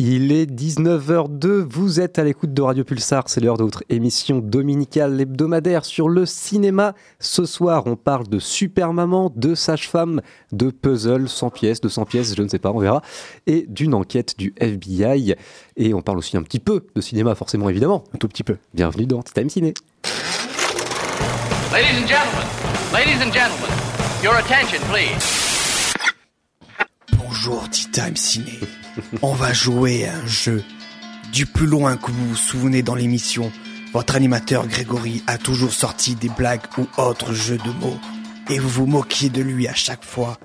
Il est 19h02, vous êtes à l'écoute de Radio Pulsar, c'est l'heure de votre émission dominicale hebdomadaire sur le cinéma. Ce soir, on parle de Super Maman, de Sage-Femme, de puzzle 100 pièces, de 100 pièces, je ne sais pas, on verra, et d'une enquête du FBI. Et on parle aussi un petit peu de cinéma, forcément, évidemment. Un tout petit peu. Bienvenue dans Time Ciné. Ladies and gentlemen, ladies and gentlemen, your attention please. Bonjour Tea Time Ciné. On va jouer à un jeu. Du plus loin que vous vous souvenez dans l'émission, votre animateur Grégory a toujours sorti des blagues ou autres jeux de mots. Et vous vous moquiez de lui à chaque fois.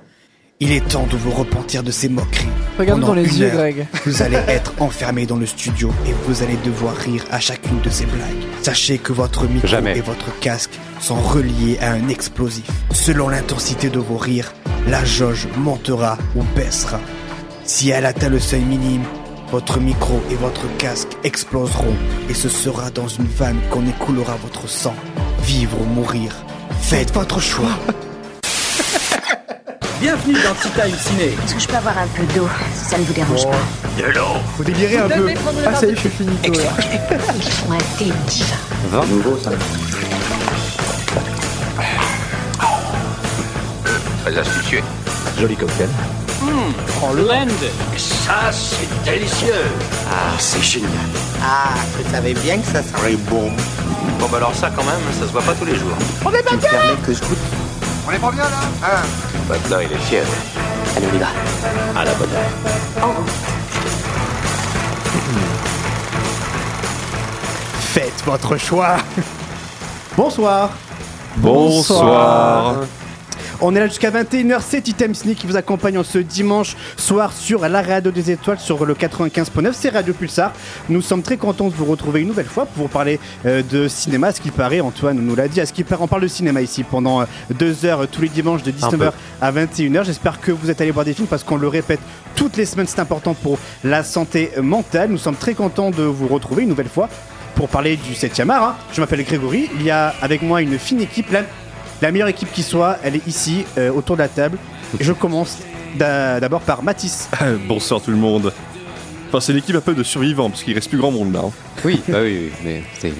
Il est temps de vous repentir de ces moqueries. Regarde Pendant dans les yeux, heure, Greg. Vous allez être enfermé dans le studio et vous allez devoir rire à chacune de ces blagues. Sachez que votre micro Jamais. et votre casque sont reliés à un explosif. Selon l'intensité de vos rires, la jauge montera ou baissera. Si elle atteint le seuil minime, votre micro et votre casque exploseront et ce sera dans une vanne qu'on écoulera votre sang. Vivre ou mourir. Faites votre choix. Bienvenue dans Tea Time Ciné. Est-ce que je peux avoir un peu d'eau, si ça ne vous dérange pas Faut délirer un peu. Ah, ça y est, je suis fini. Ils sont un thé divin. Très astucieux. Joli cocktail. Ça, c'est délicieux. Ah, c'est génial. Ah, je savais bien que ça serait bon. Bon bah alors ça quand même, ça se voit pas tous les jours. Tu me permets que je goûte On est pas bien là Hein Maintenant il est tiède. Allez, on y va. À la bonne heure. En route. Faites votre choix. Bonsoir. Bonsoir. On est là jusqu'à 21h, c'est Item Sneak qui vous accompagne en ce dimanche soir sur la radio des étoiles sur le 95.9, c'est Radio Pulsar. Nous sommes très contents de vous retrouver une nouvelle fois pour vous parler euh, de cinéma, à ce qu'il paraît, Antoine nous l'a dit, à ce qu'il paraît, on parle de cinéma ici pendant euh, deux heures euh, tous les dimanches de 19h à 21h. J'espère que vous êtes allés voir des films parce qu'on le répète toutes les semaines, c'est important pour la santé mentale. Nous sommes très contents de vous retrouver une nouvelle fois pour parler du 7e art. hein. Je m'appelle Grégory, il y a avec moi une fine équipe, la, la meilleure équipe qui soit, elle est ici, euh, autour de la table. Et je commence d'a- d'abord par Mathis. Bonsoir tout le monde. Enfin, c'est une équipe un peu de survivants parce qu'il reste plus grand monde là. hein. Oui, bah oui, oui, mais c'est.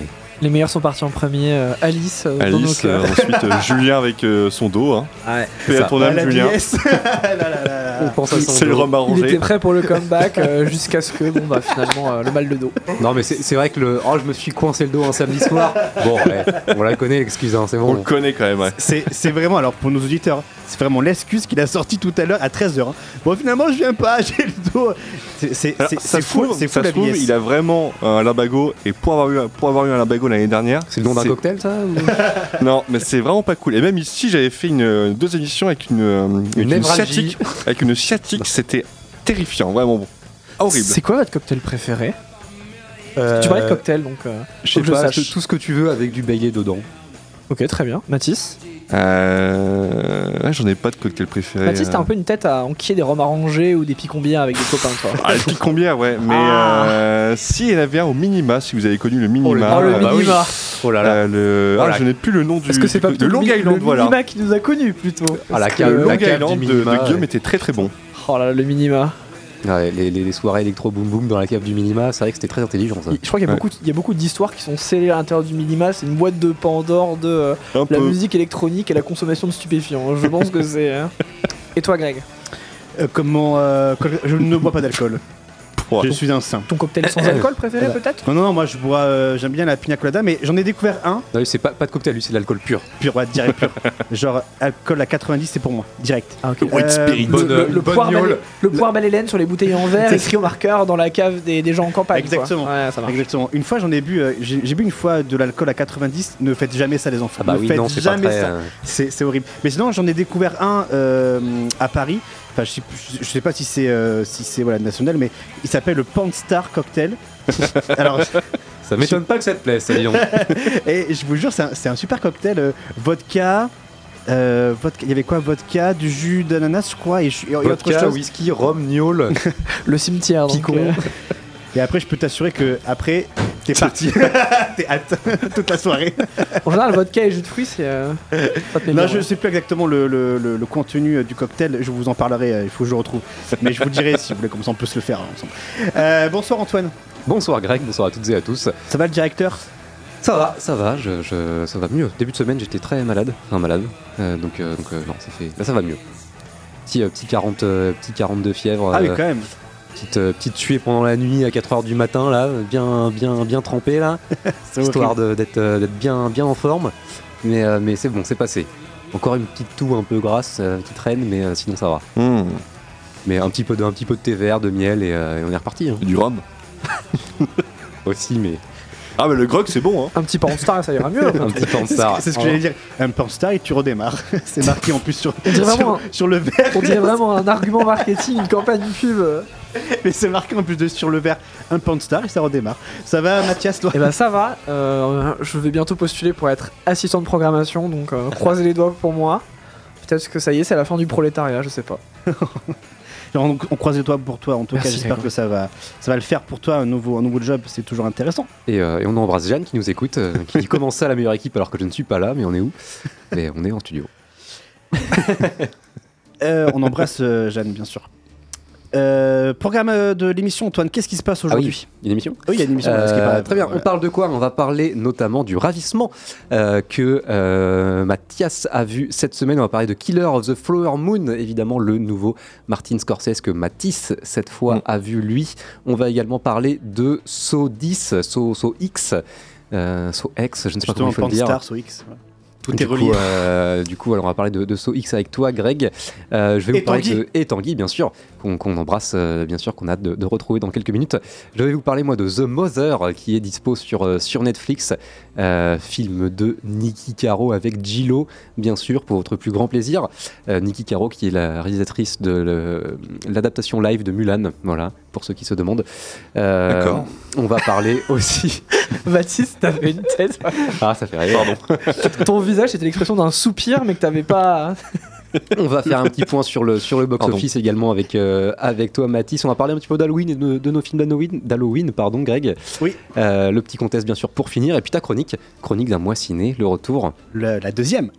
Les meilleurs sont partis en premier. euh, Alice, euh, dans nos Alice, cœurs. euh, ensuite euh, Julien avec euh, son dos. Hein. Ouais, Paix à ton âme, la Julien. On pense à son C'est le dos. rhum Il était arrangé. prêt pour le comeback euh, jusqu'à ce que, bon bah finalement, euh, le mal de dos. Non, mais c'est c'est vrai que le. Oh, je me suis coincé le dos un samedi soir. Bon, ouais, on la connaît, l'excuse, hein, c'est On le bon. connaît quand même. Ouais. C'est c'est vraiment, alors pour nos auditeurs, c'est vraiment l'excuse qu'il a sorti tout à l'heure à 13h. hein. Bon, finalement, je viens pas, j'ai le dos. C'est- C'est Alors, c'est- ça c'est se fou, trouve, c'est fou ça la se trouve, vieillesse. il a vraiment un limbago et pour avoir eu, un- pour avoir eu un limbago l'année dernière. C'est le nom d'un cocktail, ça ou- Non, mais c'est vraiment pas cool. Et même ici, j'avais fait une, euh, deux émissions avec une, euh, avec une névralgie. sciatique. Avec une sciatique, c'était terrifiant, vraiment bon. Horrible. C'est quoi votre cocktail préféré? Euh, Tu parlais de cocktail donc. euh, Je sais pas, sache. tout ce que tu veux avec du Bailey dedans. Ok, très bien. Mathis Euh... ouais, J'en ai pas de cocktail préféré. Mathis, t'as euh. un peu une tête à enquiller des rhums arrangés ou des picombières avec des copains, toi. Ah, le petit combien, ouais. Mais Ah. euh, si, il y en avait un au minima, si vous avez connu le minima. Oh, le euh, bah oui. minima Oh là là. Euh, le... Oh ah, là. je n'ai plus le nom du. Est-ce que c'est pas de Long Island, le voilà. minima qui nous a connus plutôt Ah, la la Long cave Island du de, de Guillaume ouais. était très très bon. Oh là là, le minima. Ouais, les, les- les soirées électro boom boom dans la cave du minima, c'est vrai que c'était très intelligent ça. Je crois qu'il y a Ouais. beaucoup, il y a beaucoup d'histoires qui sont scellées à l'intérieur du minima. C'est une boîte de Pandore de euh, la peu. musique électronique et la consommation de stupéfiants. Je pense que c'est. hein. Et toi, Greg? Euh, comment, euh, je ne bois pas d'alcool. Je suis un saint. Ton cocktail sans alcool préféré, peut-être Non, non, non, moi je bois, euh, j'aime bien la pina colada, mais j'en ai découvert un, Non, lui, c'est pas, pas de cocktail, lui c'est de l'alcool pur. pur, ouais, direct pur. Genre, alcool à 90, c'est pour moi, direct. Ah, ok. White Euh, Spirit. Le, Bonne- le- le bonne poire, gnôle. belle, le poire belle Hélène sur les bouteilles en verre, écrit au marqueur dans la cave des, des gens en campagne. quoi. Exactement. Ouais, ça marche. Exactement. Une fois, j'en ai bu, euh, j'ai j'ai bu une fois de l'alcool à 90. Ne faites jamais ça, les enfants. Ah bah ne oui, faites non, c'est pas jamais très. ça. euh, C'est c'est horrible. Mais sinon, j'en ai découvert un euh, à Paris. Enfin, je sais, plus- je sais pas si c'est euh, si c'est voilà national, mais il s'appelle le Panstar Cocktail. Alors, Ça m'étonne pas que ça te plaise, ça, donc. et je vous jure, c'est un, super cocktail. euh, vodka. euh, vodka- il y avait quoi Vodka, du jus d'ananas, je crois, et, et autre Vodka, chose. whisky, rhum, gnôle. Le cimetière. Picon. euh, Et après, je peux t'assurer que après, T'es parti. T'es hâte toute la soirée. En général, vodka et jus de fruits, c'est. euh, bien, je ouais. sais plus exactement le, le- le- le contenu euh, du cocktail. Je vous en parlerai. euh, Il faut que je retrouve. Mais je vous dirai si vous voulez. Comme ça, on peut se le faire hein, ensemble. Euh, bonsoir Antoine. Bonsoir Greg, bonsoir à toutes et à tous. Ça va le directeur? Ça va, ça va, je, je- ça va mieux. Début de semaine, j'étais très malade, enfin malade. Euh, donc, euh, donc euh, non, ça fait, là, ça va mieux. Petit, euh, petit, 40, euh, petit 42 fièvre. Ah oui, quand même. Petite, euh, petite tuée pendant la nuit à 4h du matin, là, bien, bien, bien trempé, là. Histoire d'être euh, d'être bien, bien en forme. Mais, euh, mais c'est bon, c'est passé. Encore une petite toux un peu grasse euh, qui traîne, mais euh, sinon ça va. Hmm, Mais un petit peu de, un petit peu de thé vert, de miel, et, euh, et on est reparti. hein. du rhum. Aussi, mais Ah, mais le grog, c'est bon, hein. Un petit pan star, ça ira mieux. un petit peu en C'est ce star. que, c'est ce que j'allais dire. Un pornstar et tu redémarres. C'est marqué en plus sur, sur le verre. on dirait vraiment un argument marketing, une campagne pub. Mais c'est marqué en plus de sur le verre un pornstar et ça redémarre. Ça va, Mathias, toi Eh ben ça va, euh, je vais bientôt postuler pour être assistant de programmation, donc euh, croisez les doigts pour moi. Peut-être que ça y est, c'est la fin du prolétariat, je sais pas. On, on croise les doigts pour toi. En tout Merci, cas, j'espère que ça va, ça va le faire pour toi. Un nouveau, un nouveau job, c'est toujours intéressant. Et, euh, et on embrasse Jeanne qui nous écoute, euh, qui dit comment ça la meilleure équipe alors que je ne suis pas là, mais on est où? Mais on est en studio. Euh, on embrasse euh, Jeanne, bien sûr. Euh, programme euh, de l'émission, Antoine, qu'est-ce qui se passe aujourd'hui Une émission oui. il y a une émission. Euh, ce qui est pas- très bien, on parle de quoi? On va parler notamment du ravissement euh, que euh, Mathias a vu cette semaine. On va parler de Killer of the Flower Moon, évidemment le nouveau Martin Scorsese que Matisse cette fois Mm. a vu lui. On va également parler de So 10, So, so X, euh, So X, je ne sais pas comment il faut le dire. So X. ouais. Tout Du est relié. coup, euh, du coup, alors on va parler de, de So X avec toi, Greg. Euh, je vais Et vous parler Tanguy. de et Tanguy, bien sûr, qu'on embrasse, euh, bien sûr, qu'on a hâte de, de retrouver dans quelques minutes. Je vais vous parler moi de The Mother, qui est dispo sur euh, sur Netflix, euh, film de Nikki Caro avec Gillo, bien sûr, pour votre plus grand plaisir. Euh, Nikki Caro, qui est la réalisatrice de l'adaptation live de Mulan, voilà, pour ceux qui se demandent. Euh, D'accord. On va parler aussi. Baptiste, t'avais une tête. Ah, ça fait rire. Pardon. Ton visage, c'était l'expression d'un soupir, mais que t'avais pas. On va faire un petit point sur le, sur le box-office également avec, euh, avec toi, Mathis. On va parler un petit peu d'Halloween et de, de nos films d'Halloween, d'Halloween, pardon, Greg. Oui. Euh, le petit contest, bien sûr, pour finir. Et puis ta chronique, chronique d'un mois ciné, le retour, Le- la deuxième.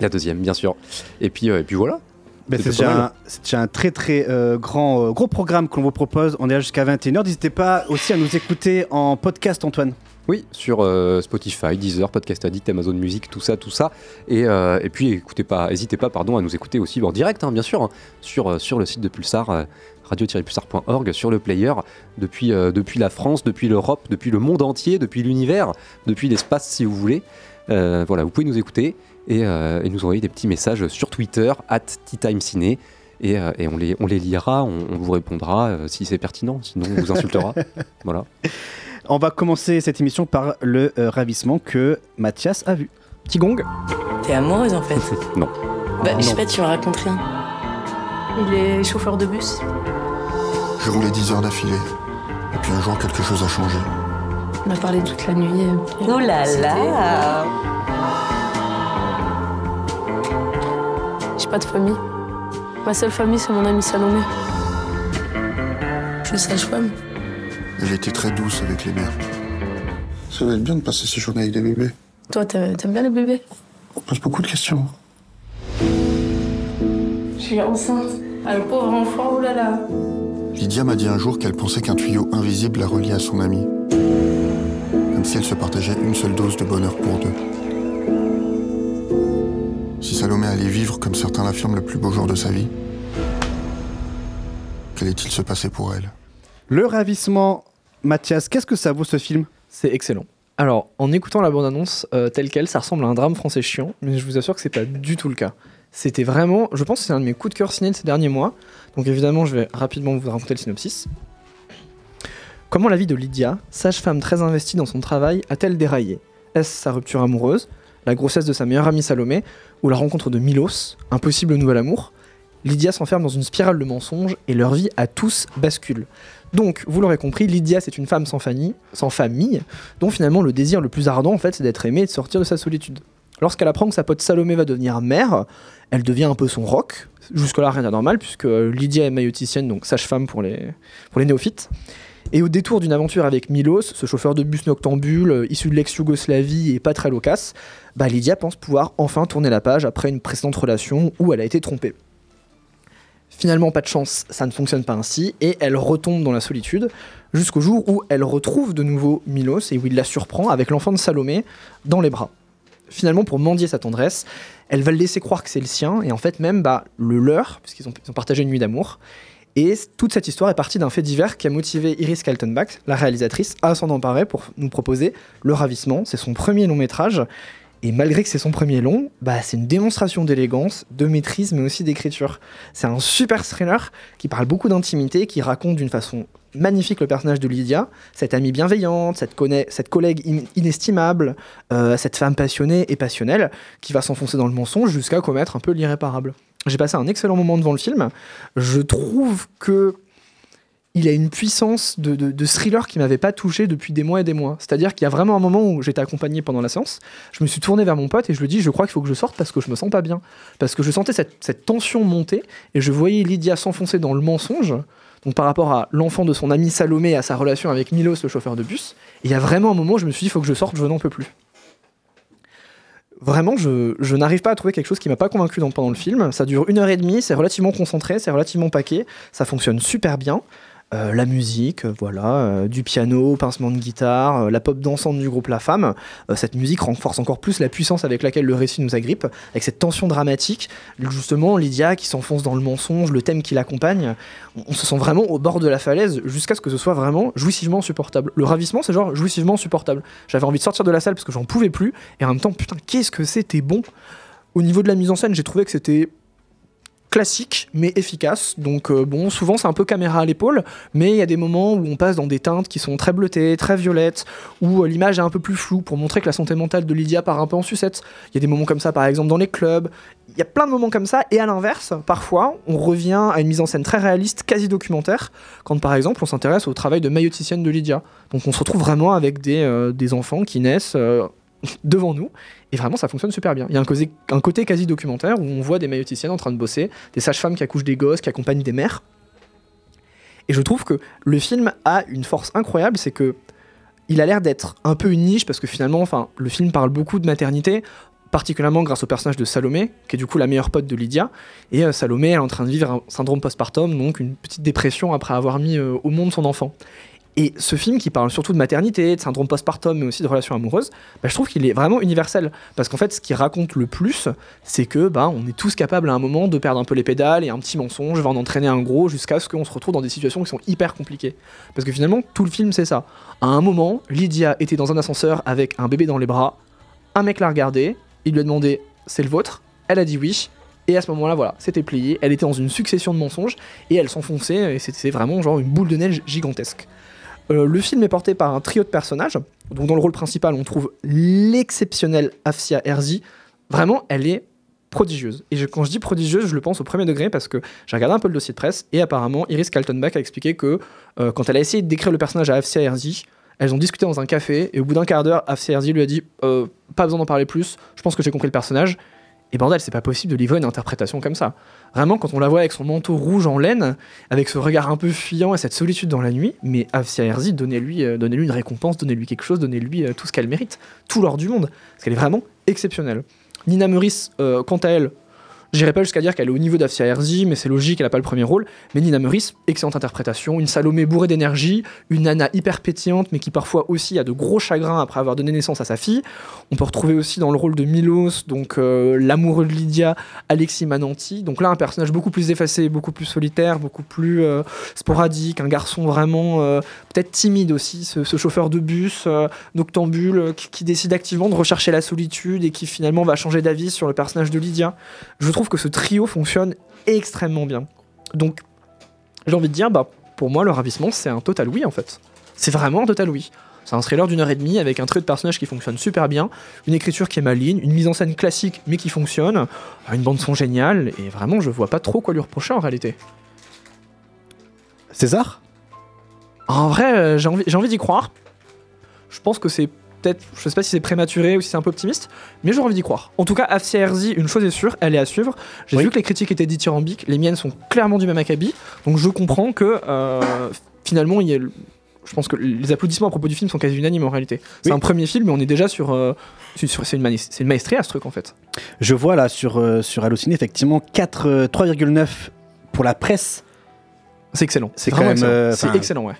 la deuxième, bien sûr. Et puis, euh, et puis voilà. Ben, c'est déjà, un- c'est déjà un très très euh, grand euh, gros programme qu'on vous propose. On est là jusqu'à 21h. N'hésitez pas aussi à nous écouter en podcast, Antoine. Oui, sur euh, Spotify, Deezer, Podcast Addict, Amazon Music, tout ça, tout ça. Et, euh, et puis, écoutez pas, n'hésitez pas, pardon, à nous écouter aussi en direct, hein, bien sûr, hein, sur, euh, sur le site de Pulsar, euh, radio-pulsar.org, sur le player, depuis, depuis la France, depuis l'Europe, depuis le monde entier, depuis l'univers, depuis l'espace, si vous voulez. Voilà, vous pouvez nous écouter et, et nous envoyer des petits messages sur Twitter, at Ciné. Et, et on, les, on les lira, on, on vous répondra si c'est pertinent, sinon on vous insultera. voilà. On va commencer cette émission par le euh, ravissement que Mathias a vu. Petit gong. T'es amoureuse en fait Non. Bah, je sais pas, tu me racontes rien. Il est chauffeur de bus. J'ai roulé 10 heures d'affilée. Et puis un jour, quelque chose a changé. On a parlé toute la nuit. Oh là là J'ai pas de famille. Ma seule famille, c'est mon ami Salomé. Je suis sage-femme. Elle était très douce avec les mères. Ça va être bien de passer ces journées avec des bébés. Toi, t'a- t'aimes bien les bébés? On pose beaucoup de questions. Je suis enceinte. Ah, le pauvre enfant, oh là là. Lydia m'a dit un jour qu'elle pensait qu'un tuyau invisible la reliait à son ami. Comme si elle se partageait une seule dose de bonheur pour deux. Si Salomé allait vivre, comme certains l'affirment, le plus beau jour de sa vie, qu'allait-il se passer pour elle? Le ravissement, Mathias, qu'est-ce que ça vaut ce film? C'est excellent. Alors, en écoutant la bande-annonce euh, telle qu'elle, ça ressemble à un drame français chiant, mais je vous assure que c'est pas du tout le cas. C'était vraiment, je pense que c'est un de mes coups de cœur ciné de ces derniers mois. Donc évidemment, je vais rapidement vous raconter le synopsis. Comment la vie de Lydia, sage-femme très investie dans son travail, a-t-elle déraillé? Est-ce sa rupture amoureuse, la grossesse de sa meilleure amie Salomé, ou la rencontre de Milos, un possible nouvel amour? Lydia s'enferme dans une spirale de mensonges et leur vie à tous bascule. Donc, vous l'aurez compris, Lydia, c'est une femme sans famille, dont finalement le désir le plus ardent, en fait, c'est d'être aimée et de sortir de sa solitude. Lorsqu'elle apprend que sa pote Salomé va devenir mère, elle devient un peu son rock. Jusque-là, rien d'anormal, puisque Lydia est maïoticienne, donc sage-femme pour les, pour les néophytes. Et au détour d'une aventure avec Milos, ce chauffeur de bus noctambule, issu de l'ex-Yougoslavie et pas très loquace, bah, Lydia pense pouvoir enfin tourner la page après une précédente relation où elle a été trompée. Finalement, pas de chance, ça ne fonctionne pas ainsi, et elle retombe dans la solitude, jusqu'au jour où elle retrouve de nouveau Milos et où il la surprend avec l'enfant de Salomé dans les bras. Finalement, pour mendier sa tendresse, elle va le laisser croire que c'est le sien, et en fait même bah, le leur, puisqu'ils ont, ont partagé une nuit d'amour. Et toute cette histoire est partie d'un fait divers qui a motivé Iris Kaltenbach, la réalisatrice, à s'en emparer pour nous proposer Le Ravissement. C'est son premier long métrage. Et malgré que c'est son premier long, bah, c'est une démonstration d'élégance, de maîtrise, mais aussi d'écriture. C'est un super thriller qui parle beaucoup d'intimité, qui raconte d'une façon magnifique le personnage de Lydia, cette amie bienveillante, cette, cette collègue in- inestimable, euh, cette femme passionnée et passionnelle, qui va s'enfoncer dans le mensonge jusqu'à commettre un peu l'irréparable. J'ai passé un excellent moment devant le film. Je trouve que il a une puissance de, de- thriller qui m'avait pas touché depuis des mois et des mois. C'est-à-dire qu'il y a vraiment un moment où j'étais accompagné pendant la séance, je me suis tourné vers mon pote et je lui ai dit je crois qu'il faut que je sorte parce que je me sens pas bien. Parce que je sentais cette, tension monter et je voyais Lydia s'enfoncer dans le mensonge. Donc par rapport à l'enfant de son ami Salomé et à sa relation avec Milos, le chauffeur de bus, il y a vraiment un moment où je me suis dit il faut que je sorte, je n'en peux plus. Vraiment, je, je n'arrive pas à trouver quelque chose qui m'a pas convaincu dans- pendant le film. Ça dure une heure et demie, c'est relativement concentré, c'est relativement paqué, ça fonctionne super bien. Euh, la musique, euh, voilà, euh, du piano, pincement de guitare, la pop dansante du groupe La Femme. Cette musique renforce encore plus la puissance avec laquelle le récit nous agrippe, avec cette tension dramatique. Justement, Lydia qui s'enfonce dans le mensonge, le thème qui l'accompagne. On, on se sent vraiment au bord de la falaise jusqu'à ce que ce soit vraiment jouissivement supportable. Le ravissement, c'est genre jouissivement supportable. J'avais envie de sortir de la salle parce que j'en pouvais plus, et en même temps, putain, qu'est-ce que c'était bon. Au niveau de la mise en scène, j'ai trouvé que c'était classique mais efficace. Donc euh, bon, souvent c'est un peu caméra à l'épaule, mais il y a des moments où on passe dans des teintes qui sont très bleutées, très violettes, où euh, l'image est un peu plus floue pour montrer que la santé mentale de Lydia part un peu en sucette. Il y a des moments comme ça par exemple dans les clubs. Il y a plein de moments comme ça et à l'inverse, parfois, on revient à une mise en scène très réaliste, quasi documentaire, quand par exemple on s'intéresse au travail de mailloticienne de Lydia. Donc on se retrouve vraiment avec des, euh, enfants qui naissent devant nous. Et vraiment, ça fonctionne super bien. Il y a un côté, quasi documentaire où on voit des mailloticiennes en train de bosser, des sages-femmes qui accouchent des gosses, qui accompagnent des mères. Et je trouve que le film a une force incroyable, c'est que il a l'air d'être un peu une niche parce que finalement, enfin, le film parle beaucoup de maternité, particulièrement grâce au personnage de Salomé, qui est du coup la meilleure pote de Lydia. Et euh, Salomé, elle est en train de vivre un syndrome postpartum, donc une petite dépression après avoir mis euh, au monde son enfant. Et ce film qui parle surtout de maternité, de syndrome postpartum, mais aussi de relations amoureuses, bah, je trouve qu'il est vraiment universel. Parce qu'en fait, ce qu'il raconte le plus, c'est que bah, on est tous capables à un moment de perdre un peu les pédales et un petit mensonge va en entraîner un gros jusqu'à ce qu'on se retrouve dans des situations qui sont hyper compliquées. Parce que finalement, tout le film, c'est ça. À un moment, Lydia était dans un ascenseur avec un bébé dans les bras, un mec l'a regardé, il lui a demandé c'est le vôtre, elle a dit oui. Et à ce moment-là, voilà, c'était plié. Elle était dans une succession de mensonges et elle s'enfonçait. Et c'était vraiment genre une boule de neige gigantesque. Euh, le film est porté par un trio de personnages. Donc dans le rôle principal, on trouve l'exceptionnelle Afsia Herzi. Vraiment, elle est prodigieuse. Et je- quand je dis prodigieuse, je le pense au premier degré parce que j'ai regardé un peu le dossier de presse et apparemment Iris Kaltenbach a expliqué que euh, quand elle a essayé de décrire le personnage à Afsia Herzi, elles ont discuté dans un café et au bout d'un quart d'heure, Afsia Herzi lui a dit euh, pas besoin d'en parler plus. Je pense que j'ai compris le personnage. Et bordel, c'est pas possible de livrer une interprétation comme ça. Vraiment, quand on la voit avec son manteau rouge en laine, avec ce regard un peu fuyant et cette solitude dans la nuit, mais Afsia Herzi, donnez-lui euh, donnez-lui une récompense, donnez-lui quelque chose, donnez-lui euh, tout ce qu'elle mérite, tout l'or du monde, parce qu'elle est vraiment exceptionnelle. Nina Meurice, euh, quant à elle, j'irai pas jusqu'à dire qu'elle est au niveau d'Afsia Herzi, mais c'est logique, elle a pas le premier rôle. Mais Nina Meurice, excellente interprétation, une Salomé bourrée d'énergie, une Nana hyper pétillante, mais qui parfois aussi a de gros chagrins après avoir donné naissance à sa fille. On peut retrouver aussi dans le rôle de Milos, donc euh, l'amoureux de Lydia, Alexis Mananti. Donc là, un personnage beaucoup plus effacé, beaucoup plus solitaire, beaucoup plus euh, sporadique, un garçon vraiment euh, peut-être timide aussi, ce, chauffeur de bus, noctambule, qui, qui décide activement de rechercher la solitude et qui finalement va changer d'avis sur le personnage de Lydia. Je trouve que ce trio fonctionne extrêmement bien. Donc, j'ai envie de dire, bah, pour moi, le ravissement, c'est un total oui en fait. C'est vraiment un total oui. C'est un thriller d'une heure et demie avec un trait de personnage qui fonctionne super bien, une écriture qui est maligne, une mise en scène classique mais qui fonctionne, une bande son géniale et vraiment je vois pas trop quoi lui reprocher en réalité. César? En vrai, euh, j'ai envie, j'ai envie d'y croire. Je pense que c'est peut-être, je sais pas si c'est prématuré ou si c'est un peu optimiste, mais j'ai envie d'y croire. En tout cas, Afsia Herzi, une chose est sûre, elle est à suivre. J'ai vu que les critiques étaient dithyrambiques, les miennes sont clairement du même acabit, donc je comprends que euh, finalement il y a je pense que les applaudissements à propos du film sont quasi unanimes en réalité. C'est Oui. un premier film, mais on est déjà sur. euh, sur- c'est une, mani- c'est une maestria ce truc en fait. Je vois là sur, euh, sur Allociné, effectivement, 4, euh, 3,9 pour la presse. C'est excellent. C'est vraiment quand même, excellent. euh, c'est excellent, ouais.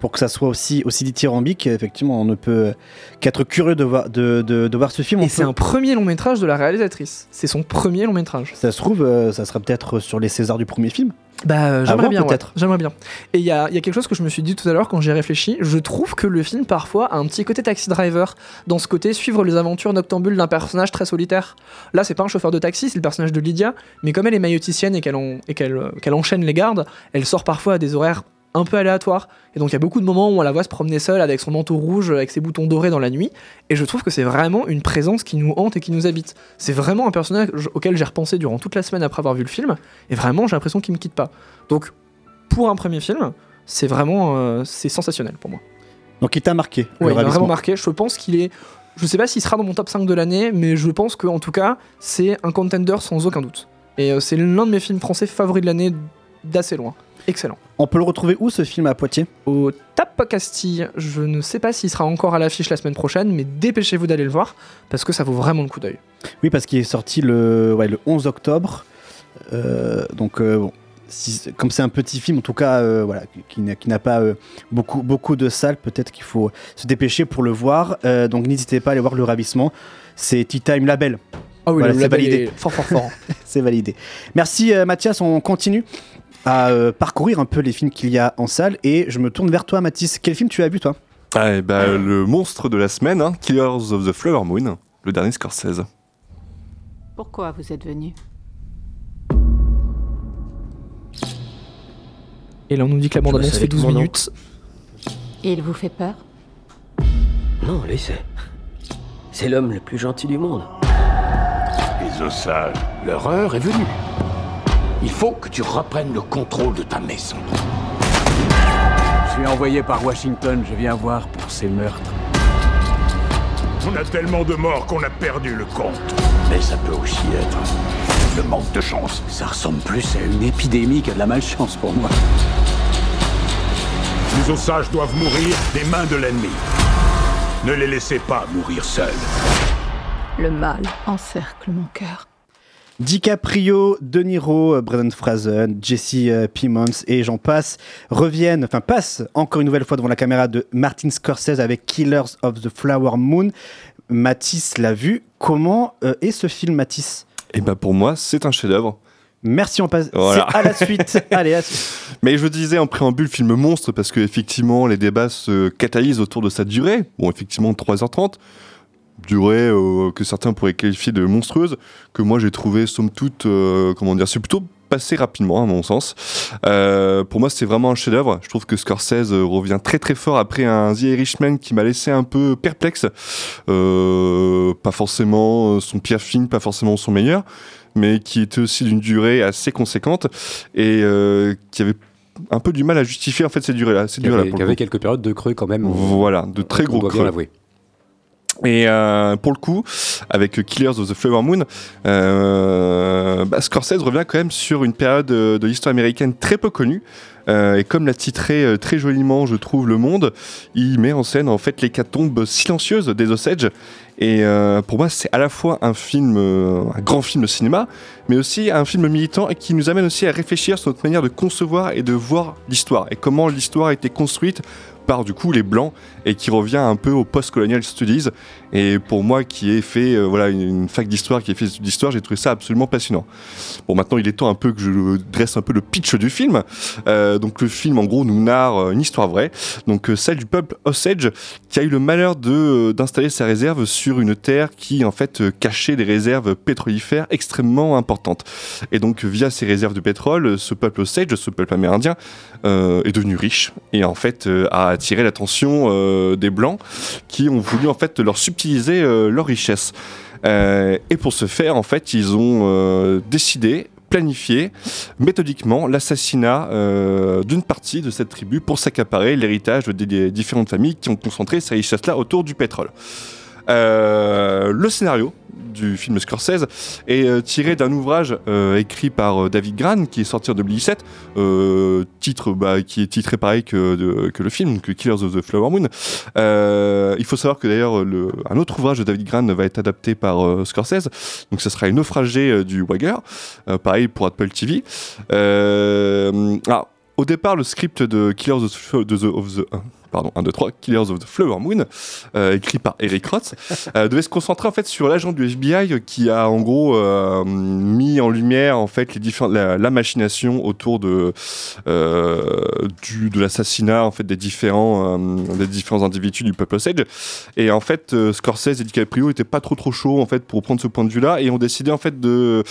Pour que ça soit aussi, aussi dithyrambique, effectivement, on ne peut qu'être curieux de voir, de, de- de voir ce film. Et c'est un premier long métrage de la réalisatrice. C'est son premier long métrage. Ça se trouve, euh, ça sera peut-être sur les Césars du premier film. Bah, euh, j'aimerais bien, ouais. peut-être. J'aimerais bien. Et il y y a quelque chose que je me suis dit tout à l'heure quand j'ai réfléchi. Je trouve que le film, parfois, a un petit côté taxi driver, dans ce côté suivre les aventures noctambules d'un personnage très solitaire. Là, c'est pas un chauffeur de taxi, c'est le personnage de Lydia, mais comme elle est mailloticienne et qu'elle en- euh, qu'elle enchaîne les gardes, elle sort parfois à des horaires un peu aléatoires. Et donc, il y a beaucoup de moments où on la voit se promener seule avec son manteau rouge, avec ses boutons dorés dans la nuit. Et je trouve que c'est vraiment une présence qui nous hante et qui nous habite. C'est vraiment un personnage auquel j'ai repensé durant toute la semaine après avoir vu le film. Et vraiment, j'ai l'impression qu'il me quitte pas. Donc, pour un premier film, c'est vraiment euh, c'est sensationnel pour moi. Donc il t'a marqué. Ouais, il m'a vraiment marqué. Je pense qu'il est. Je sais pas s'il sera dans mon top 5 de l'année, mais je pense qu'en tout cas, c'est un contender sans aucun doute. Et euh, c'est l'un de mes films français favoris de l'année d'assez loin. Excellent. On peut le retrouver où ce film à Poitiers? Au Tap Castille, je ne sais pas s'il sera encore à l'affiche la semaine prochaine, mais dépêchez-vous d'aller le voir parce que ça vaut vraiment le coup d'œil. Oui, parce qu'il est sorti le, ouais, le 11 octobre. Euh, donc, euh, bon, si- comme c'est un petit film, en tout cas, euh, voilà, qui n'a- qui n'a pas beaucoup, beaucoup de salles, peut-être qu'il faut se dépêcher pour le voir. Donc, n'hésitez pas à aller voir le ravissement. C'est Tea Time Label. Ah oui, Voilà, c'est validé. fort fort fort. C'est validé. Merci Mathias, on continue à euh, parcourir un peu les films qu'il y a en salle et je me tourne vers toi Mathis. Quel film tu as vu toi? Ah, et bah, le monstre de la semaine, hein, Killers of the Flower Moon, le dernier Scorsese. Pourquoi vous êtes venu? Et là, on nous dit que la bande-annonce fait 12 tout mon nom. minutes. Et il vous fait peur? Non, laissez. C'est l'homme le plus gentil du monde. Les Osages, leur heure est venue. Il faut que tu reprennes le contrôle de ta maison. Je suis envoyé par Washington, je viens voir pour ces meurtres. On a tellement de morts qu'on a perdu le compte. Mais ça peut aussi être le manque de chance. Ça ressemble plus à une épidémie qu'à de la malchance pour moi. Les Osages doivent mourir des mains de l'ennemi. Ne les laissez pas mourir seuls. Le mal encercle mon cœur. DiCaprio, De Niro, euh, Brendan Fraser, Jesse euh, Plemons et j'en passe reviennent, enfin passent encore une nouvelle fois devant la caméra de Martin Scorsese avec Killers of the Flower Moon. Matisse l'a vu. Comment euh, est ce film, Matisse? Et bah pour moi, c'est un chef-d'œuvre. Merci, on passe Voilà. à la suite. Allez, à la suite. Mais je disais en préambule film monstre parce que effectivement les débats se catalysent autour de sa durée. Bon, effectivement 3h30, durée euh, que certains pourraient qualifier de monstrueuse, que moi j'ai trouvé somme toute, euh, comment dire, c'est plutôt passé rapidement à mon sens. Euh, pour moi c'est vraiment un chef-d'œuvre. Je trouve que Scorsese revient très très fort après un The Irishman qui m'a laissé un peu perplexe. Pas forcément son pire film, pas forcément son meilleur, mais qui était aussi d'une durée assez conséquente et qui avait un peu du mal à justifier en fait ces durées-là. Ces Il y durées-là avait, quelques périodes de creux quand même. Voilà, de très gros creux. Et euh, pour le coup, avec Killers of the Flower Moon, euh, bah, Scorsese revient quand même sur une période de l'histoire américaine très peu connue. Euh, et comme l'a titré très joliment, je trouve, Le Monde, il met en scène en fait l'hécatombe silencieuse des Osage. Et pour moi, c'est à la fois un film, un grand film de cinéma, mais aussi un film militant qui nous amène aussi à réfléchir sur notre manière de concevoir et de voir l'histoire et comment l'histoire a été construite par du coup les blancs et qui revient un peu au post-colonial studies. Et pour moi, qui ai fait euh, voilà une, fac d'histoire, qui ai fait d'histoire, j'ai trouvé ça absolument passionnant. Bon, maintenant il est temps un peu que je dresse un peu le pitch du film. Euh, donc le film, en gros, nous narre euh, une histoire vraie, donc celle du peuple Osage qui a eu le malheur de d'installer sa réserve sur une terre qui en fait cachait des réserves pétrolifères extrêmement importantes. Et donc via ces réserves de pétrole, ce peuple Osage, ce peuple amérindien, est devenu riche et en fait a attiré l'attention euh, des blancs qui ont voulu en fait leur subtiliser euh, leur richesse. Euh, et pour ce faire, en fait, ils ont décidé, planifié méthodiquement l'assassinat d'une partie de cette tribu pour s'accaparer l'héritage des, différentes familles qui ont concentré ces richesses-là autour du pétrole. Le scénario du film Scorsese est euh, tiré d'un ouvrage euh, écrit par euh, David Gran qui est sorti en 2017, euh, titre bah, qui est titré pareil que, le film, que Killers of the Flower Moon. Il faut savoir que d'ailleurs le- un autre ouvrage de David Gran va être adapté par Scorsese, donc ce sera une naufragée euh, du Wagger, pareil pour Apple TV. Ah, au départ, le script de Killers of the, of the- euh, pardon, 1, 2, 3, Killers of the Flower Moon, euh, écrit par Eric Roth, euh, devait se concentrer en fait sur l'agent du FBI qui a en gros euh, mis en lumière en fait les différents, la, la machination autour de euh, du, de l'assassinat en fait des différents euh, des différents individus du peuple Osage et en fait euh, Scorsese et DiCaprio étaient pas trop trop chauds en fait pour prendre ce point de vue là et ont décidé en fait de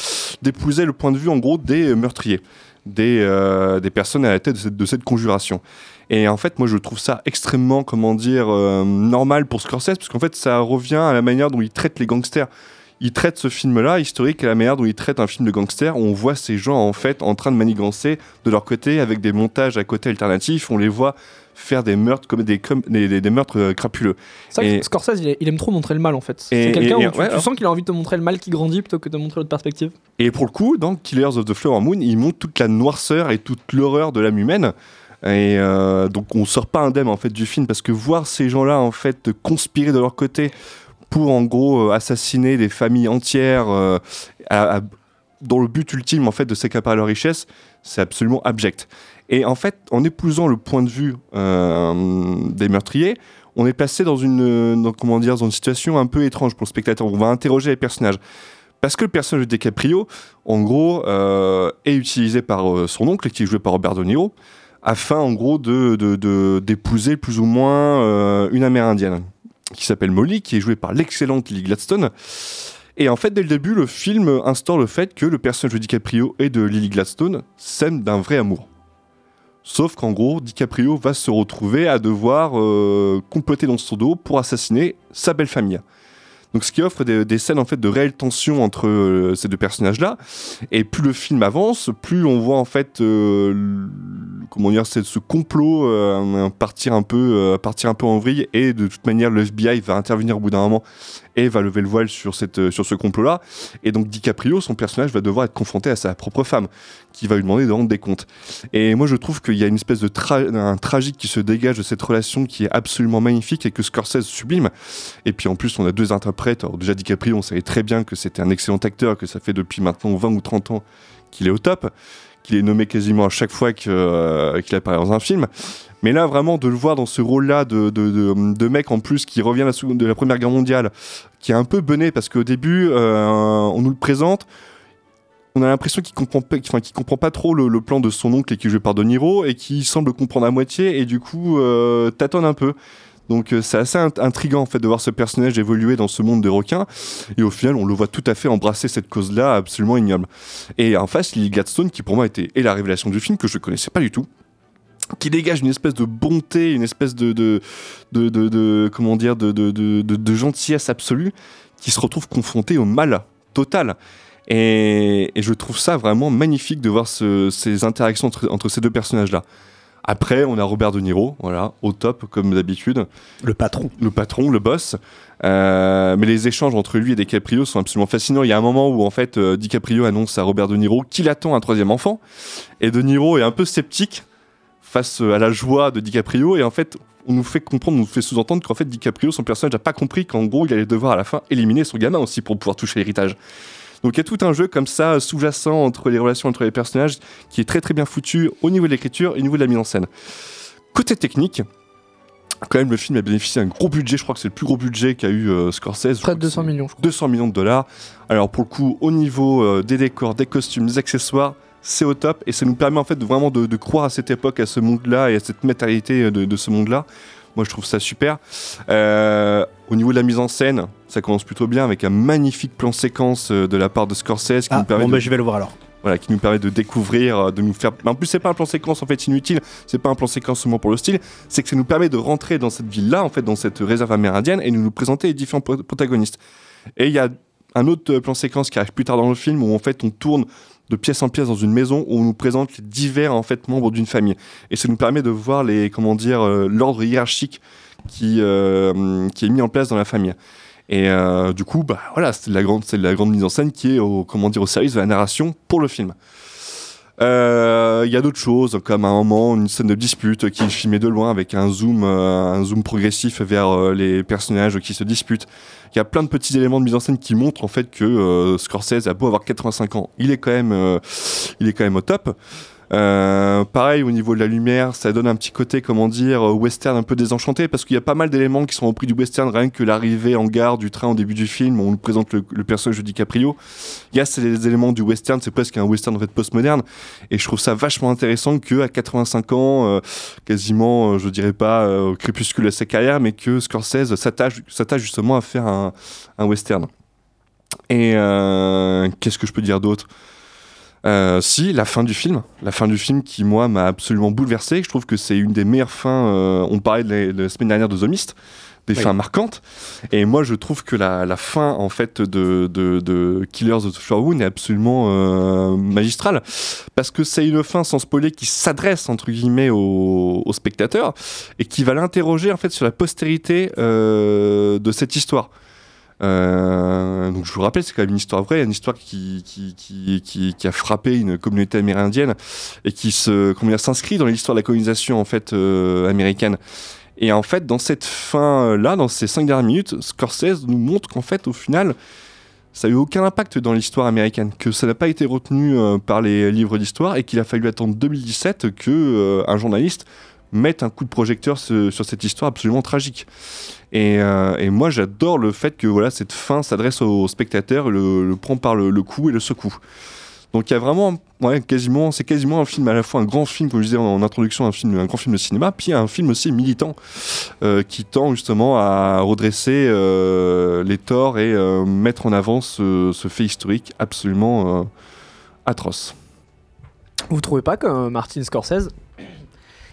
d'épouser le point de vue en gros des meurtriers des, euh, des personnes à la tête de cette, de cette conjuration. Et en fait, moi, je trouve ça extrêmement, comment dire, euh, normal pour Scorsese, parce qu'en fait, ça revient à la manière dont il traite les gangsters. Il traite ce film-là, historique, à la manière dont il traite un film de gangsters, où on voit ces gens, en fait, en train de manigancer de leur côté, avec des montages à côté alternatifs, on les voit faire des meurtres comme des, comme des, des- des meurtres euh, crapuleux. C'est vrai Et- que Scorsese, il, il aime trop montrer le mal en fait. C'est quelqu'un où et- tu, ouais, tu sens qu'il a envie de te montrer le mal qui grandit plutôt que de montrer l'autre perspective. Et pour le coup, dans Killers of the Flower Moon, il montre toute la noirceur et toute l'horreur de l'âme humaine. Et euh, donc on sort pas indemne en fait du film parce que voir ces gens-là en fait conspirer de leur côté pour en gros euh, assassiner des familles entières euh, dans le but ultime en fait de s'accaparer leur richesse, c'est absolument abject. Et en fait, en épousant le point de vue des meurtriers, on est placé dans une, comment dire, dans une situation un peu étrange pour le spectateur. On va interroger les personnages. Parce que le personnage de DiCaprio, en gros, est utilisé par son oncle, qui est joué par Robert De Niro, afin, en gros, de, d'épouser plus ou moins euh, une Amérindienne, qui s'appelle Molly, qui est jouée par l'excellente Lily Gladstone. Et en fait, dès le début, le film instaure le fait que le personnage de DiCaprio et de Lily Gladstone s'aiment d'un vrai amour. Sauf qu'en gros, DiCaprio va se retrouver à devoir euh, comploter dans son dos pour assassiner sa belle famille. Donc ce qui offre des, scènes en fait de réelle tension entre euh, ces deux personnages-là. Et plus le film avance, plus on voit en fait comment dire c'est ce complot euh, partir un peu euh, partir un peu en vrille. Et de toute manière, le FBI va intervenir au bout d'un moment et va lever le voile sur cette euh, sur ce complot-là. Et donc DiCaprio, son personnage va devoir être confronté à sa propre femme, qui va lui demander de rendre des comptes. Et moi, je trouve qu'il y a une espèce de un tragique qui se dégage de cette relation qui est absolument magnifique et que Scorsese sublime. Et puis en plus, on a deux interprètes. Alors déjà, DiCaprio, on savait très bien que c'était un excellent acteur, que ça fait depuis maintenant 20 ou 30 ans qu'il est au top, qu'il est nommé quasiment à chaque fois euh, qu'il apparaît dans un film. Mais là, vraiment, de le voir dans ce rôle-là de, mec en plus qui revient de la, Première Guerre mondiale, qui est un peu bené parce qu'au début, euh, on nous le présente, on a l'impression qu'il comprend comprend pas trop le, le plan de son oncle et qui est joué par De Niro et qui semble comprendre à moitié et du coup euh, tâtonne un peu. Donc euh, c'est assez int- intriguant en fait de voir ce personnage évoluer dans ce monde des requins et au final on le voit tout à fait embrasser cette cause-là absolument ignoble. Et en face Lily Gladstone qui pour moi était est la révélation du film que je connaissais pas du tout qui dégage une espèce de bonté, une espèce de, de, de, de- de- comment dire, de, de, de, de- de gentillesse absolue, qui se retrouve confrontée au mal total. Et, et je trouve ça vraiment magnifique de voir ce- ces interactions entre, entre ces deux personnages-là. Après, on a Robert De Niro, voilà, au top comme d'habitude. Le patron. Le patron, le boss. Euh, mais les échanges entre lui et DiCaprio sont absolument fascinants. Il y a un moment où en fait euh, DiCaprio annonce à Robert De Niro qu'il attend un troisième enfant, et De Niro est un peu sceptique face à la joie de DiCaprio, et en fait on nous fait comprendre, on nous fait sous-entendre qu'en fait DiCaprio, son personnage, n'a pas compris qu'en gros il allait devoir à la fin éliminer son gamin aussi pour pouvoir toucher l'héritage. Donc il y a tout un jeu comme ça sous-jacent entre les relations entre les personnages qui est très très bien foutu au niveau de l'écriture et au niveau de la mise en scène. Côté technique, quand même le film a bénéficié d'un gros budget, je crois que c'est le plus gros budget qu'a eu euh, Scorsese. Près de 200 millions, je crois. 200 millions de dollars. Alors pour le coup, au niveau euh, des décors, des costumes, des accessoires, c'est au top et ça nous permet en fait de vraiment de, de croire à cette époque, à ce monde-là et à cette matérialité euh, de, de ce monde-là. Moi, je trouve ça super. Euh, au niveau de la mise en scène, ça commence plutôt bien avec un magnifique plan séquence euh, de la part de Scorsese qui Ah, nous permet bon, de... bah, je vais le voir alors. Voilà, qui nous permet de découvrir, euh, de nous faire. En plus, c'est pas un plan séquence en fait inutile. C'est pas un plan séquence seulement pour le style. C'est que ça nous permet de rentrer dans cette ville-là, en fait, dans cette réserve amérindienne, et de nous présenter les différents pro- protagonistes. Et il y a un autre plan séquence qui arrive plus tard dans le film où en fait on tourne de pièce en pièce dans une maison où on nous présente les divers en fait membres d'une famille. Et ça nous permet de voir les comment dire euh, l'ordre hiérarchique qui euh, qui est mis en place dans la famille. Et euh, du coup, bah voilà, c'est la grande, c'est la grande mise en scène qui est au, comment dire, au service de la narration pour le film. Euh, Il y a d'autres choses, comme à un moment une scène de dispute qui est filmée de loin avec un zoom, euh, un zoom progressif vers euh, les personnages qui se disputent. Il y a plein de petits éléments de mise en scène qui montrent en fait que Scorsese a beau avoir 85 ans, il est quand même, il est quand même au top. Euh, pareil au niveau de la lumière, ça donne un petit côté, comment dire, euh, western un peu désenchanté parce qu'il y a pas mal d'éléments qui sont repris du western, rien que l'arrivée en gare du train au début du film, on nous présente le, personnage de DiCaprio. Il y a ces éléments du western, c'est presque un western red postmoderne, et je trouve ça vachement intéressant que à 85 ans, euh, quasiment, je dirais pas au crépuscule de sa carrière, mais que Scorsese s'attache, justement à faire un, un western. Et qu'est-ce que je peux dire d'autre? Euh, si, la fin du film. La fin du film qui, moi, m'a absolument bouleversé. Je trouve que c'est une des meilleures fins. euh, on parlait de la, de la semaine dernière de The Mist, des Oui. fins marquantes. Et moi, je trouve que la, la fin, en fait, de, de, de Killers of the Flower Moon est absolument euh, magistrale. Parce que c'est une fin, sans spoiler, qui s'adresse, entre guillemets, au, au spectateur et qui va l'interroger, en fait, sur la postérité de cette histoire. Euh, donc je vous rappelle, c'est quand même une histoire vraie, une histoire qui, qui, qui, qui, a frappé une communauté amérindienne et qui s'inscrit dans l'histoire de la colonisation en fait euh, américaine. Et en fait, dans cette fin-là, dans ces cinq dernières minutes, Scorsese nous montre qu'en fait, au final, ça a eu aucun impact dans l'histoire américaine, que ça n'a pas été retenu euh, par les livres d'histoire et qu'il a fallu attendre 2017 que un journaliste mette un coup de projecteur sur cette histoire absolument tragique. Et, euh, et moi, j'adore le fait que voilà, cette fin s'adresse au spectateur, le, prend par le, le cou et le secoue. Donc il y a vraiment, quasiment, c'est quasiment un film à la fois un grand film, comme je disais en, introduction, un film, un grand film de cinéma, puis un film aussi militant euh, qui tend justement à redresser euh, les torts et mettre en avant ce, ce fait historique absolument atroce. Vous trouvez pas que Martin Scorsese,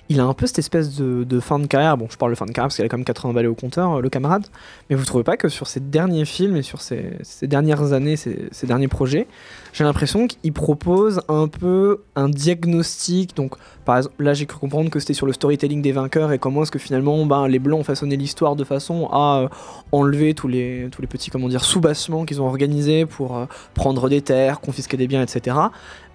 il a un peu cette espèce de, fin de carrière Bon, je parle de fin de carrière parce qu'il a quand même 80 balais au compteur, euh, le camarade. Mais vous trouvez pas que sur ses derniers films et sur ses, dernières années, ses, derniers projets, j'ai l'impression qu'il propose un peu un diagnostic. Donc, par exemple, là, j'ai cru comprendre que c'était sur le storytelling des vainqueurs et comment est-ce que finalement, ben, les blancs ont façonné l'histoire de façon à euh, enlever tous les, petits, comment dire, sous-bassements qu'ils ont organisés pour euh, prendre des terres, confisquer des biens, etc.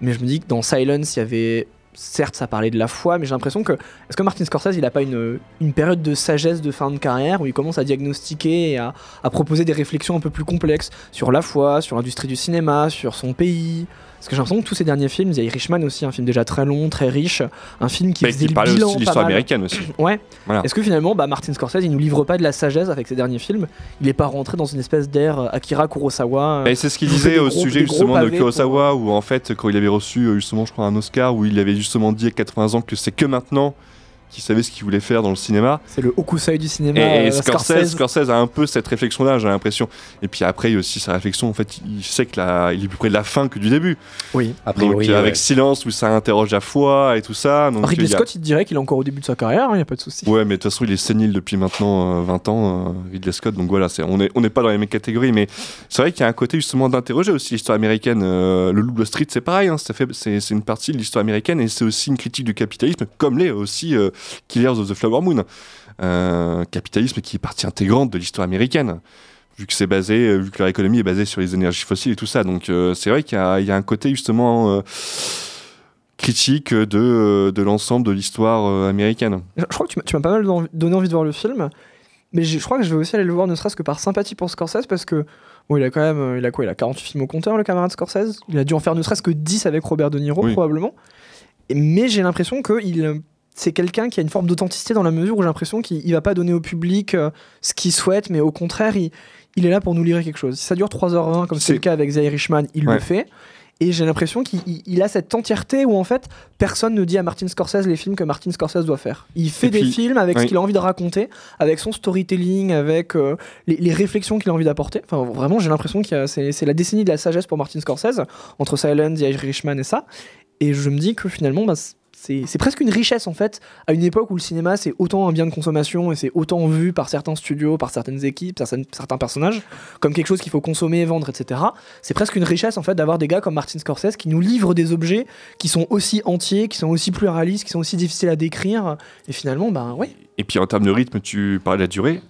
Mais je me dis que dans Silence, il y avait certes ça parlait de la foi, mais j'ai l'impression que est-ce que Martin Scorsese il a pas une, période de sagesse de fin de carrière où il commence à diagnostiquer et à proposer des réflexions un peu plus complexes sur la foi, sur l'industrie du cinéma, sur son pays. Parce que j'ai l'impression que tous ces derniers films, il y a Irishman aussi, un film déjà très long, très riche, un film qui Mais faisait qui le parlait bilan aussi de l'histoire américaine aussi. Ouais. Voilà. Est-ce que finalement, bah, Martin Scorsese, il nous livre pas de la sagesse avec ses derniers films? Il est pas rentré dans une espèce d'air euh, Akira Kurosawa. Et c'est ce qu'il disait au gros- sujet justement de pour- Kurosawa, où en fait, quand il avait reçu euh, justement, je crois, un Oscar, où il avait justement dit à 80 ans que c'est que maintenant qu'il savait ce qu'il voulait faire dans le cinéma. C'est le Hokusai du cinéma. Et, et euh, Scorsese, Scorsese a un peu cette réflexion-là, j'ai l'impression. Et puis après, il y a aussi sa réflexion, en fait, il sait qu'il il est plus près de la fin que du début. Oui. A Donc, priori, euh, avec ouais. Silence, où ça interroge la foi et tout ça. Donc, Ridley il a- Scott, il te dirait qu'il est encore au début de sa carrière, il n'y a pas de souci. Ouais, mais de toute façon, il est sénile depuis maintenant euh, 20 ans, euh, Ridley Scott. Donc voilà, on n'est on pas dans les mêmes catégories, mais c'est vrai qu'il y a un côté justement d'interroger aussi l'histoire américaine. Euh, le Loup Wall Street, c'est pareil, hein, ça fait, c'est, c'est une partie de l'histoire américaine et c'est aussi une critique du capitalisme, comme l'est aussi euh, Killers of the Flower Moon. Euh, capitalisme qui est partie intégrante de l'histoire américaine. Vu que c'est basé, euh, vu que leur économie est basée sur les énergies fossiles et tout ça, donc euh, c'est vrai qu'il y a, il y a un côté justement euh, critique de, de l'ensemble de l'histoire euh, américaine. Je crois que tu m'as- pas mal donné envie de voir le film, mais je crois que je vais aussi aller le voir ne serait-ce que par sympathie pour Scorsese parce que bon, il a quand même euh, il a quoi Il a 48 films au compteur, le camarade Scorsese? Il a dû en faire ne serait-ce que 10 avec Robert De Niro, Oui. probablement. Mais j'ai l'impression que il, euh, c'est quelqu'un qui a une forme d'authenticité dans la mesure où j'ai l'impression qu'il il va pas donner au public euh, ce qu'il souhaite, mais au contraire, il, il est là pour nous livrer quelque chose. Si ça dure 3h20, comme c'est le cas avec The Irishman, il Ouais. le fait. Et j'ai l'impression qu'il il- il a cette entièreté où en fait personne ne dit à Martin Scorsese les films que Martin Scorsese doit faire. Il fait des films avec ce qu'il a envie de raconter, avec son storytelling, avec euh, les, les réflexions qu'il a envie d'apporter. Enfin vraiment j'ai l'impression que c'est la décennie de la sagesse pour Martin Scorsese entre Silence, The Irishman et ça. Et je me dis que finalement bah, c'est presque une richesse en fait à une époque où le cinéma c'est autant un bien de consommation et c'est autant vu par certains studios, par certaines équipes, certaines- certains personnages comme quelque chose qu'il faut consommer, vendre, etc. C'est presque une richesse en fait d'avoir des gars comme Martin Scorsese qui nous livrent des objets qui sont aussi entiers, qui sont aussi pluralistes, qui sont aussi difficiles à décrire. Et finalement, ben ouais. Et puis en termes de rythme, tu parlais de la durée.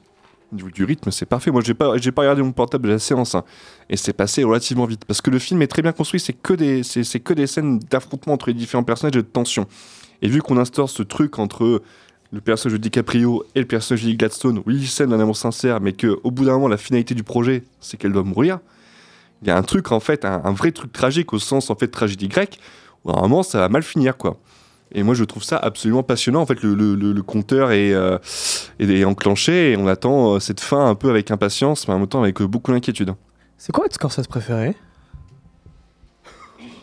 Au niveau du rythme, c'est parfait. Moi, j'ai pas, j'ai pas regardé mon portable de la séance, hein, et c'est passé relativement vite parce que le film est très bien construit. C'est que des, c'est, que des scènes d'affrontement entre les différents personnages et de tension. Et vu qu'on instaure ce truc entre le personnage de DiCaprio et le personnage de Gladstone, oui, scène d'un amour sincère, mais que au bout d'un moment, la finalité du projet, c'est qu'elle doit mourir. Il y a un truc en fait, un, un vrai truc tragique au sens en fait tragédie grecque. Où à un moment, ça va mal finir, quoi. Et moi, je trouve ça absolument passionnant. En fait, le, le, le- le compteur est, euh, est, est enclenché et on attend euh, cette fin un peu avec impatience, mais en même temps avec euh, beaucoup d'inquiétude. C'est quoi votre Scorsese préféré?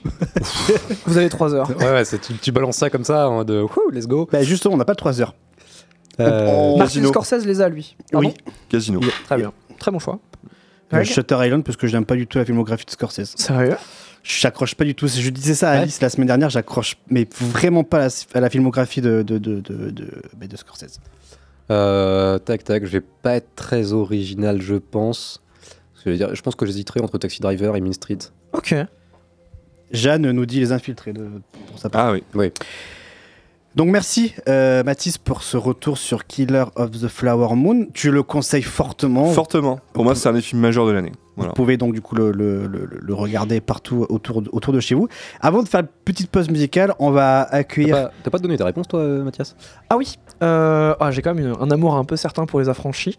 Vous avez 3 heures. Ouais, ouais, c'est- tu, tu balances ça comme ça en mode wouh, let's go. Bah justement, on n'a pas 3 heures. Euh, Martin Casino. Scorsese les a, lui. Pardon? Oui. Casino. Très bien. Très bon choix. Greg? Shutter Island parce que je n'aime pas du tout la filmographie de Scorsese. Sérieux? J'accroche pas du tout. Je disais ça à Ouais. Alice la semaine dernière, j'accroche mais vraiment pas à la, à la filmographie de, de, de, de, de- bah, de Scorsese. Euh, tac, tac, je vais pas être très original, je pense. Je, dire, je pense que j'hésiterai entre Taxi Driver et Mean Street. Ok. Jeanne nous dit les infiltrés de, pour sa part. Ah oui. Oui. Donc merci euh, Mathis pour ce retour sur Killer of the Flower Moon. Tu le conseilles fortement. Fortement. Pour moi, c'est un des films majeurs de l'année. Voilà. Vous pouvez donc du coup le, le- le- le regarder partout autour de, autour de chez vous. Avant de faire une petite pause musicale, on va T'as accueillir. pas, t'as pas donné ta réponse, toi, euh, Mathias? Ah oui, euh, ah, j'ai quand même une- un amour un peu certain pour les affranchis,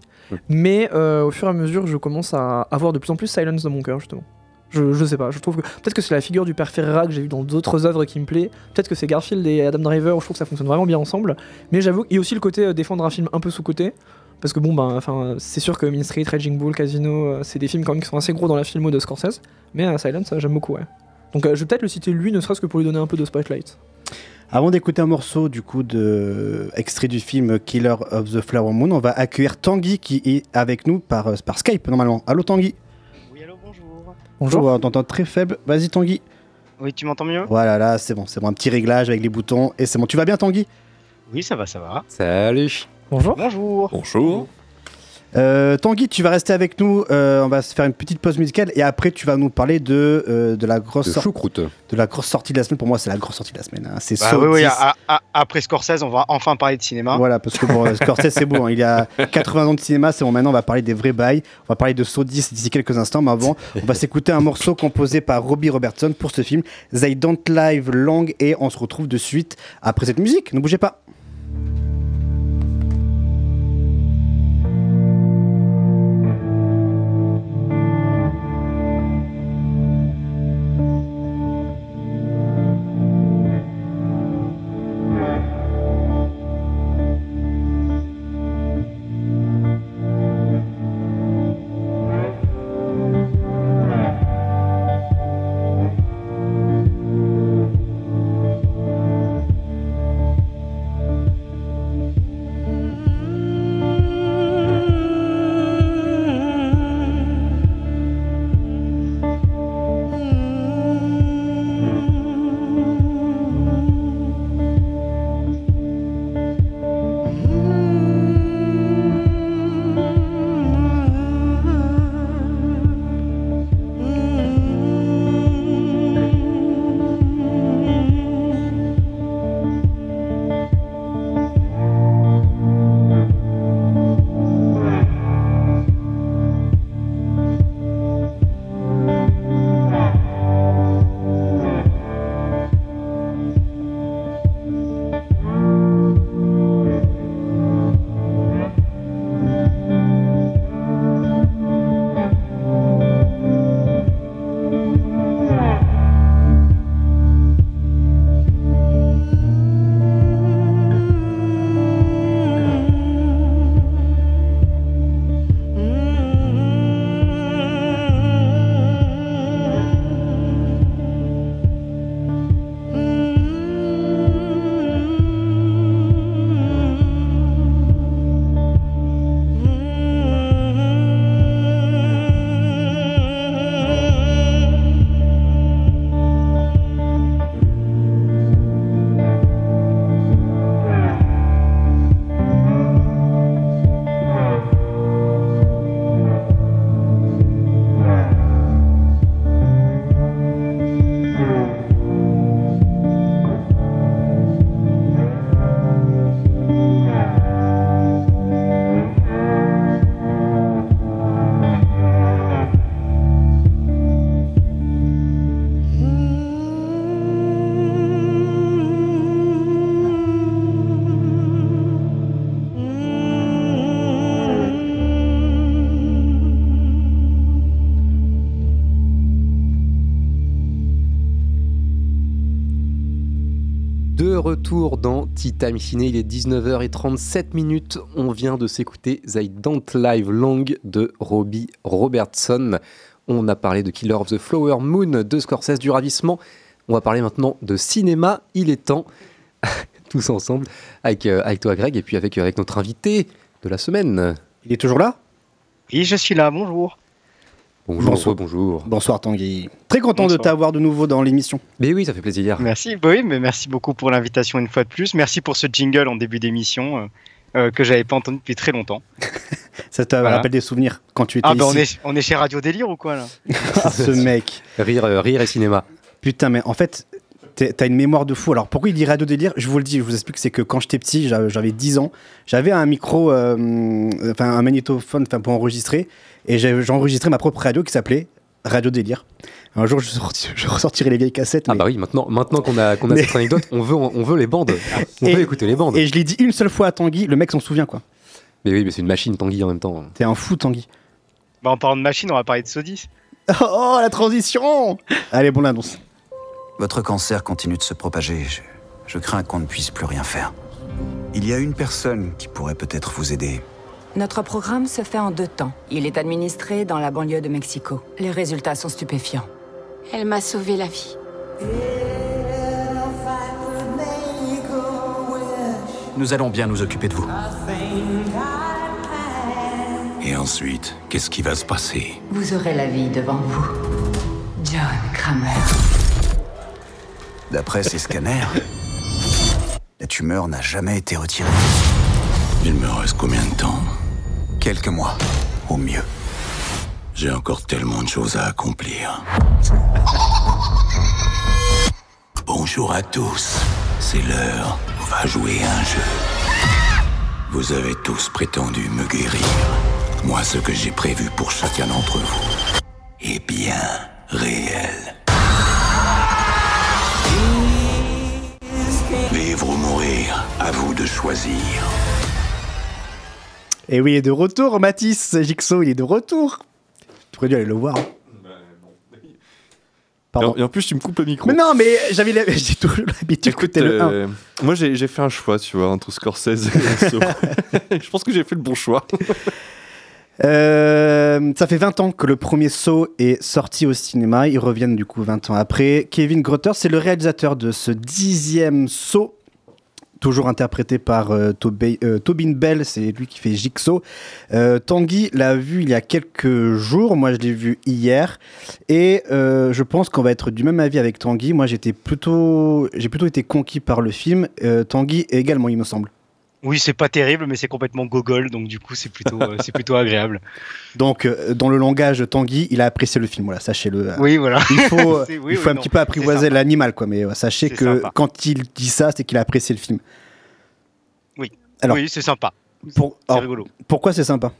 mais euh, au fur et à mesure, je commence à avoir de plus en plus Silence dans mon cœur, justement. Je, je sais pas, je trouve que peut-être que c'est la figure du père Ferreira que j'ai vu dans d'autres œuvres qui me plaît, peut-être que c'est Garfield et Adam Driver où je trouve que ça fonctionne vraiment bien ensemble, mais j'avoue qu'il y a aussi le côté euh, défendre un film un peu sous-côté, parce que bon, ben, enfin, c'est sûr que Mean Street, Raging Bull, Casino, euh, c'est des films quand même qui sont assez gros dans la filmo de Scorsese, mais euh, Silence, euh, j'aime beaucoup, ouais. Donc euh, je vais peut-être le citer lui, ne serait-ce que pour lui donner un peu de spotlight. Avant d'écouter un morceau du coup de extrait du film Killer of the Flower Moon, on va accueillir Tanguy qui est avec nous par, euh, par Skype normalement. Allô Tanguy? Oui, allô, bonjour. Bonjour. On t'entend très faible. Vas-y Tanguy. Oui, tu m'entends mieux? Voilà, là c'est bon, c'est bon. Un petit réglage avec les boutons et c'est bon. Tu vas bien Tanguy? Oui, ça va, ça va. Salut. Bonjour. Bonjour. Bonjour. Euh, Tanguy, tu vas rester avec nous. euh, on va se faire une petite pause musicale et après tu vas nous parler de, euh, de la grosse De sor- choucroute. de la grosse sortie de la semaine. Pour moi, c'est la grosse sortie de la semaine. hein. C'est Bah Saw oui, oui, 10. a- a- après Scorsese, on va enfin parler de cinéma. Voilà, parce que bon, Scorsese, c'est beau. hein. Il y a 80 ans de cinéma, c'est bon. Maintenant, on va parler des vrais bails. On va parler de Saw 10 d'ici quelques instants. Mais avant, on va s'écouter un morceau composé par Robbie Robertson pour ce film, They Don't Live Long. Et on se retrouve de suite après cette musique. Ne bougez pas. Retour dans Tea Time Ciné, il est 19h37 minutes. On vient de s'écouter I Don't Live Long de Robbie Robertson. On a parlé de Killer of the Flower Moon de Scorsese du ravissement. On va parler maintenant de cinéma. Il est temps, tous ensemble, avec, euh, avec toi Greg et puis avec, avec notre invité de la semaine. Il est toujours là? Oui, je suis là, bonjour. Bonjour, Bonsoir. bonjour. Bonsoir Tanguy. Très content de Bonsoir. t'avoir de nouveau dans l'émission. Mais oui, ça fait plaisir. Merci, bah oui, mais merci beaucoup pour l'invitation une fois de plus. Merci pour ce jingle en début d'émission euh, euh, que j'avais pas entendu depuis très longtemps. Ça te Voilà. rappelle des souvenirs quand tu étais Ah bah on est, on est chez Radio Délire ou quoi là Ah, ce mec. Rire, euh, rire et cinéma. Putain, mais en fait, t'as une mémoire de fou. Alors pourquoi il dit radio délire? Je vous le dis, je vous explique, c'est que quand j'étais petit, j'avais j'avais 10 ans, j'avais un micro, euh, enfin un magnétophone enfin, pour enregistrer, et j'ai enregistré ma propre radio qui s'appelait Radio Délire. Un jour, je, sorti- je ressortirai les vieilles cassettes. Ah mais- bah oui, maintenant, maintenant qu'on a, qu'on a Mais- cette anecdote, on veut, on veut les bandes. On Et- veut écouter les bandes. Et je l'ai dit une seule fois à Tanguy, le mec s'en souvient quoi. Mais oui, mais c'est une machine Tanguy en même temps. T'es un fou Tanguy. Bah en parlant de machine, on va parler de Sodis. Oh, la transition Allez, bon l'annonce. Votre cancer continue de se propager. Je, je crains qu'on ne puisse plus rien faire. Il y a une personne qui pourrait peut-être vous aider. Notre programme se fait en deux temps. Il est administré dans la banlieue de Mexico. Les résultats sont stupéfiants. Elle m'a sauvé la vie. Nous allons bien nous occuper de vous. Et ensuite, qu'est-ce qui va se passer? Vous aurez la vie devant vous. John Kramer. D'après ces scanners, la tumeur n'a jamais été retirée. Il me reste combien de temps Quelques mois, au mieux. J'ai encore tellement de choses à accomplir. Bonjour à tous. C'est l'heure. On va jouer à un jeu. Vous avez tous prétendu me guérir. Moi, ce que j'ai prévu pour chacun d'entre vous est bien réel. Vivre ou mourir, à vous de choisir. Et oui, il est de retour, Mathis. Jigsaw, il est de retour. Tu aurais dû aller le voir. Pardon. Et en plus, tu me coupes le micro. Mais non, mais j'avais la- j'ai toujours l'habitude t'es le 1. Euh, moi, j'ai j'ai fait un choix, tu vois, entre Scorsese et Saw. Je pense que j'ai fait le bon choix. Euh, ça fait 20 ans que le premier Saw est sorti au cinéma. Ils reviennent du coup 20 ans après. Kevin Grotter, c'est le réalisateur de ce dixième Saw. Toujours interprété par euh, euh, Tobin Bell, c'est lui qui fait Jigsaw. Euh, Tanguy l'a vu il y a quelques jours, moi je l'ai vu hier, et je pense qu'on va être du même avis avec Tanguy. Moi j'étais plutôt, j'ai plutôt été conquis par le film. Tanguy également, il me semble. Oui, c'est pas terrible, mais c'est complètement gogol, donc du coup c'est plutôt, euh, c'est plutôt agréable. Donc, euh, dans le langage Tanguy, il a apprécié le film, voilà, sachez-le. Oui, voilà. Il faut, oui, il faut oui, un non. petit peu apprivoiser l'animal, quoi. Mais euh, sachez que sympa. quand il dit ça, c'est qu'il a apprécié le film. Oui, Alors, oui c'est sympa. Pour- c'est alors, rigolo. Pourquoi c'est sympa?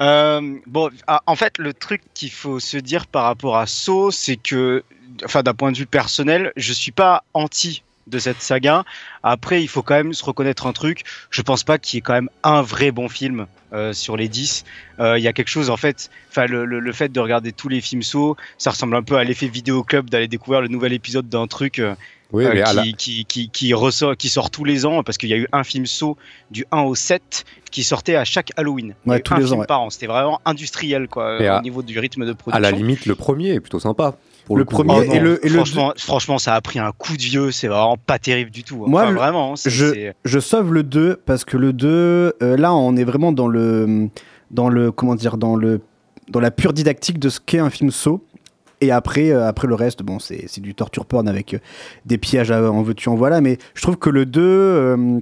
Euh, bon, ah, en fait, le truc qu'il faut se dire par rapport à Saw, c'est que, enfin, d'un point de vue personnel, je suis pas anti de cette saga. Après, il faut quand même se reconnaître un truc. Je pense pas qu'il y ait quand même un vrai bon film euh, sur les 10. Euh, Il y a quelque chose, en fait, enfin, le, le- le fait de regarder tous les films Saw, ça ressemble un peu à l'effet vidéoclub d'aller découvrir le nouvel épisode d'un truc. euh, Oui, mais à qui, la- qui, qui, qui ressort, qui sort tous les ans, parce qu'il y a eu un film Saw du 1 au 7 qui sortait à chaque Halloween. Ouais, tous un les film ans, ouais. par an. C'était vraiment industriel, quoi, euh, à- au niveau du rythme de À production. la limite, le premier est plutôt sympa. Pour Le premier Oh et le- et le franchement, franchement, ça a pris un coup de vieux, c'est vraiment pas terrible du tout. Moi, Enfin, le- vraiment, hein, je, je sauve le 2 parce que le 2, euh, là, on est vraiment dans le, dans le, comment dire, dans le, dans la pure didactique de ce qu'est un film saut. Et après, euh, après le reste, bon, c'est c'est du torture porn avec euh, des pièges à- en veux-tu, en voilà. Mais je trouve que le 2, euh,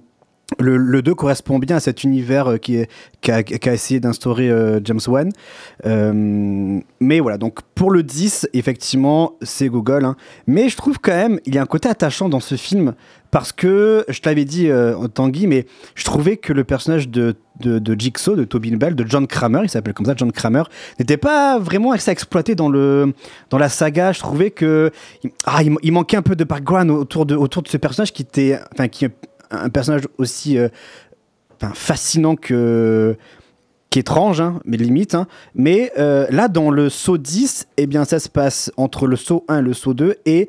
le, le 2 correspond bien à cet univers euh, qui est- qu'a essayé d'instaurer euh, James Wan. Euh, mais voilà, donc pour le 10, effectivement, c'est Google. hein. Mais je trouve quand même, il y a un côté attachant dans ce film parce que, je te l'avais dit euh, Tanguy, mais je trouvais que le personnage de, de, Jigsaw, de Tobin Bell, de John Kramer, il s'appelle comme ça, John Kramer, n'était pas vraiment assez exploité dans, le, dans la saga. Je trouvais que ah, il, manquait un peu de background autour de, autour de ce personnage qui était, enfin, qui un personnage aussi euh, fascinant que étrange, hein, mais limite. hein. Mais euh, là, dans le saut 10, eh bien, ça se passe entre le saut 1 et le saut 2 et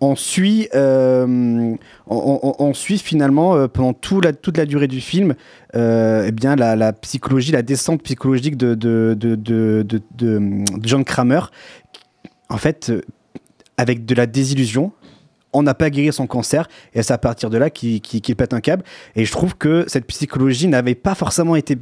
on suit, euh, on, finalement pendant toute la durée du film eh bien, la, psychologie, la descente psychologique de, de, John Kramer. En fait, avec de la désillusion, on n'a pas guéri son cancer et c'est à partir de là qu'il pète un câble. Et je trouve que cette psychologie n'avait pas forcément été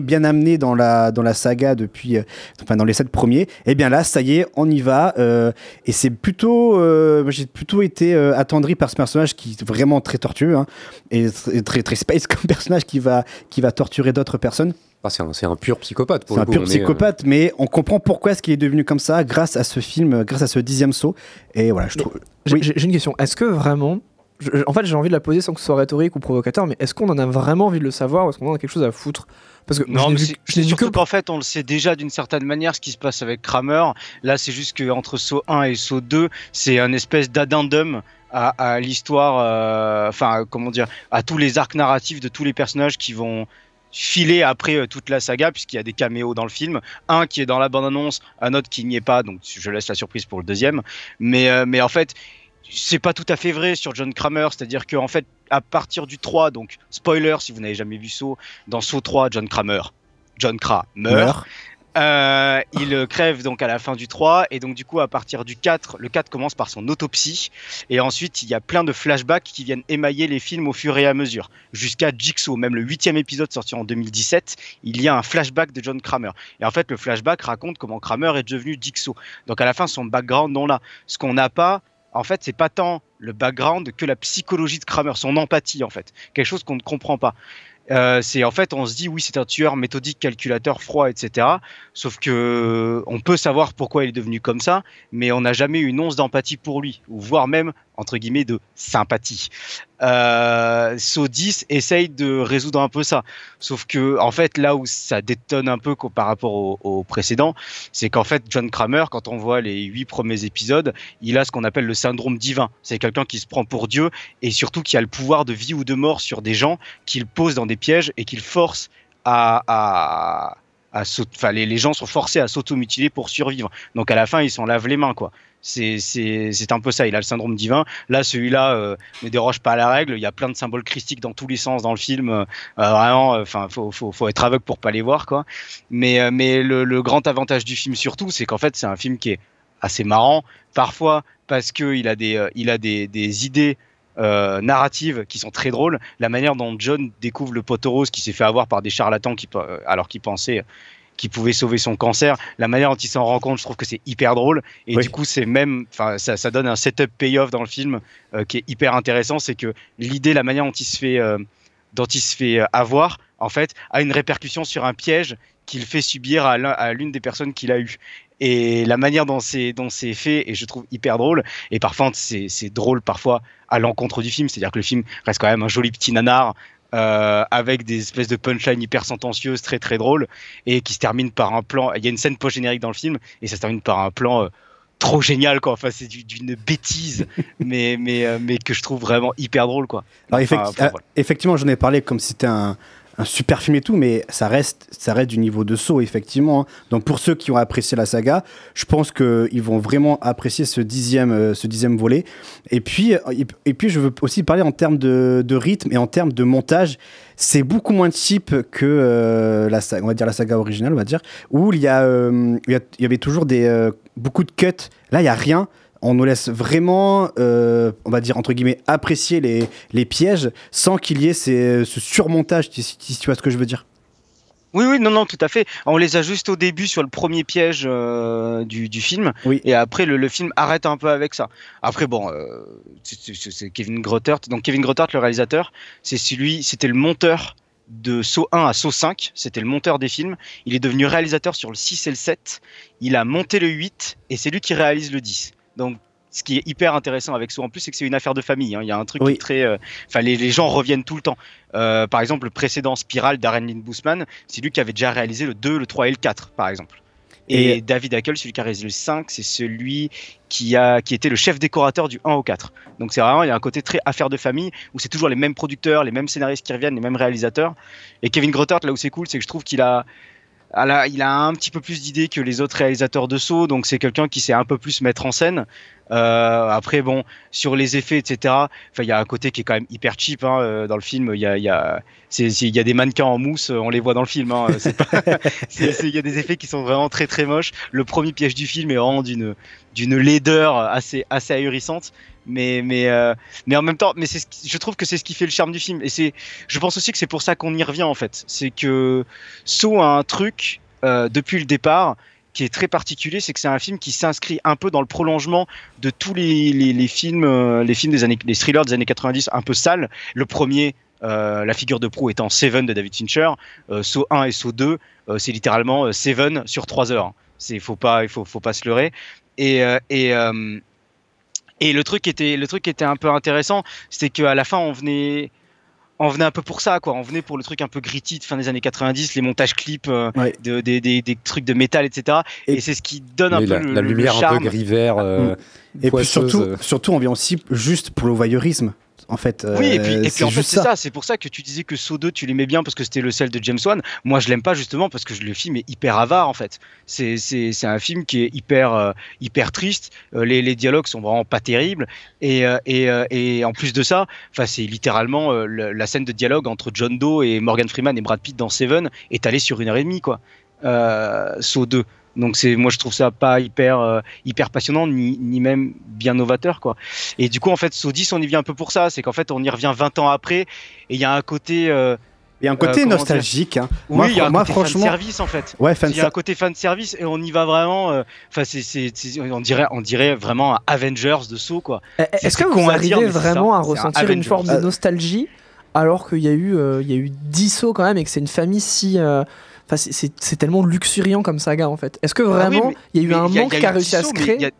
bien amenée dans la, saga depuis, euh, enfin dans les sept premiers, et bien là, ça y est, on y va. euh, et c'est plutôt, euh, j'ai plutôt été attendri par ce personnage qui est vraiment très tortueux hein, et, très, space comme personnage qui va torturer d'autres personnes. Ah, c'est un, c'est un pur psychopathe. pour C'est le un pur on est, euh, psychopathe, mais on comprend pourquoi est-ce qu'il est devenu comme ça grâce à ce film, euh, grâce à ce dixième saut. Et voilà, je trouve. J'ai une question. Est-ce que vraiment. je- je- en fait, j'ai envie de la poser sans que ce soit rhétorique ou provocateur, mais est-ce qu'on en a vraiment envie de le savoir ou est-ce qu'on en a quelque chose à foutre? Parce que je Non, l'ai mais vu- je vu que surtout qu'en fait, on le sait déjà d'une certaine manière ce qui se passe avec Kramer. Là, c'est juste qu'entre saut 1 et saut 2, c'est un espèce d'addendum à, à l'histoire, euh, enfin, comment dire, à tous les arcs narratifs de tous les personnages qui vont filer après euh, toute la saga, puisqu'il y a des caméos dans le film. Un qui est dans la bande-annonce, un autre qui n'y est pas, donc je laisse la surprise pour le deuxième. Mais, euh, mais en fait, c'est pas tout à fait vrai sur John Kramer, c'est-à-dire qu'en fait, à partir du 3, donc spoiler si vous n'avez jamais vu Saw, dans Saw 3, John Kramer, John Kramer, Meurt. Euh, il euh, crève donc à la fin du 3 et donc du coup à partir du 4, le 4 commence par son autopsie et ensuite il y a plein de flashbacks qui viennent émailler les films au fur et à mesure jusqu'à Jigsaw, même le huitième épisode sorti en 2017, il y a un flashback de John Kramer et en fait le flashback raconte comment Kramer est devenu Jigsaw. Donc à la fin son background on l'a. Ce qu'on n'a pas en fait, c'est pas tant le background que la psychologie de Kramer, son empathie en fait, quelque chose qu'on ne comprend pas. Euh, c'est en fait, on se dit oui, c'est un tueur méthodique, calculateur, froid, etc. Sauf que on peut savoir pourquoi il est devenu comme ça, mais on n'a jamais une once d'empathie pour lui, ou voire même entre guillemets de sympathie. Euh, So 10 essaye de résoudre un peu ça, sauf que en fait là où ça détonne un peu par rapport au, au précédent, c'est qu'en fait John Kramer, quand on voit les huit premiers épisodes, il a ce qu'on appelle le syndrome divin. C'est quelqu'un qui se prend pour Dieu et surtout qui a le pouvoir de vie ou de mort sur des gens qu'il pose dans des pièges et qu'il force à, à les, les gens sont forcés à s'automutiler pour survivre. Donc à la fin, ils s'en lavent les mains, quoi. C'est, un peu ça. Il a le syndrome divin. Là, celui-là euh, ne déroge pas à la règle. Il y a plein de symboles christiques dans tous les sens dans le film. Euh, vraiment, enfin, faut, faut, faut être aveugle pour pas les voir, quoi. Mais, euh, mais le, le grand avantage du film surtout, c'est qu'en fait, c'est un film qui est assez marrant. Parfois, parce qu'il a des, euh, il a des, des idées euh, narratives qui sont très drôles. La manière dont John découvre le poteau rose qui s'est fait avoir par des charlatans qui, euh, alors qu'il pensait qu'il pouvait sauver son cancer, la manière dont il s'en rend compte, je trouve que c'est hyper drôle. Et Oui. du coup, c'est même, enfin, ça, ça donne un setup payoff dans le film euh, qui est hyper intéressant. C'est que l'idée, la manière dont il se fait, euh, dont il se fait avoir, en fait, a une répercussion sur un piège qu'il fait subir à l'un- à l'une des personnes qu'il a eu. Et la manière dont c'est dont c'est fait, et je trouve hyper drôle. Et parfois, c'est c'est drôle parfois à l'encontre du film. C'est-à-dire que le film reste quand même un joli petit nanar. euh, avec des espèces de punchlines hyper sentencieuses, très très drôles, et qui se termine par un plan. Il y a une scène post-générique dans le film, et ça se termine par un plan euh, trop génial, quoi. Enfin, c'est du- d'une bêtise, mais, mais, euh, mais que je trouve vraiment hyper drôle, quoi. Alors, effecti- enfin, voilà. effectivement, j'en ai parlé comme si c'était un, un super film et tout, mais ça reste, ça reste du niveau de saut, effectivement. hein. Donc, pour ceux qui ont apprécié la saga, je pense qu'ils vont vraiment apprécier ce dixième, euh, ce dixième volet. Et puis, euh, et, puis, je veux aussi parler en termes de, rythme et en termes de montage. C'est beaucoup moins cheap que euh, la, saga, on va dire la saga originale, on va dire, où il y, a, euh, avait toujours des, beaucoup de cuts. Là, il y a rien on nous laisse vraiment, euh, on va dire entre guillemets, apprécier les, les pièges sans qu'il y ait ces- ce surmontage, si, tu vois ce que je veux dire. Oui, oui, non, non, tout à fait. On les a juste au début sur le premier piège euh, du, du film. Et après, le, le film arrête un peu avec ça. Après, bon, euh, c'est- Kevin Grottert. Donc, Kevin Grottert, le réalisateur, c'est celui, c'était le monteur de Saw 1 à Saw 5. C'était le monteur des films. Il est devenu réalisateur sur le 6 et le 7. Il a monté le 8 et c'est lui qui réalise le 10. Donc, ce qui est hyper intéressant avec Saw en plus, c'est que c'est une affaire de famille. hein. Il y a un truc qui est très. euh, Enfin, les, les gens reviennent tout le temps. Euh, par exemple, le précédent Spiral d'Aren Lynn Bousman, c'est lui qui avait déjà réalisé le 2, le 3 et le 4, par exemple. Et, Et- David Hackel, celui qui a réalisé le 5, c'est celui qui, a, qui était le chef décorateur du 1 au 4. Donc c'est vraiment, il y a un côté très affaire de famille, où c'est toujours les mêmes producteurs, les mêmes scénaristes qui reviennent, les mêmes réalisateurs. Et Kevin Grottert, là où c'est cool, c'est que je trouve qu'il a... ah il a un petit peu plus d'idées que les autres réalisateurs de Saw, donc c'est quelqu'un qui sait un peu plus mettre en scène. Euh, après, bon, sur les effets, etc. Enfin, il y a un côté qui est quand même hyper cheap hein, euh, dans le film. Il y a, y, y des mannequins en mousse, euh, on les voit dans le film. hein, Il y a des effets qui sont vraiment très très moches. Le premier piège du film est vraiment d'une d'une laideur assez assez ahurissante. Mais mais euh, mais en même temps, mais c'est je trouve que c'est ce qui fait le charme du film. Et c'est, je pense aussi que c'est pour ça qu'on y revient en fait. C'est que Saw a un truc euh, depuis le départ qui est très particulier, c'est que c'est un film qui s'inscrit un peu dans le prolongement de tous les, les, films, euh, les films des années, les thrillers des années 90 un peu sales. Le premier, la figure de proue étant Seven de David Fincher, Saw 1 et Saw 2, euh, c'est littéralement Seven sur 3 heures. C'est, faut pas, il faut, faut pas se leurrer. Et, et le truc qui était, le truc qui était un peu intéressant, c'est qu'à la fin, on venait, on venait un peu pour ça, quoi. On venait pour le truc un peu gritty de fin des années 90, les montages clips, euh, de, des, des, des trucs de métal, etc. Et, c'est ce qui donne un Oui, peu la, le, la le lumière un charme. peu gris vert. euh, Mm. Et puis surtout, surtout, on vient aussi juste pour le voyeurisme. En fait, Oui, et puis, Euh, et puis en fait, c'est ça. C'est pour ça que tu disais que Saw 2, tu l'aimais bien parce que c'était le sel de James Wan. Moi, je l'aime pas justement parce que le film est hyper avare en fait. C'est un film qui est hyper, euh, hyper triste. Euh, les, les dialogues sont vraiment pas terribles. Et, euh, et, euh, et en plus de ça, c'est littéralement euh, le- la scène de dialogue entre John Doe et Morgan Freeman et Brad Pitt dans Seven est allée sur une heure et demie, quoi. Euh, Saw 2. Donc c'est moi je trouve ça pas hyper euh, hyper passionnant ni, ni même bien novateur quoi. Et du coup en fait 10 on y vient un peu pour ça, c'est qu'en fait on y revient 20 ans après et il y a un côté euh, Il y a un côté euh, nostalgique. hein. Oui, Moi, il y a un moi, côté franchement, fan service en fait. Ouais, fan il y a un côté fan service et on y va vraiment. euh, Enfin c'est- on dirait on dirait vraiment un Avengers de Saw quoi. Eh, Est-ce c'est que vous dire, arrivez vraiment à un ressentir une forme de Euh, nostalgie alors qu'il y a eu, euh, il y a eu 10 sauts quand même et que c'est une famille si. Enfin, c'est- tellement luxuriant comme saga en fait. Est-ce que Ah oui, vraiment il y a eu un a- manque qui a réussi à se mais créer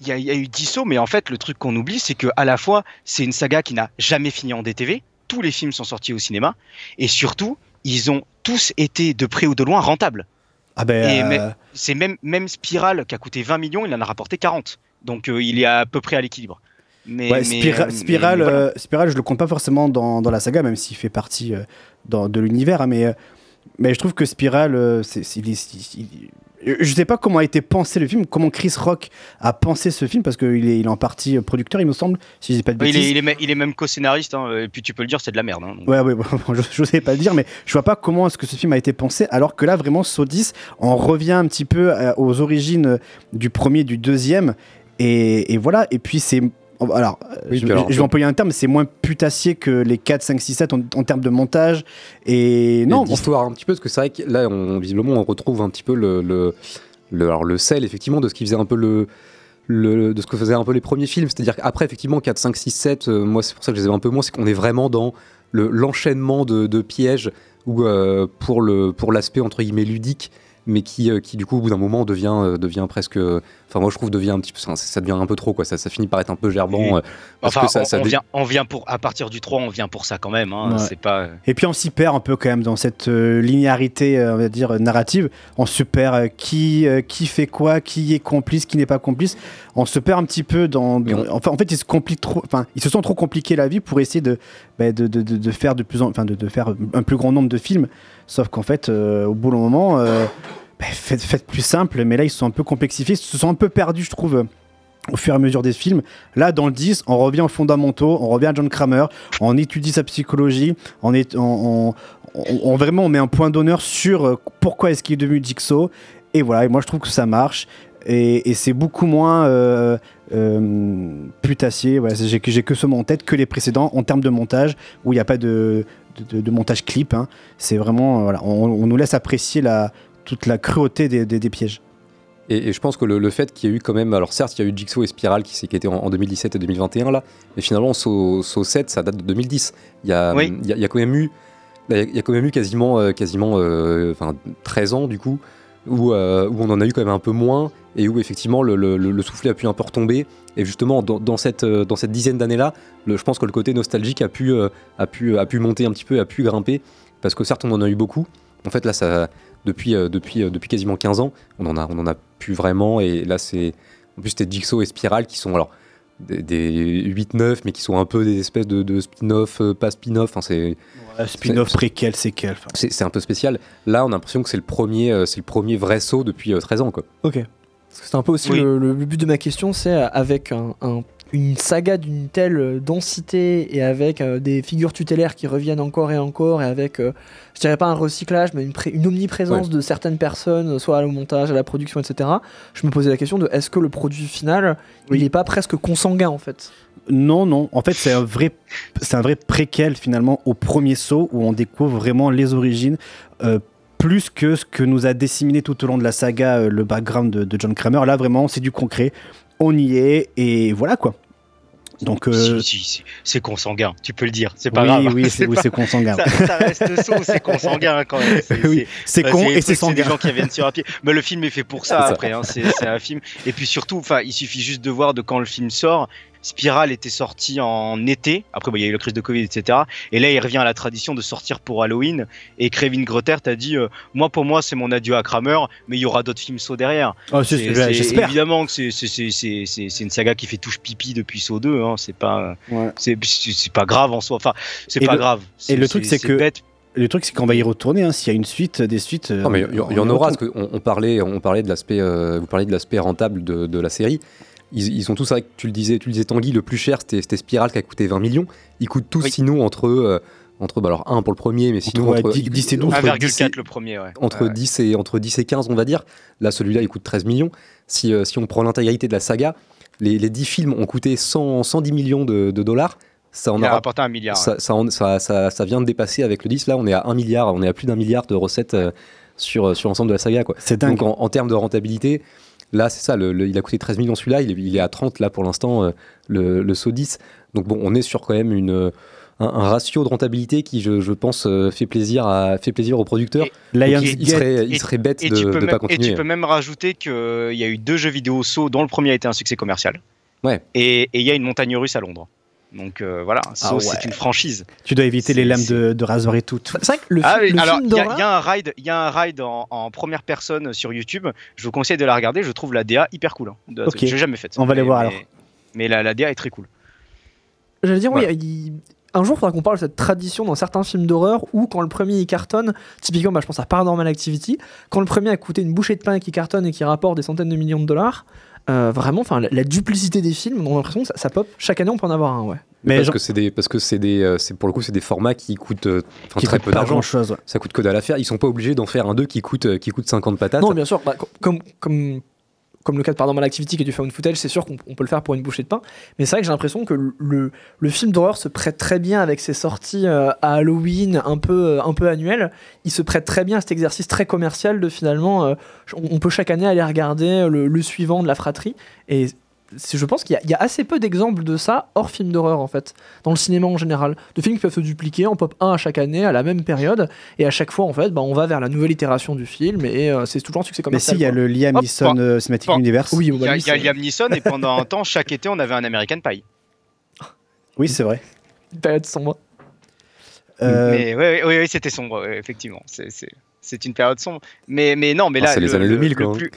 Il y a- y, eu 10 sauts, mais en fait, le truc qu'on oublie, c'est que à la fois, c'est une saga qui n'a jamais fini en DTV. Tous les films sont sortis au cinéma. Et surtout, ils ont tous été, de près ou de loin, rentables. Ah ben, euh, c'est même, même Spiral, qui a coûté 20 millions, il en a rapporté 40. Donc, euh, il est à peu près à l'équilibre. Mais, Ouais, mais, Spira- euh, mais- Spiral, mais voilà. euh, Spiral, je le compte pas forcément dans, dans la saga, même s'il fait partie euh, dans- de l'univers. hein, mais, euh, mais je trouve que Spiral, euh, c'est, je sais pas comment a été pensé le film, comment Chris Rock a pensé ce film, parce qu'il est, il est en partie euh, producteur, il me semble, si je dis pas de il, bêtises. est, il, est, il est même co-scénariste, hein, et puis tu peux le dire, c'est de la merde. hein. Ouais, ouais, bon, je n'osais pas le dire, mais je vois pas comment est-ce que ce film a été pensé, alors que là, vraiment, Sodis, on revient un petit peu euh, aux origines du premier, du deuxième, et, et voilà, et puis c'est. Alors, euh, Oui, je, puis alors, je vais employer un terme, c'est moins putassier que les 4, 5, 6, 7 en, en termes de montage, et non, d'histoire un petit peu, parce que c'est vrai que là, on, visiblement, on retrouve un petit peu le, le, le- alors le sel, effectivement, de ce qui faisait un peu le. le- de ce que faisaient un peu les premiers films, c'est-à-dire qu'après effectivement 4, 5, 6, 7, euh, moi c'est pour ça que je les aime un peu moins, c'est qu'on est vraiment dans le- l'enchaînement de, de pièges ou euh, pour l'aspect entre guillemets ludique, mais qui, euh, qui du coup au bout d'un moment devient euh, devient presque, enfin moi je trouve devient un petit peu, ça, ça devient un peu trop quoi, ça, ça finit par être un peu gerbant. euh, parce Enfin, que ça, on, ça on vient, on vient pour, à partir du 3, on vient pour ça quand même. Hein, Ouais. C'est pas. Et puis on s'y perd un peu quand même dans cette euh, linéarité, euh, on va dire, euh, narrative. On se perd euh, qui, euh, qui fait quoi, qui est complice, qui n'est pas complice. On se perd un petit peu dans. dans- Enfin, en fait, ils se compliquent trop. Enfin, ils se sont trop compliqués la vie pour essayer de, bah, de, faire de plus en, enfin, de, faire un plus grand nombre de films. Sauf qu'en fait, euh, au bout d'un moment, euh, bah, faites, plus simple. Mais là, ils sont un peu complexifiés, ils se sont un peu perdus, je trouve. au fur et à mesure des films. Là, dans le 10, on revient aux fondamentaux, on revient à John Kramer, on étudie sa psychologie, on, est, on, vraiment on met un point d'honneur sur euh, pourquoi est-ce qu'il est devenu Jigsaw. Et voilà, et moi je trouve que ça marche. Et, c'est beaucoup moins putassier, voilà, j'ai que- j'ai que ce mot en tête que les précédents en termes de montage, où il n'y a pas de, de, de montage clip. hein. C'est vraiment, euh, voilà, on, on nous laisse apprécier la, toute la cruauté des, des- des pièges. Et, et je pense que le, le fait qu'il y a eu quand même, alors certes, il y a eu Jigsaw et Spiral qui, étaient en, en 2017 et 2021 là, mais finalement, Saw, Saw 7, ça date de 2010. Il y a, Oui. il y a, il y a quand même eu, il y a- quand même eu quasiment, euh, quasiment euh, enfin, 13 ans du coup, où, euh, où on en a eu quand même un peu moins et où effectivement le, le, le- le soufflet a pu un peu retomber. Et justement, dans, cette, euh, dans cette dizaine d'années-là, je pense que le côté nostalgique a pu, euh, a, pu, a pu monter un petit peu, a pu grimper, parce que certes, on en a eu beaucoup. En fait, là, ça, depuis, depuis, depuis quasiment 15 ans, on en a, on en a plus vraiment. Et là, c'est. En plus, c'était Jigsaw et Spiral qui sont. Alors, des, des 8-9, mais qui sont un peu des espèces de, spin-off, pas spin-off. Enfin, c'est spin-off, c'est- préquel, séquel. enfin. c'est un peu spécial. Là, on a l'impression que c'est le premier, euh, c'est le premier vrai saut depuis euh, 13 ans, quoi. Ok. C'est un peu aussi Oui. le, but de ma question, c'est euh, avec un- un- une saga d'une telle euh, densité et avec euh, des figures tutélaires qui reviennent encore et encore et avec, euh, je dirais pas un recyclage, mais une, pré- une omniprésence Ouais. de certaines personnes, soit au montage, à la production, etc. Je me posais la question de est-ce que le produit final, il n'est pas presque consanguin en fait? Non, non. En fait, c'est un vrai, c'est un vrai préquel finalement au premier saut où on découvre vraiment les origines. euh, plus que ce que nous a disséminé tout au long de la saga euh, le background de, de John Kramer. Là, vraiment, c'est du concret. On y est et voilà quoi. Donc, euh, Si, si, si, c'est consanguin, tu peux le dire, c'est pas oui, grave. oui, c'est oui, c'est consanguin. Ça, ça reste c'est consanguin quand même. C'est Oui, c'est bah, con et c'est trucs, des sanguin. gens qui viennent sur un pied. Mais le film est fait pour ça après. hein, C'est c'est un film. Et puis surtout, enfin, il suffit juste de voir de quand le film sort. Spiral était sorti en été. Après, bah, il y a eu la crise de Covid, etc. Et là, il revient à la tradition de sortir pour Halloween. Et Kevin Grotter t'a dit, euh, moi, pour moi, c'est mon adieu à Kramer, mais il y aura d'autres films Saw derrière. Oh, c'est- C'est- c'est- c'est- j'espère. Évidemment que c'est- c'est- c'est c'est- c'est- c'est une saga qui fait touche pipi depuis Saw 2. Hein, c'est pas, Ouais. c'est c'est- c'est pas grave en soi. Enfin, c'est Et pas le- grave. Et le truc, c'est que bête. le truc, c'est qu'on va y retourner. hein. S'il y a une suite, des suites. euh, Non, mais il y, en on aura, parce qu'on on parlait, on parlait de l'aspect, euh, vous parliez de l'aspect rentable de, de la série. Ils, ils sont tous, que tu le disais, tu le disais Tanguy, le plus cher c'était Spiral qui a coûté 20 millions. Ils coûtent tous sinon entre, euh, entre bah alors un pour le premier, mais sinon ouais, entre 10 10 et 12, entre 10 et- 1,4 le premier, ouais. entre Ouais. 10 et entre 10 et 15 on va dire. Là celui-là il coûte 13 millions. Si, euh, si on prend l'intégralité de la saga, les, les 10 films ont coûté 100, 110 millions de, de dollars. Ça en Il a rapporté un milliard. ça, ça, ça, ça- ça vient de dépasser avec le 10. Là, on est à 1 milliard, on est à plus d'un milliard de recettes euh, sur, sur l'ensemble de la saga. quoi. C'est dingue. Donc, en, en termes de rentabilité, là, c'est ça. le- le- il a coûté 13 millions celui-là, il, est- il est à 30 là pour l'instant, euh, le, le Saut 10. Donc, bon, on est sur quand même une. euh, Un, un ratio de rentabilité qui, je, je pense, euh, fait plaisir, à, fait plaisir aux producteurs. Donc, il, il serait, il Et- serait bête et de ne même- pas Et continuer. tu peux même rajouter qu'il y a eu deux jeux vidéo Saw dont le premier a été un succès commercial. Ouais. Et et il y a une montagne russe à Londres. Donc euh, voilà, Ah ouais. c'est une franchise. Tu dois éviter les lames de, de rasoir et tout. C'est vrai que le, Ah fi- oui, le alors film il y, a- d'horreur- il y a un ride, il y a un ride en, en première personne sur YouTube. Je vous conseille de la regarder. Je trouve la DA hyper cool. hein, de la Ok. truc. J'ai jamais fait. On va mais- les voir mais- alors. Mais la, la DA est très cool. J'allais dire, Voilà. oui, il- un jour, il faudra qu'on parle de cette tradition dans certains films d'horreur où, quand le premier il cartonne, typiquement, bah, je pense à Paranormal Activity, quand le premier a coûté une bouchée de pain et qui cartonne et qui rapporte des centaines de millions de dollars, euh, vraiment, enfin, la, la duplicité des films, on a l'impression que ça, ça pop. Chaque année, on peut en avoir un, ouais. Mais parce genre- que c'est des parce que c'est des euh, c'est pour le coup c'est des formats qui coûtent euh, Qui très peu d'argent ouais. ça coûte que dalle à faire ils sont pas obligés d'en faire un 2 qui coûte qui coûte 50 patates Non, bien sûr, bah, co- comme, comme, comme le cas de Paranormal Activity qui est du found footage, c'est sûr qu'on on peut le faire pour une bouchée de pain. Mais c'est vrai que j'ai l'impression que le, film d'horreur se prête très bien avec ses sorties euh, à Halloween un peu, euh, un annuelles. Il se prête très bien à cet exercice très commercial de finalement, euh, on, peut chaque année aller regarder le, le suivant de la fratrie. Et je pense qu'il y, a- il y a assez peu d'exemples de ça hors film d'horreur en fait, dans le cinéma en général. De films qui peuvent se dupliquer en pop 1 à chaque année à la même période et à chaque fois en fait bah, on va vers la nouvelle itération du film et euh, c'est toujours un succès Mais commercial. si, il y a le Liam Neeson bon. euh, Cinematic Bon. Universe. Oui, Il y a, il y a lui, Liam Neeson et pendant un temps, chaque été, on avait un American Pie. Oui, c'est vrai. une période sombre. Euh, Mais oui, oui, oui, oui, c'était sombre, ouais, effectivement. C'est- C'est une période sombre. Mais, mais non, mais Ah, là, c'est les le, années le- 2000, le quoi, hein. plus,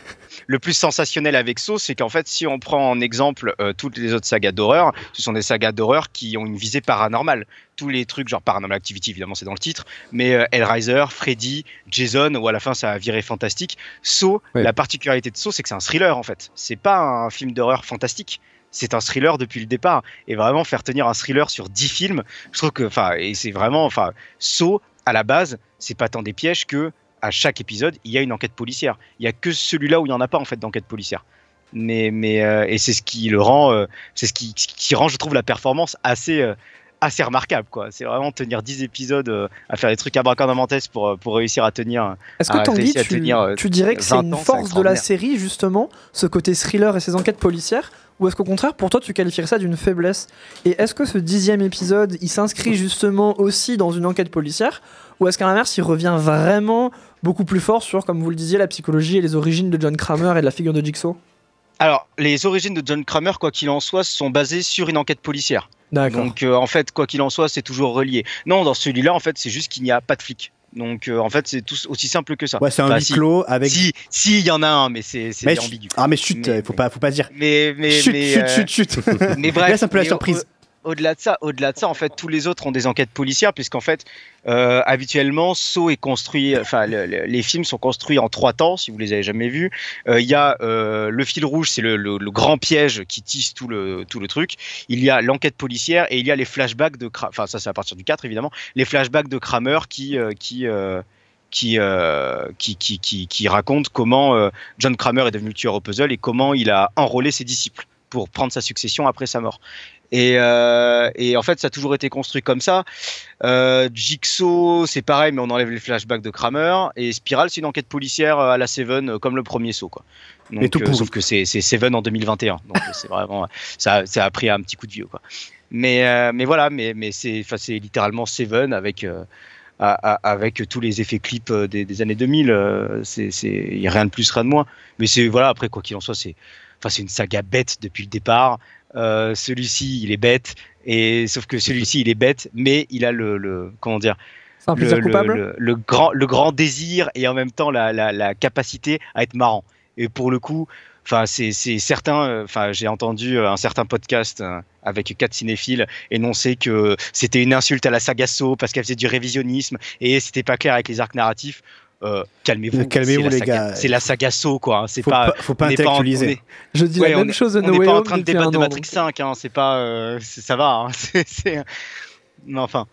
le plus sensationnel avec Saw, c'est qu'en fait, si on prend en exemple euh, toutes les autres sagas d'horreur, ce sont des sagas d'horreur qui ont une visée paranormale. Tous les trucs, genre Paranormal Activity, évidemment, c'est dans le titre, mais euh, Hellraiser, Freddy, Jason, ou à la fin, ça a viré fantastique. Saw, Ouais. la particularité de Saw, c'est que c'est un thriller, en fait. C'est pas un film d'horreur fantastique. C'est un thriller depuis le départ. Et vraiment, faire tenir un thriller sur 10 films, je trouve que, enfin, et c'est vraiment, enfin, Saw, à la base, c'est pas tant des pièges que à chaque épisode, il y a une enquête policière. Il y a que celui-là où il n'y en a pas en fait d'enquête policière. Mais, mais euh, et c'est ce qui le rend, euh, c'est ce qui, qui rend, je trouve, la performance assez, euh, assez remarquable. quoi. C'est vraiment tenir 10 épisodes à faire des trucs abracadabrantes pour, euh, pour réussir à tenir. Est-ce à que Tanguy, à tu, tenir, tu dirais que c'est 20 une ans, force de la série, justement, ce côté thriller et ces enquêtes policières Ou est-ce qu'au contraire, pour toi, tu qualifierais ça d'une faiblesse? Et est-ce que ce dixième épisode, il s'inscrit justement aussi dans une enquête policière? Ou est-ce qu'à l'inverse, il revient vraiment beaucoup plus fort sur, comme vous le disiez, la psychologie et les origines de John Kramer et de la figure de Jigsaw? Alors, les origines de John Kramer, quoi qu'il en soit, sont basées sur une enquête policière. D'accord. Donc, euh, en fait, quoi qu'il en soit, c'est toujours relié. Non, dans celui-là, en fait, c'est juste qu'il n'y a pas de flic. Donc euh, en fait, c'est tout aussi simple que ça. Ouais, c'est un Enfin, huis si- clos avec. Si, si, il y en a un, mais c'est chut- ambigu. Ah mais chut, Mais- faut pas, faut pas dire. Mais, mais, chut, mais, chut, euh, chut, chut. mais bref, Laisse un peu la surprise. Au- Au-delà de ça, au-delà de ça, en fait, tous les autres ont des enquêtes policières, puisqu'en fait, euh, habituellement, Saw est construit, enfin, le- le- les films sont construits en trois temps, si vous les avez jamais vus. Euh, Il y a euh, le fil rouge, c'est le, grand piège qui tisse tout le, tout le truc. Il y a l'enquête policière et il y a les flashbacks de, enfin, ça c'est à partir du 4 évidemment, les flashbacks de Kramer qui, qui, qui, qui, qui, qui, raconte comment John Kramer est devenu tueur au puzzle et comment il a enrôlé ses disciples pour prendre sa succession après sa mort. Et, euh, et en fait, ça a toujours été construit comme ça. Euh, Jigsaw, c'est pareil, mais on enlève les flashbacks de Kramer. Et Spiral, c'est une enquête policière à la Seven, euh, comme le premier saut, quoi. Donc, Mais tout pourri. sauf que c'est Seven en 2021. Donc c'est vraiment, ça, ça a pris un petit coup de vieux, quoi. Mais, euh, mais voilà, mais, mais c'est, littéralement Seven avec. euh, avec tous les effets clips des, des années 2000, euh, c'est, c'est, il y a rien de plus, rien de moins. Mais c'est voilà, après quoi qu'il en soit, c'est une saga bête depuis le départ. Euh, celui-ci, il est bête, et sauf que celui-ci, il est bête, mais il a le, le comment dire, un le, coupable le- le grand, le grand désir et en même temps la, la, la capacité à être marrant. Et pour le coup, enfin, c'est, certain. euh, Enfin, j'ai entendu euh, un certain podcast avec quatre cinéphiles énoncer que c'était une insulte à la saga Saw parce qu'elle faisait du révisionnisme et c'était pas clair avec les arcs narratifs. Euh, calmez-vous, Euh, calmez-vous, c'est la les saga- gars. C'est la saga Saw, quoi. hein, C'est Faut pas, pas- faut pas on en- intellectualiser. on est- Je dis Ouais, la on même est- chose de On n'est pas en train de débattre de Matrix donc. 5, hein, c'est pas, euh, ça va. hein, c'est- enfin.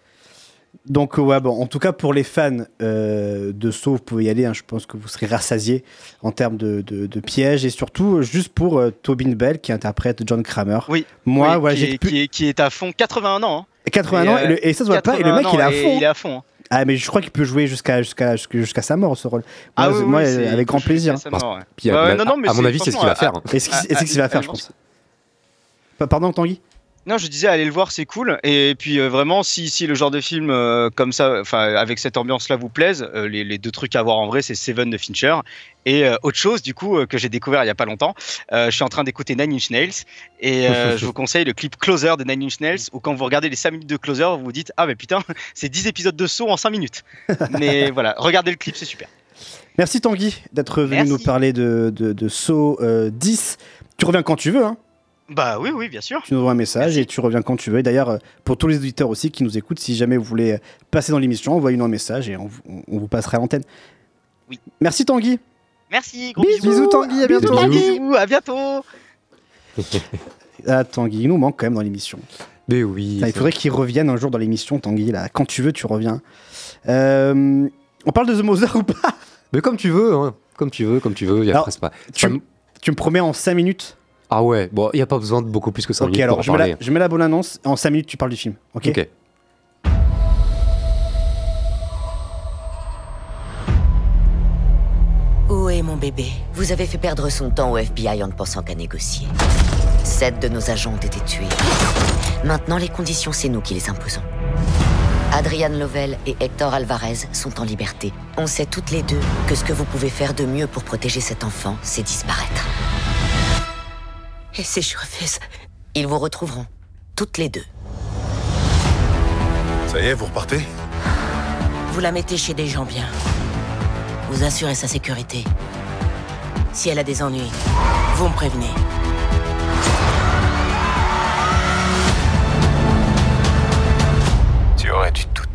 Donc ouais, bon, en tout cas pour les fans euh, de Saw, vous pouvez y aller. hein, je pense que vous serez rassasiés en termes de, de- de pièges et surtout juste pour euh, Tobin Bell qui interprète John Kramer. Oui. Moi, oui, voilà, qui, j'ai est, qui, est, qui est à fond, 81 ans. hein. 81 ans et, le- et ça se voit pas. Et le 81 mec, il est à fond. Il est à fond. Hein. Ah mais je crois qu'il peut jouer jusqu'à jusqu'à jusqu'à sa mort ce rôle. Ah Moi, oui, moi, oui, avec grand plaisir. mort, ouais. Puis, mon- non, non, mais à mon avis, c'est ce qu'il va faire. Et c'est ce qu'il va faire, je pense. Pa- Pardon, Tanguy? Non, je disais, allez le voir, c'est cool. Et puis euh, vraiment, si, si le genre de film euh, comme ça, enfin avec cette ambiance-là vous plaise, euh, les, les deux trucs à voir en vrai, c'est Seven de Fincher et autre chose du coup que j'ai découvert il y a pas longtemps. je suis en train d'écouter Nine Inch Nails et je vous conseille le clip Closer de Nine Inch Nails où quand vous regardez les 5 minutes de Closer, vous vous dites ah mais putain, c'est 10 épisodes de saut en 5 minutes. mais voilà, regardez le clip, c'est super. Merci Tanguy d'être venu Merci. nous parler de, de, de Saw euh, 10. Tu reviens quand tu veux, hein. Bah oui, oui, bien sûr. Tu nous envoies un message et tu reviens quand tu veux. Et d'ailleurs, euh, pour tous les auditeurs aussi qui nous écoutent, si jamais vous voulez euh, passer dans l'émission, envoyez-nous un message et on, vous- on- on vous passera à l'antenne. Oui. Merci Tanguy. Merci, gros Bisous, bisous. bisous, Tanguy, à bientôt. Bisous, à bientôt. Ah, Tanguy, il nous manque quand même dans l'émission. Mais oui. Il faudrait qu'il revienne un jour dans l'émission, Tanguy. Là. Quand tu veux, tu reviens. Euh, on parle de The Mother ou pas? Mais comme tu veux, hein. comme tu veux, comme tu veux, il y a Alors, presque pas. tu, tu me promets en 5 minutes Ah ouais, bon, il n'y a pas besoin de beaucoup plus que 5 Ok, minutes alors pour je mets, la, je mets la bonne annonce. En 5 minutes, tu parles du film. Ok. Ok. Où est mon bébé? Vous avez fait perdre son temps au FBI en ne pensant qu'à négocier. Sept de nos agents ont été tués. Maintenant, les conditions, c'est nous qui les imposons. Adrian Lovell et Hector Alvarez sont en liberté. On sait toutes les deux que ce que vous pouvez faire de mieux pour protéger cet enfant, c'est disparaître. Et si je refuse Ils vous retrouveront. Toutes les deux. Ça y est, vous repartez? Vous la mettez chez des gens bien. Vous assurez sa sécurité. Si elle a des ennuis, vous me prévenez. Tu aurais dû douter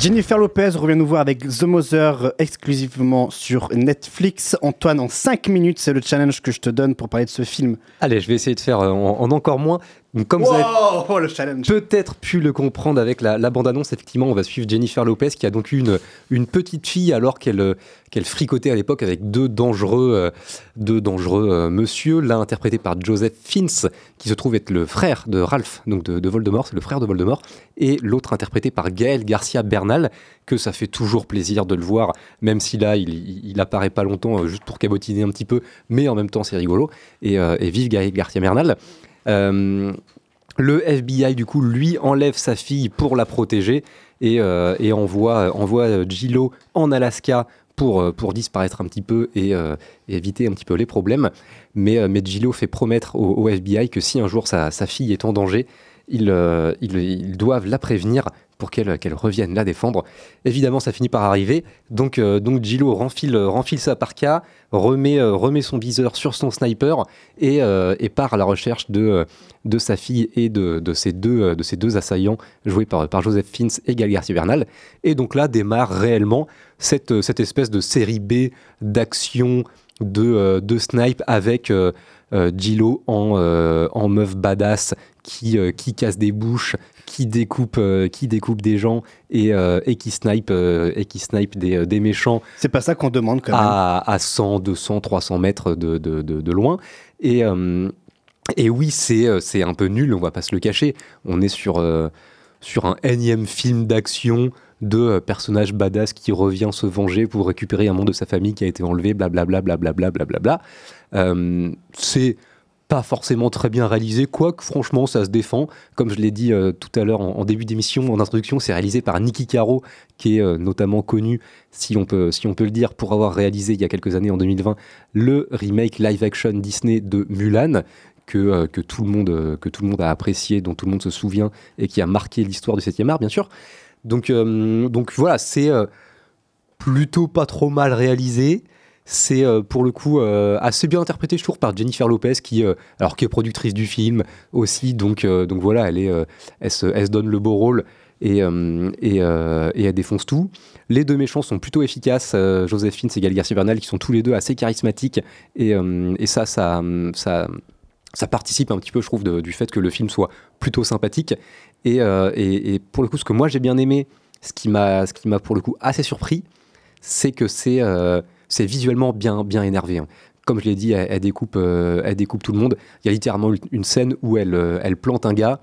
Jennifer Lopez revient nous voir avec The Mother euh, exclusivement sur Netflix. Antoine, en 5 minutes, c'est le challenge que je te donne pour parler de ce film. Allez, je vais essayer de faire euh, en, en encore moins. Donc, Comme vous avez peut-être pu le comprendre avec la, la bande-annonce, effectivement, on va suivre Jennifer Lopez qui a donc eu une, une petite fille alors qu'elle euh, qu'elle fricotait à l'époque avec deux dangereux, euh, deux dangereux euh, monsieur, l'un interprété par Joseph Fiennes, qui se trouve être le frère de Ralph, donc de, de Voldemort, c'est le frère de Voldemort, et l'autre interprété par Gaël Garcia Bernal, que ça fait toujours plaisir de le voir, même si là, il, il, il apparaît pas longtemps, euh, juste pour cabotiner un petit peu, mais en même temps, c'est rigolo, et, et vive Gaël Garcia Bernal. Euh, le FBI, du coup, lui enlève sa fille pour la protéger et, euh, envoie, envoie euh, Gillo en Alaska pour, pour disparaître un petit peu et, éviter un petit peu les problèmes. Mais, mais fait promettre au, FBI que si un jour sa, fille est en danger, ils, ils doivent la prévenir pour qu'elle qu'elle revienne la défendre. Évidemment, ça finit par arriver. Donc, euh, donc Gillo renfile, renfile sa parka, remet, euh, remet son viseur sur son sniper et, euh, et part à la recherche de, euh, de sa fille et de, de, ses, deux, euh, de deux assaillants, joués par, par Joseph Fiennes et Gal Garcia Bernal. Et donc là démarre réellement cette, euh, cette espèce de série B d'action, de, euh, de snipe avec euh, euh, Gillo en, euh, en meuf badass qui, euh, qui casse des bouches, qui découpe, euh, qui découpe des gens et, euh, et qui snipe, euh, et qui snipe des, des méchants C'est pas ça qu'on demande quand même. à, à 100, 200, 300 mètres de, de, de- de loin. Et, et oui, c'est un peu nul, on va pas se le cacher. On est sur, sur un énième film d'action de personnage badass qui revient se venger pour récupérer un membre de sa famille qui a été enlevé, blablabla, blablabla, blablabla. C'est pas forcément très bien réalisé, quoique franchement ça se défend. Comme je l'ai dit euh, tout à l'heure en, début d'émission, en introduction, c'est réalisé par Nicky Caro, qui est euh, notamment connu, si on, peut, si on peut le dire, pour avoir réalisé il y a quelques années, en 2020, le remake live-action Disney de Mulan. Que, euh, que, tout le monde, que tout le monde a apprécié, dont tout le monde se souvient et qui a marqué l'histoire du 7e art, bien sûr. Donc, donc voilà, c'est plutôt pas trop mal réalisé. C'est euh, pour le coup euh, assez bien interprété, je trouve, par Jennifer Lopez, qui, euh, alors, qui est productrice du film aussi. Donc, donc voilà, elle, est, elle, se, donne le beau rôle et, et, elle défonce tout. Les deux méchants sont plutôt efficaces, euh, Joséphine et Gal Garcia Bernal, qui sont tous les deux assez charismatiques. Et, et ça, ça, ça, ça participe un petit peu, je trouve, du fait que le film soit plutôt sympathique. Et, et- pour le coup, ce que moi j'ai bien aimé, ce qui m'a, pour le coup assez surpris, c'est que c'est, c'est visuellement bien, bien énervé. hein. Comme je l'ai dit, elle, elle découpe, euh, elle découpe tout le monde. Il y a littéralement une- une scène où elle, euh, elle plante un gars.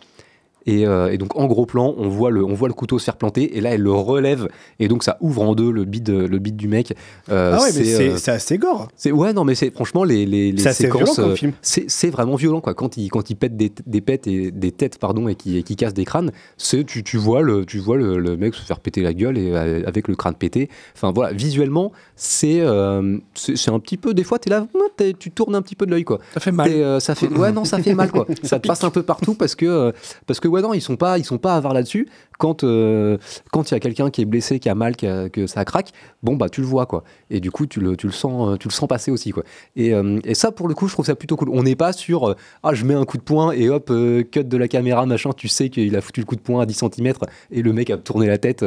Et, euh, et donc en gros plan, on voit, le, on voit le couteau se faire planter et là elle le relève et donc ça ouvre en deux le bide, le bide du mec. Euh, ah ouais, mais c'est euh, c'est assez gore. c'est ouais non mais c'est franchement les les, les C'est assez séquences violent comme euh, film. c'est c'est vraiment violent quoi quand il quand il pète des, des pètes et des têtes pardon et qui qui casse des crânes c'est tu, tu vois le tu vois le, le mec se faire péter la gueule et avec le crâne pété enfin voilà visuellement c'est euh, c'est c'est un petit peu des fois t'es là t'es- tu tournes un petit peu de l'œil quoi Ça fait mal. Euh, ça fait ouais non ça fait mal quoi ça te passe un peu partout parce que euh, parce que ouais non ils sont pas ils sont pas avares là-dessus quand euh, quand il y a quelqu'un qui est blessé qui a mal qui a- que ça craque bon bah tu le vois quoi et du coup tu le, tu le sens euh, tu le sens passer aussi quoi et, euh, et ça pour le coup je trouve ça plutôt cool on n'est pas sur ah je mets un coup de poing et hop cut de la caméra machin tu sais qu'il a foutu le coup de poing à 10 cm et le mec a tourné la tête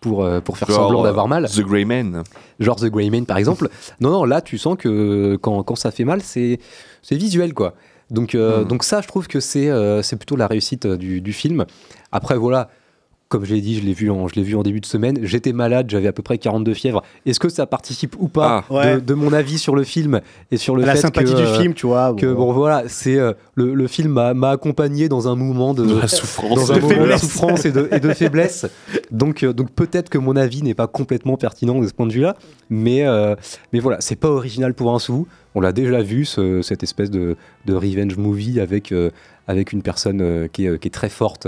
pour, pour faire Genre, semblant euh, d'avoir mal The Grey Man. genre The Grey Man par exemple. non, non, là tu sens que quand, quand ça fait mal, c'est c'est visuel quoi. Donc, euh, donc ça, je trouve que c'est euh, c'est plutôt la réussite euh, du, du film. Après, voilà, comme je l'ai dit, je l'ai vu, en, je l'ai vu en début de semaine. J'étais malade, j'avais à peu près 42 fièvres. Est-ce que ça participe ou pas Ah, ouais. de, de mon avis sur le film et sur le la fait sympathie que, du euh, film, tu vois. que bon voilà, c'est euh, le, le film m'a m'a accompagné dans un mouvement de, De la souffrance. dans un De moment de souffrance et de, et de faiblesse. Donc, euh, donc peut-être que mon avis n'est pas complètement pertinent de ce point de vue-là, mais, euh, mais voilà, c'est pas original pour un sou. On l'a déjà vu, ce- cette espèce de, revenge movie avec, euh, avec une personne euh, qui, est, euh, qui est très forte,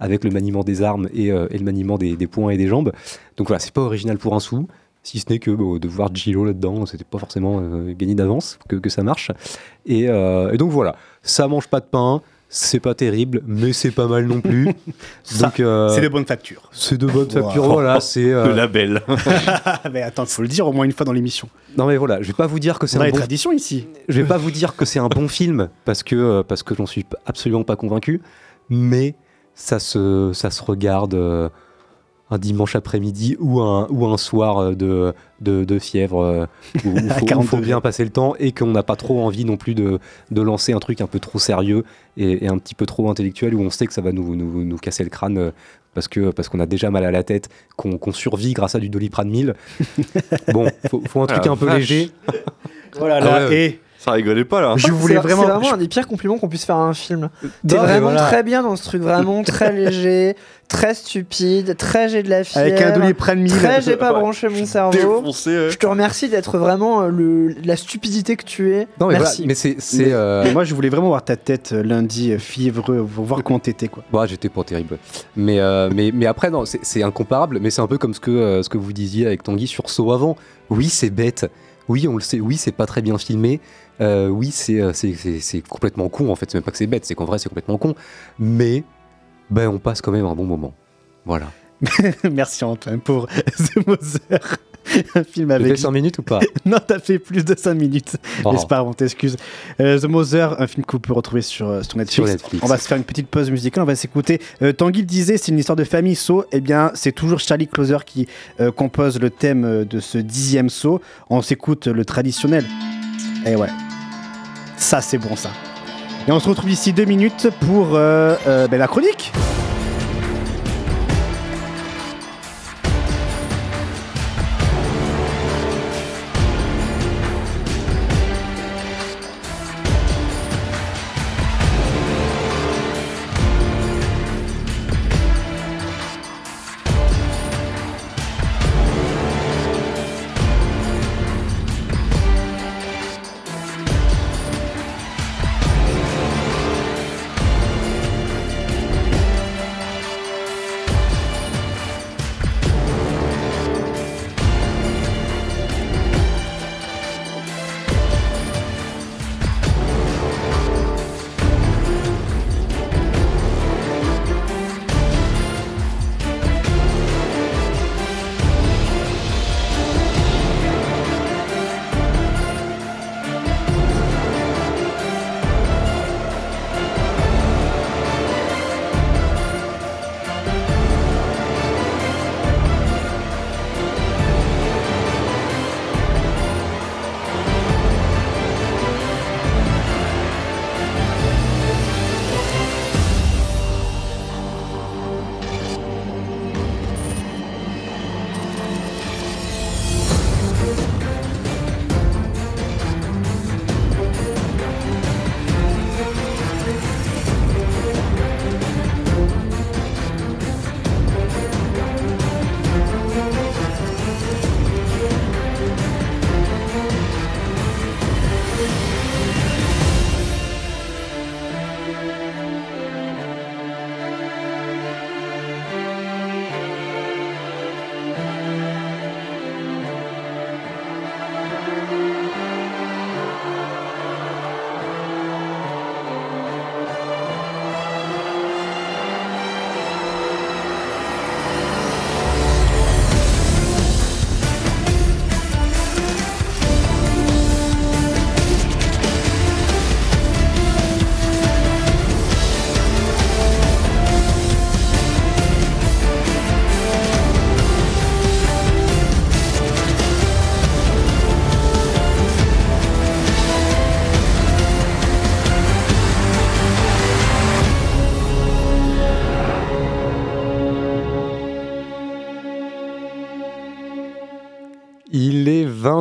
avec le maniement des armes et, le maniement des, poings et des jambes. Donc voilà, c'est pas original pour un sou. Si ce n'est que de voir Gillo là-dedans, c'était pas forcément gagné d'avance que, ça marche. Et, et donc voilà, ça mange pas de pain, c'est pas terrible, mais c'est pas mal non plus. Ça, donc euh, C'est de bonne facture. c'est de bonne facture, Wow. voilà. C'est euh, Le label. mais attends, faut le dire au moins une fois dans l'émission. non mais voilà, je vais pas vous dire que c'est un bon traditions ici. je vais pas vous dire que c'est un bon film parce que euh, parce que j'en suis absolument pas convaincu, mais ça se ça se regarde euh, un dimanche après-midi ou un ou un soir euh, de de, de fièvre euh, où il faut, où 40 faut degrés. bien passer le temps et qu'on n'a pas trop envie non plus de, de lancer un truc un peu trop sérieux et, et un petit peu trop intellectuel où on sait que ça va nous, nous, nous casser le crâne euh, parce que parce qu'on a déjà mal à la tête, qu'on qu'on survit grâce à du Doliprane 1000. bon, faut, faut un truc Ah, un peu vache. léger. Oh là Ah là, ouais, et Ça rigolait pas là. je voulais C'est- vraiment. C'est vraiment je- un des pires compliments qu'on puisse faire à un film. T'es vraiment voilà. très bien dans ce truc, vraiment très léger, très stupide, très j'ai de la fièvre. Avec un doliprane 1000. Très j'ai pas branché mon cerveau. Défoncé, ouais. Je te remercie d'être vraiment euh, le, la stupidité que tu es. Non mais Merci. voilà, mais c'est euh, moi, je voulais vraiment voir ta tête euh, lundi, euh, fiévreux, voir comment t'étais, quoi. Bah, j'étais pas terrible. Mais, euh, mais, mais après, non, c'est incomparable, mais c'est un peu comme ce que, euh, ce que vous disiez avec Tanguy sur Saw avant. Oui, c'est bête. Oui, on le sait. Oui, c'est pas très bien filmé. Euh, oui, c'est euh, c'est complètement con. En fait, c'est même pas que c'est bête, c'est qu'en vrai, c'est complètement con. Mais ben, on passe quand même un bon moment. Voilà. Merci Antoine pour The Mother. Un film J'ai avec. fait 100 minutes ou pas non, t'as fait plus de 5 minutes. Oh. Mais c'est pas on t'excuse. Euh, The Mother, un film que vous pouvez retrouver sur, euh, sur, Netflix. Sur Netflix. On va se faire une petite pause musicale, on va s'écouter. Euh, Tanguy le disait, c'est une histoire de famille saut. Eh bien, c'est toujours Charlie Closer qui euh, compose le thème de ce dixième saut. On s'écoute le traditionnel. Et ouais. Ça, c'est bon, ça. Et on se retrouve d'ici deux minutes pour ben, la chronique.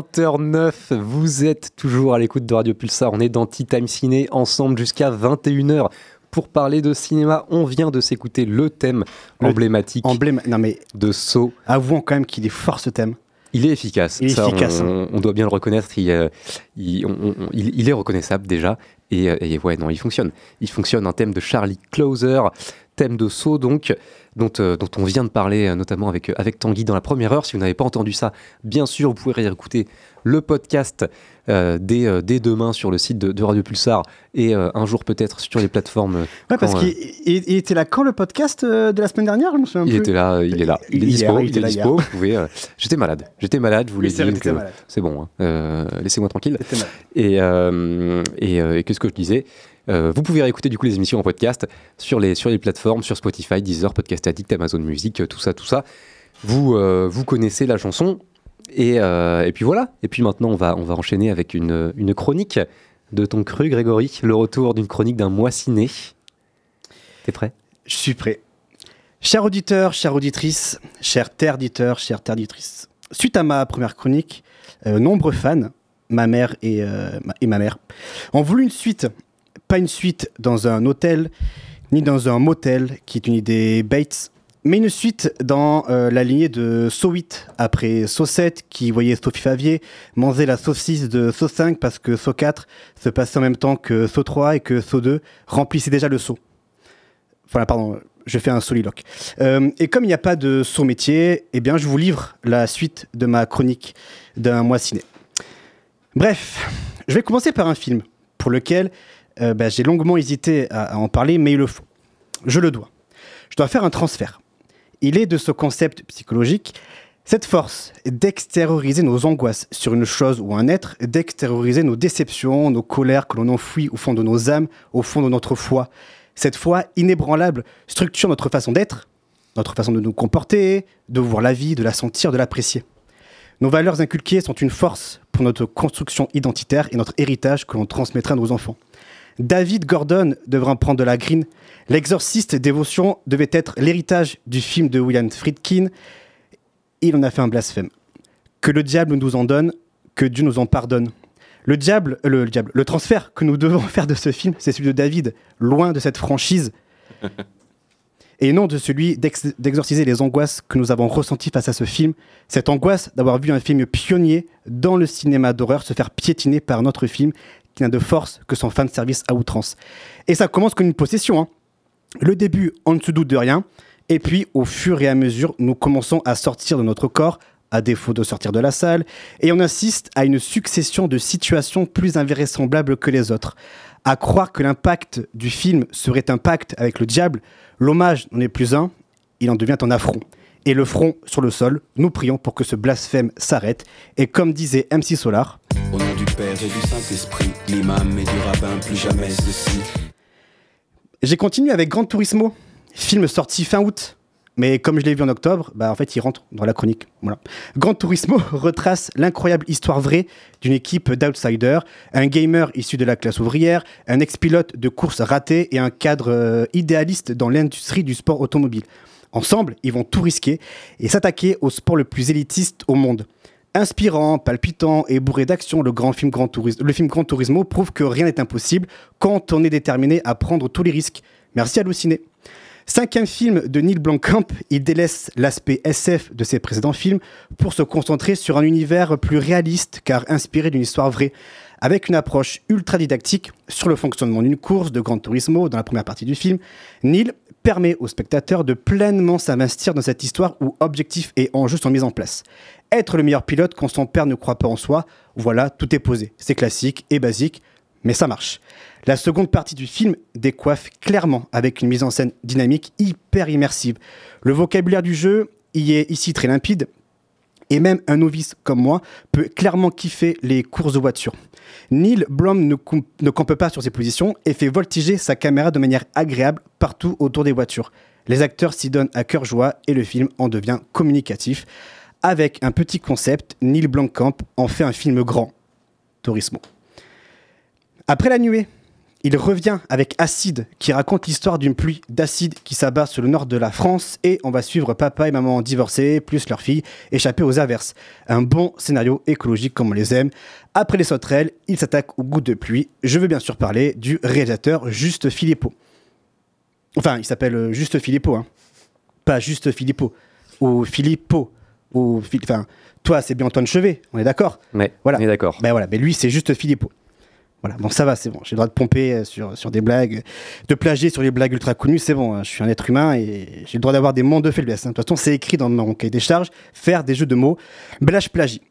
20h09, vous êtes toujours à l'écoute de Radio Pulsar, on est dans Tea Time Ciné ensemble jusqu'à 21h. Pour parler de cinéma, on vient de s'écouter le thème Le- emblématique Emblème. Non, mais de Saw. avouons quand même qu'il est fort ce thème. Il est efficace. Il est Ça, efficace, hein. On, on doit bien le reconnaître. Il, euh, il, on- on- il- il est reconnaissable déjà. Et, euh, et ouais, non, il fonctionne. Il fonctionne. Un thème de Charlie Closer, thème de Saw donc, dont, euh, dont on vient de parler euh, notamment avec, euh, avec Tanguy dans la première heure. Si vous n'avez pas entendu ça, bien sûr, vous pouvez réécouter le podcast dès, dès demain sur le site de, de Radio Pulsar et un jour peut-être sur les plateformes. Ouais, parce qu'il il- il était là quand le podcast de la semaine dernière Je me souviens il plus. était là, il est là, il est dispo, il il était est dispo. Vous pouvez, j'étais malade, j'étais malade, je vrai dit, que c'est bon, hein, laissez-moi tranquille. Et, et, et qu'est-ce que je disais? Euh, Vous pouvez réécouter du coup les émissions en podcast sur les, sur les plateformes, sur Spotify, Deezer, Podcast Addict, Amazon Music, euh, tout ça, tout ça. Vous, euh, vous connaissez la chanson. Et, et puis voilà. Et puis maintenant, on va, on va enchaîner avec une, une chronique de ton cru, Grégory. Le retour d'une chronique d'un mois ciné. T'es prêt? Je suis prêt. Chers auditeurs, chères auditrices, chers terres auditeurs, chères terres auditrices, suite à ma première chronique, nombreux fans, ma mère et, et ma mère, ont voulu une suite. Pas une suite dans un hôtel, ni dans un motel, qui est une idée Bates, mais une suite dans euh, la lignée de Saw 8, après Saw 7, qui voyait Sophie Favier manger la saucisse de Saw 5 parce que Saw 4 se passait en même temps que Saw 3 et que Saw 2 remplissait déjà le saut. Voilà, pardon, je fais un soliloque. Euh, et comme il n'y a pas de saut métier, eh bien, je vous livre la suite de ma chronique d'un mois ciné. Bref, je vais commencer par un film pour lequel euh, bah, j'ai longuement hésité à, à en parler, mais il le faut. Je le dois. Je dois faire un transfert. Il est de ce concept psychologique cette force d'extérioriser nos angoisses sur une chose ou un être, d'extérioriser nos déceptions, nos colères que l'on enfouit au fond de nos âmes, au fond de notre foi. Cette foi inébranlable structure notre façon d'être, notre façon de nous comporter, de voir la vie, de la sentir, de l'apprécier. Nos valeurs inculquées sont une force pour notre construction identitaire et notre héritage que l'on transmettra à nos enfants. David Gordon devrait en prendre de la green. L'exorciste dévotion devait être l'héritage du film de William Friedkin. Il en a fait un blasphème. Que le diable nous en donne, que Dieu nous en pardonne. Le diable, euh, le, diable, le transfert que nous devons faire de ce film, c'est celui de David, loin de cette franchise, et non de celui d'ex- d'exorciser les angoisses que nous avons ressenties face à ce film. Cette angoisse d'avoir vu un film pionnier dans le cinéma d'horreur se faire piétiner par un autre film qui n'a de force que son fan service à outrance. Et ça commence comme une possession. hein. Le début, on ne se doute de rien. Et puis, au fur et à mesure, nous commençons à sortir de notre corps, à défaut de sortir de la salle, et on assiste à une succession de situations plus invraisemblables que les autres. À croire que l'impact du film serait un pacte avec le diable, l'hommage n'en est plus un, il en devient un affront. Et le front sur le sol, nous prions pour que ce blasphème s'arrête. Et comme disait MC Solar, J'ai continué avec Gran Turismo, film sorti fin août. Mais comme je l'ai vu en octobre, bah en il rentre dans la chronique. Voilà. Gran Turismo retrace l'incroyable histoire vraie d'une équipe d'outsiders, un gamer issu de la classe ouvrière, un ex-pilote de course raté et un cadre euh, idéaliste dans l'industrie du sport automobile. Ensemble, ils vont tout risquer et s'attaquer au sport le plus élitiste au monde. Inspirant, palpitant et bourré d'action, le, grand film Gran Turismo, le film Gran Turismo prouve que rien n'est impossible quand on est déterminé à prendre tous les risques. Merci Allociné. Cinquième film de Neil Blomkamp, il délaisse l'aspect SF de ses précédents films pour se concentrer sur un univers plus réaliste car inspiré d'une histoire vraie, avec une approche ultra didactique sur le fonctionnement d'une course de Gran Turismo dans la première partie du film. Neil permet au spectateur de pleinement s'investir dans cette histoire où objectifs et enjeux sont mis en place. Être le meilleur pilote quand son père ne croit pas en soi, voilà, tout est posé. C'est classique et basique, mais ça marche. La seconde partie du film décoiffe clairement avec une mise en scène dynamique hyper immersive. Le vocabulaire du jeu y est ici très limpide, et même un novice comme moi peut clairement kiffer les courses de voiture. Neil Blom ne, ne campe pas sur ses positions et fait voltiger sa caméra de manière agréable partout autour des voitures. Les acteurs s'y donnent à cœur joie et le film en devient communicatif. Avec un petit concept, Neil Blomkamp en fait un film grand. Turismo. Après la nuée, il revient avec Acide, qui raconte l'histoire d'une pluie d'acide qui s'abat sur le nord de la France et on va suivre papa et maman divorcés, plus leur fille, échappée aux averses. Un bon scénario écologique comme on les aime. Après les sauterelles, il s'attaque aux gouttes de pluie. Je veux bien sûr parler du réalisateur Juste Philippot. Enfin, il s'appelle Juste Philippot, hein. Pas Juste Philippot. Ou Philippot. Enfin, toi, c'est bien Antoine Chevet, on est d'accord Ouais, voilà. on est d'accord. Ben voilà, mais lui, c'est juste Philippot. Voilà, bon, ça va, c'est bon. J'ai le droit de pomper euh, sur, sur des blagues, de plagier sur les blagues ultra connues, c'est bon. hein. Je suis un être humain et j'ai le droit d'avoir des mondes de faiblesse. hein. De toute façon, c'est écrit dans mon cahier des charges faire des jeux de mots, blage plagie.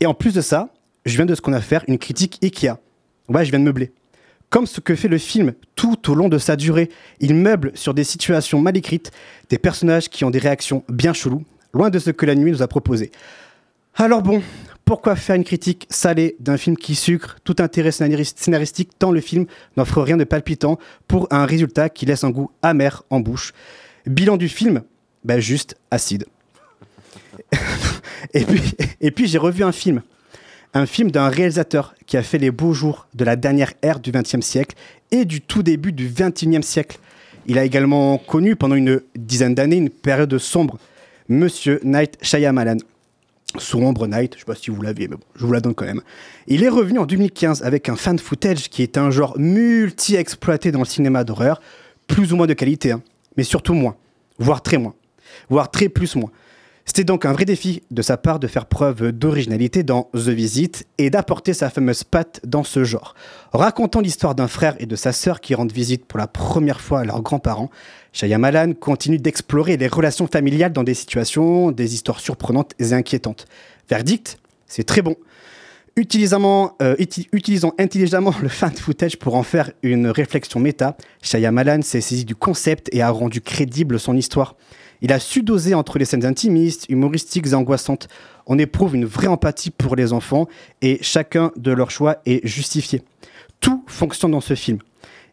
Et en plus de ça, je viens de ce qu'on a faire une critique Ikea. Ouais, je viens de meubler. Comme ce que fait le film tout au long de sa durée, il meuble sur des situations mal écrites, des personnages qui ont des réactions bien cheloues, loin de ce que la nuit nous a proposé. Alors bon, pourquoi faire une critique salée d'un film qui sucre tout intérêt scénaris- scénaristique tant le film n'offre rien de palpitant pour un résultat qui laisse un goût amer en bouche? Bilan du film ben Juste acide. et et puis j'ai revu un film. Un film d'un réalisateur qui a fait les beaux jours de la dernière ère du XXe siècle et du tout début du XXIe siècle. Il a également connu pendant une dizaine d'années une période sombre. Monsieur Night Shyamalan. Sombre Night, je sais pas si vous l'aviez, mais bon, je vous la donne quand même. Il est revenu en 2015 avec un fan footage qui est un genre multi-exploité dans le cinéma d'horreur, plus ou moins de qualité, hein, mais surtout moins, voire très moins, voire très plus moins. C'était donc un vrai défi de sa part de faire preuve d'originalité dans The Visit et d'apporter sa fameuse patte dans ce genre. Racontant l'histoire d'un frère et de sa sœur qui rendent visite pour la première fois à leurs grands-parents, Shyamalan continue d'explorer les relations familiales dans des situations, des histoires surprenantes et inquiétantes. Verdict, c'est très bon. Utilisant, euh, intelligemment le fan footage pour en faire une réflexion méta, Shyamalan s'est saisi du concept et a rendu crédible son histoire. Il a su doser entre les scènes intimistes, humoristiques et angoissantes. On éprouve une vraie empathie pour les enfants et chacun de leurs choix est justifié. Tout fonctionne dans ce film.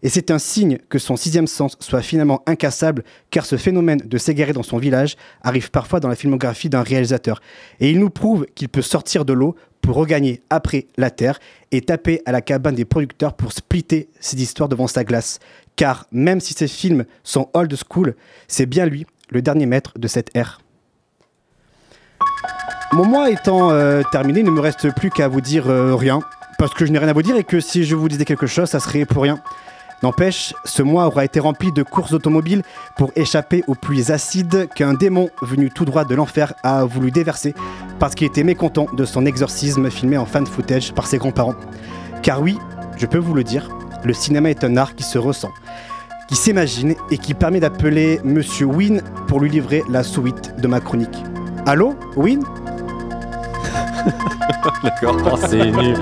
Et c'est un signe que son sixième sens soit finalement incassable, car ce phénomène de s'égarer dans son village arrive parfois dans la filmographie d'un réalisateur. Et il nous prouve qu'il peut sortir de l'eau pour regagner après la terre et taper à la cabane des producteurs pour splitter ses histoires devant sa glace. Car même si ces films sont old school, c'est bien lui, le dernier maître de cette ère. Mon mois étant euh, terminé, il ne me reste plus qu'à vous dire euh, rien, parce que je n'ai rien à vous dire et que si je vous disais quelque chose, ça serait pour rien. N'empêche, ce mois aura été rempli de courses automobiles pour échapper aux pluies acides qu'un démon venu tout droit de l'enfer a voulu déverser parce qu'il était mécontent de son exorcisme filmé en fan footage par ses grands-parents. Car oui, je peux vous le dire, le cinéma est un art qui se ressent, qui s'imagine et qui permet d'appeler Monsieur Win pour lui livrer la suite de ma chronique. Allô, Win D'accord. Oh, c'est nul.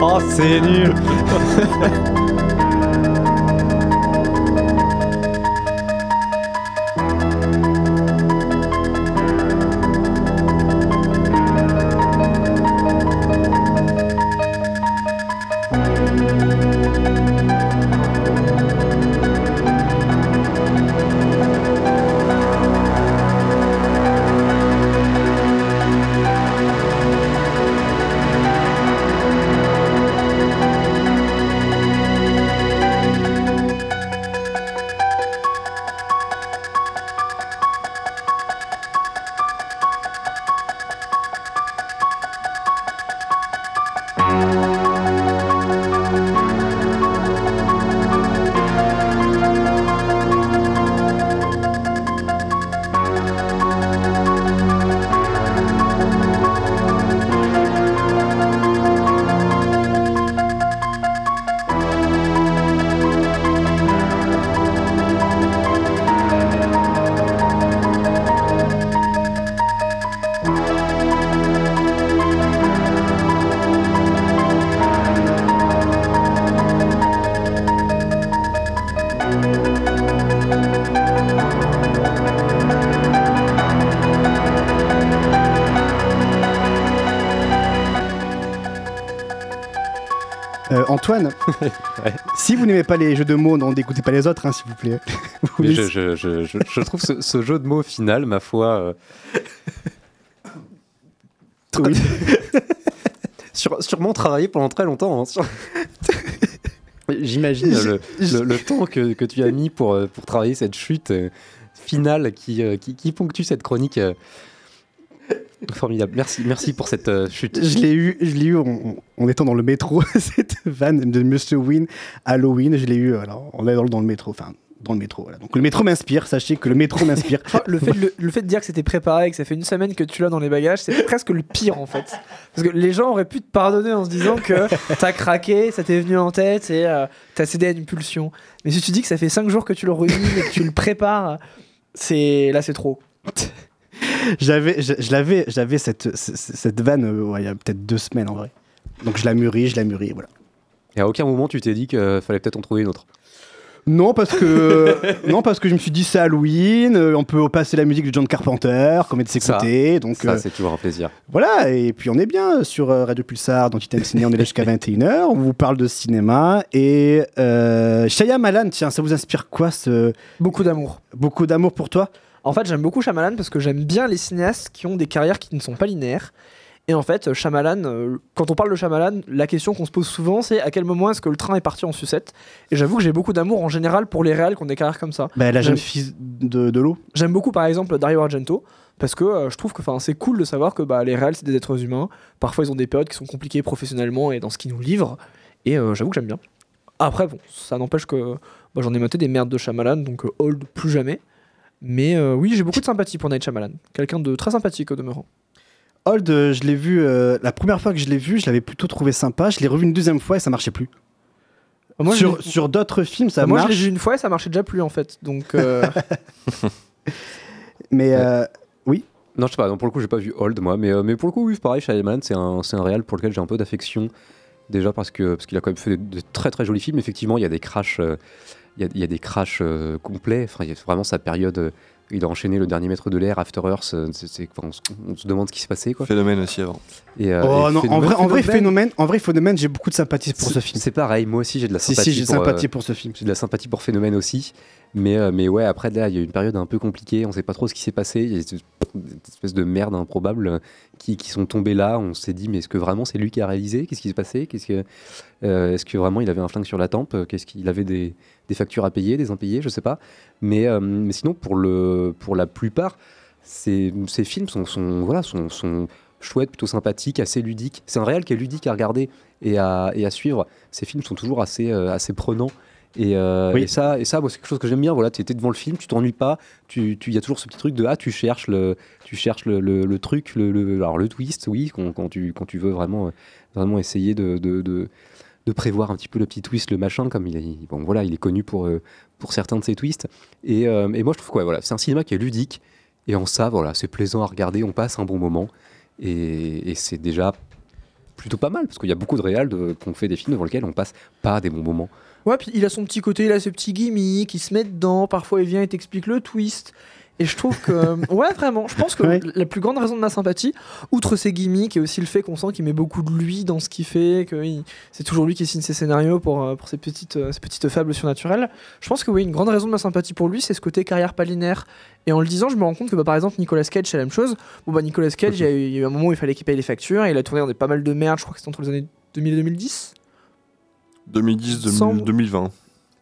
Oh, c'est nul. Si vous n'aimez pas les jeux de mots, non, n'écoutez pas les autres, hein, s'il vous plaît. Vous je, je- je- je- je trouve ce, ce jeu de mots final, ma foi. euh, Oui. sur- sûrement travaillé pendant très longtemps. hein, sur- J'imagine le, le- le temps que, que tu as mis pour, euh, pour travailler cette chute euh, finale qui, euh, qui, qui ponctue cette chronique. Formidable. Merci, merci pour cette euh, chute. Je l'ai eu, je l'ai eu en, en étant dans le métro, cette vanne de Monsieur Win, Halloween, je l'ai eu, alors on est dans, le- dans le métro, enfin, dans le métro, voilà. Donc le métro m'inspire, sachez que le métro m'inspire. Le fait, de, le, le fait de dire que c'était préparé et que ça fait une semaine que tu l'as dans les bagages, c'est presque le pire en fait. Parce que les gens auraient pu te pardonner en se disant que t'as craqué, ça t'est venu en tête et euh, t'as cédé à une pulsion. Mais si tu dis que ça fait 5 jours que tu le rumines et que tu le prépares, c'est là c'est trop. J'avais, je, je l'avais, j'avais cette, cette, vanne, euh, ouais, il y a peut-être deux semaines en vrai. Donc je la mûris, je la mûris, voilà. Et à aucun moment tu t'es dit qu'il fallait peut-être en trouver une autre. Non, parce que, non, parce que je me suis dit c'est Halloween, euh, on peut passer la musique de John Carpenter, comme de s'écouter, donc ça euh, c'est toujours un plaisir. Voilà, et puis on est bien sur euh, Radio Pulsar, dans Item Ciné, on est là jusqu'à 21h, on vous parle de cinéma, et euh, Shyamalan, tiens, ça vous inspire quoi ce... Beaucoup d'amour. Beaucoup d'amour pour toi? En fait, j'aime beaucoup Shyamalan parce que j'aime bien les cinéastes qui ont des carrières qui ne sont pas linéaires. Et en fait, Shyamalan, euh, quand on parle de Shyamalan, la question qu'on se pose souvent, c'est à quel moment est-ce que le train est parti en sucette? Et j'avoue que j'ai beaucoup d'amour en général pour les réals qui ont des carrières comme ça. bah, La jeune J'aime- fille de, de l'eau J'aime beaucoup par exemple Dario Argento parce que euh, je trouve que c'est cool de savoir que bah, les réals c'est des êtres humains. Parfois ils ont des périodes qui sont compliquées professionnellement et dans ce qu'ils nous livrent. Et euh, j'avoue que j'aime bien. Après bon, ça n'empêche que bah, j'en ai maté des merdes de Shyamalan donc old plus jamais. Mais euh, oui, j'ai beaucoup de sympathie pour Night Shyamalan. Quelqu'un de très sympathique au demeurant. Old, euh, je l'ai vu, euh, la première fois que je l'ai vu, je l'avais plutôt trouvé sympa, je l'ai revu une deuxième fois et ça marchait plus. Moi, je sur d'autres films, ça Bah, moi je marche, l'ai vu une fois et ça marchait déjà plus en fait. Donc euh, mais euh, oui. Non, je sais pas, non, pour le coup, j'ai pas vu Old, moi, mais, euh, mais pour le coup, oui, pareil, Shyamalan, c'est un, c'est un réal pour lequel j'ai un peu d'affection. Déjà parce que parce qu'il a quand même fait de, de très très jolis films. Effectivement, il y a des crashs, euh, y, y a des crashs euh, complets. Enfin, il y a vraiment sa période euh, il a enchaîné le dernier maître de l'air, After Earth. euh, on, se- on se demande ce qui s'est passé. Quoi. Phénomène aussi avant. Et, euh, Oh et non, en vrai, en vrai, Phénomène, en vrai, phénomène, j'ai beaucoup de sympathie pour ce film. C'est pareil, moi aussi j'ai de la sympathie. si, j'ai pour, sympathie euh, pour ce film. J'ai de la sympathie pour Phénomène aussi. Mais, euh, mais ouais, après, là, il y a eu une période un peu compliquée. On sait pas trop ce qui s'est passé. Il y a des espèces de merde improbables euh, qui, qui sont tombées là. On s'est dit, mais est-ce que vraiment c'est lui qui a réalisé? Qu'est-ce qui s'est passé Qu'est-ce que, euh, Est-ce que vraiment il avait un flingue sur la tempe? Qu'est-ce qu'il avait des, des factures à payer, des impayés? Je sais pas. Mais, euh, mais sinon, pour, le, pour la plupart, ces, ces films sont, sont, voilà, sont, sont chouettes, plutôt sympathiques, assez ludiques. C'est un réel qui est ludique à regarder et à, et à suivre. Ces films sont toujours assez, assez prenants. Et, euh, Oui. et ça, et ça moi, c'est quelque chose que j'aime bien. Voilà, tu étais devant le film, tu t'ennuies pas. Tu, tu, y a toujours ce petit truc de ah, tu cherches le, tu cherches le, le, le truc, le, le- alors le twist, oui, quand, quand tu, quand tu veux vraiment, euh, vraiment essayer de, de, de, de prévoir un petit peu le petit twist, le machin, comme il est, bon, voilà, il est connu pour, euh, pour certains de ses twists. Et, euh, et moi, je trouve que ouais, voilà, c'est un cinéma qui est ludique. Et en ça, voilà, c'est plaisant à regarder, on passe un bon moment. Et, et c'est déjà plutôt pas mal, parce qu'il y a beaucoup de réals ont fait des films devant lesquels on passe pas des bons moments. Ouais, puis il a son petit côté, il a ses petits gimmicks, il se met dedans, parfois il vient et t'explique le twist. Et je trouve que. ouais, vraiment, je pense que Ouais. la plus grande raison de ma sympathie, outre ses gimmicks et aussi le fait qu'on sent qu'il met beaucoup de lui dans ce qu'il fait, que c'est toujours lui qui signe ses scénarios pour, euh, pour ses, petites, euh, ses petites fables surnaturelles, je pense que oui, une grande raison de ma sympathie pour lui, c'est ce côté carrière pas linéaire. Et en le disant, je me rends compte que bah, par exemple, Nicolas Cage, c'est la même chose. Bon, bah, Nicolas Cage, il y, a eu- il y a eu un moment où il fallait qu'il paye les factures, et il a tourné dans des pas mal de merde, je crois que c'était entre les années 2000 et 2010. 2010, 2000, Semble- 2020,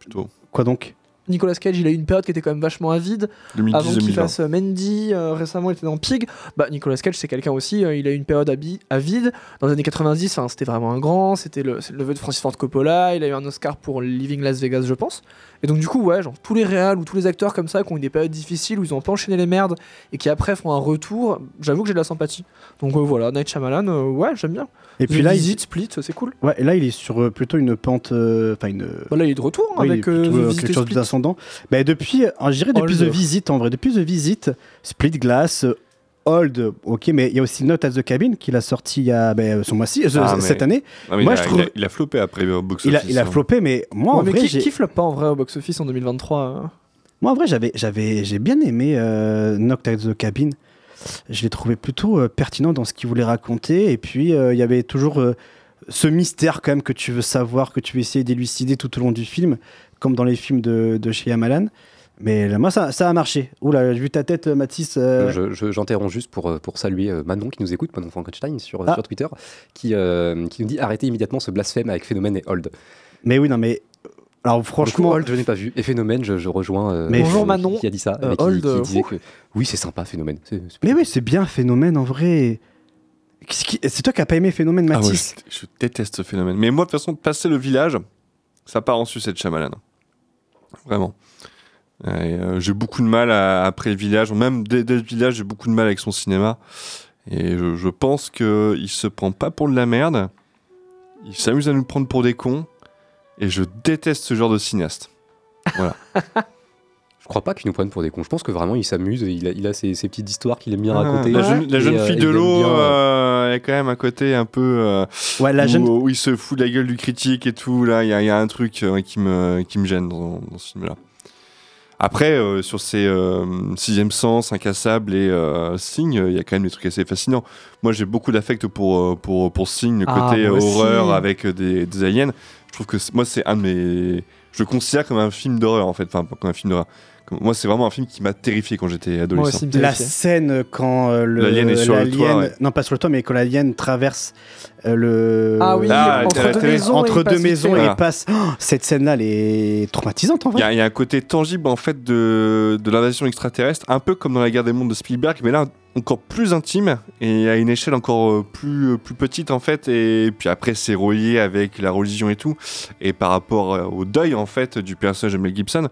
plutôt. Quoi donc? Nicolas Cage, il a eu une période qui était quand même vachement avide. 2010, avant qu'il 2020. fasse euh, Mandy, euh, récemment il était dans Pig. Bah, Nicolas Cage, c'est quelqu'un aussi, euh, il a eu une période avide. Dans les années 90, enfin, c'était vraiment un grand, c'était le, le neveu de Francis Ford Coppola, il a eu un Oscar pour Living Las Vegas, je pense. Et donc, du coup, ouais, genre, tous les réals ou tous les acteurs comme ça qui ont eu des périodes difficiles où ils ont peu enchaîné les merdes et qui après font un retour, j'avoue que j'ai de la sympathie. Donc, euh, voilà, Night Shyamalan, euh, ouais, j'aime bien. Et puis The là, il- Visit, Split, c'est cool. Ouais, et là, il est sur euh, plutôt une pente. euh, Enfin, une. Voilà, il est de retour hein, Oui, avec plutôt, euh, The Visit quelque chose Split. d'ascendant. Bah, depuis, euh, je dirais depuis Old. The Visit en vrai, depuis The Visit, Split Glass, Old, ok, mais il y a aussi Note at the Cabin qu'il a sorti il y a ben, ce mois-ci, euh, Ah, mais- cette année. Ah, mais moi, il, a, je trouve. il, a, il a floppé après au box Il il a hein. floppé, mais moi Ouais, en mais vrai, qui, j'ai- qui floppe pas en vrai au box-office en 2023 hein? Moi en vrai, j'avais, j'avais, j'ai bien aimé euh, Knocked at the Cabin. Je l'ai trouvé plutôt euh, pertinent dans ce qu'il voulait raconter, et puis euh, il y avait toujours euh, ce mystère quand même que tu veux savoir, que tu veux essayer d'élucider tout au long du film, comme dans les films de, de Shyamalan. Mais là, moi, ça, ça a marché. Oula, j'ai vu ta tête, Mathis. euh, Je- je- J'interromps juste pour, pour saluer Manon qui nous écoute, Manon Frankenstein sur, Ah. sur Twitter, qui, euh, qui nous dit arrêtez immédiatement ce blasphème avec Phénomène et Hold. Mais oui, non, mais. Alors Franchement. Hold, je n'ai pas vu. Et Phénomène, je, je rejoins. euh, Mais Bonjour, qui- Manon. Qui a dit ça Euh, qui, qui euh, disait que oui, c'est sympa, Phénomène. C'est- c'est- Mais oui, c'est bien Phénomène en vrai. Qu'est-ce qui- C'est toi qui n'as pas aimé Phénomène, Ah ouais, Mathis je, je déteste ce phénomène. Mais moi, de toute façon, passer le village, ça part en sucette Shyamalan. Vraiment. Et, euh, j'ai beaucoup de mal à- après le village, même dès, dès le village, j'ai beaucoup de mal avec son cinéma. Et je, je pense qu'il se prend pas pour de la merde. Il s'amuse à nous prendre pour des cons. Et je déteste ce genre de cinéaste. Voilà. Je crois pas qu'ils nous prennent pour des cons. Je pense que vraiment il s'amuse. Il a, il a ses, ses petites histoires qu'il aime bien Ah, raconter. La jeune, la jeune euh, fille il de l'eau, euh, euh, il y a quand même un côté un peu. euh, Ouais, la où, jeune- où il se fout de la gueule du critique et tout. Là, il y, a- il y a un truc euh, qui, me, qui me gêne dans, dans ce film-là. Après, euh, sur ces euh, Sixième Sens, Incassable et euh, Signe, il y a quand même des trucs assez fascinants. Moi, j'ai beaucoup d'affect pour, pour, pour Signe, le Ah, côté aussi. horreur avec des, des aliens. Je trouve que moi, c'est un de mes. Je le considère comme un film d'horreur, en fait. Enfin, pas comme un film d'horreur. Comme- Moi, c'est vraiment un film qui m'a terrifié quand j'étais adolescent. aussi, La scène quand euh, le L'alien est sur le toit, l'alien- ouais. non pas sur le toit mais quand l'alien traverse euh, le Ah oui, Ah, entre deux maisons. entre il passe deux maisons et passe Oh, cette scène là elle est traumatisante en Il y, vrai a- il y a un côté tangible en fait de, de l'invasion extraterrestre, un peu comme dans la guerre des mondes de Spielberg, mais là encore plus intime et à une échelle encore euh, plus, euh, plus petite en fait. Et puis après, c'est relié avec la religion et tout, et par rapport euh, au deuil en fait du personnage de Mel Gibson.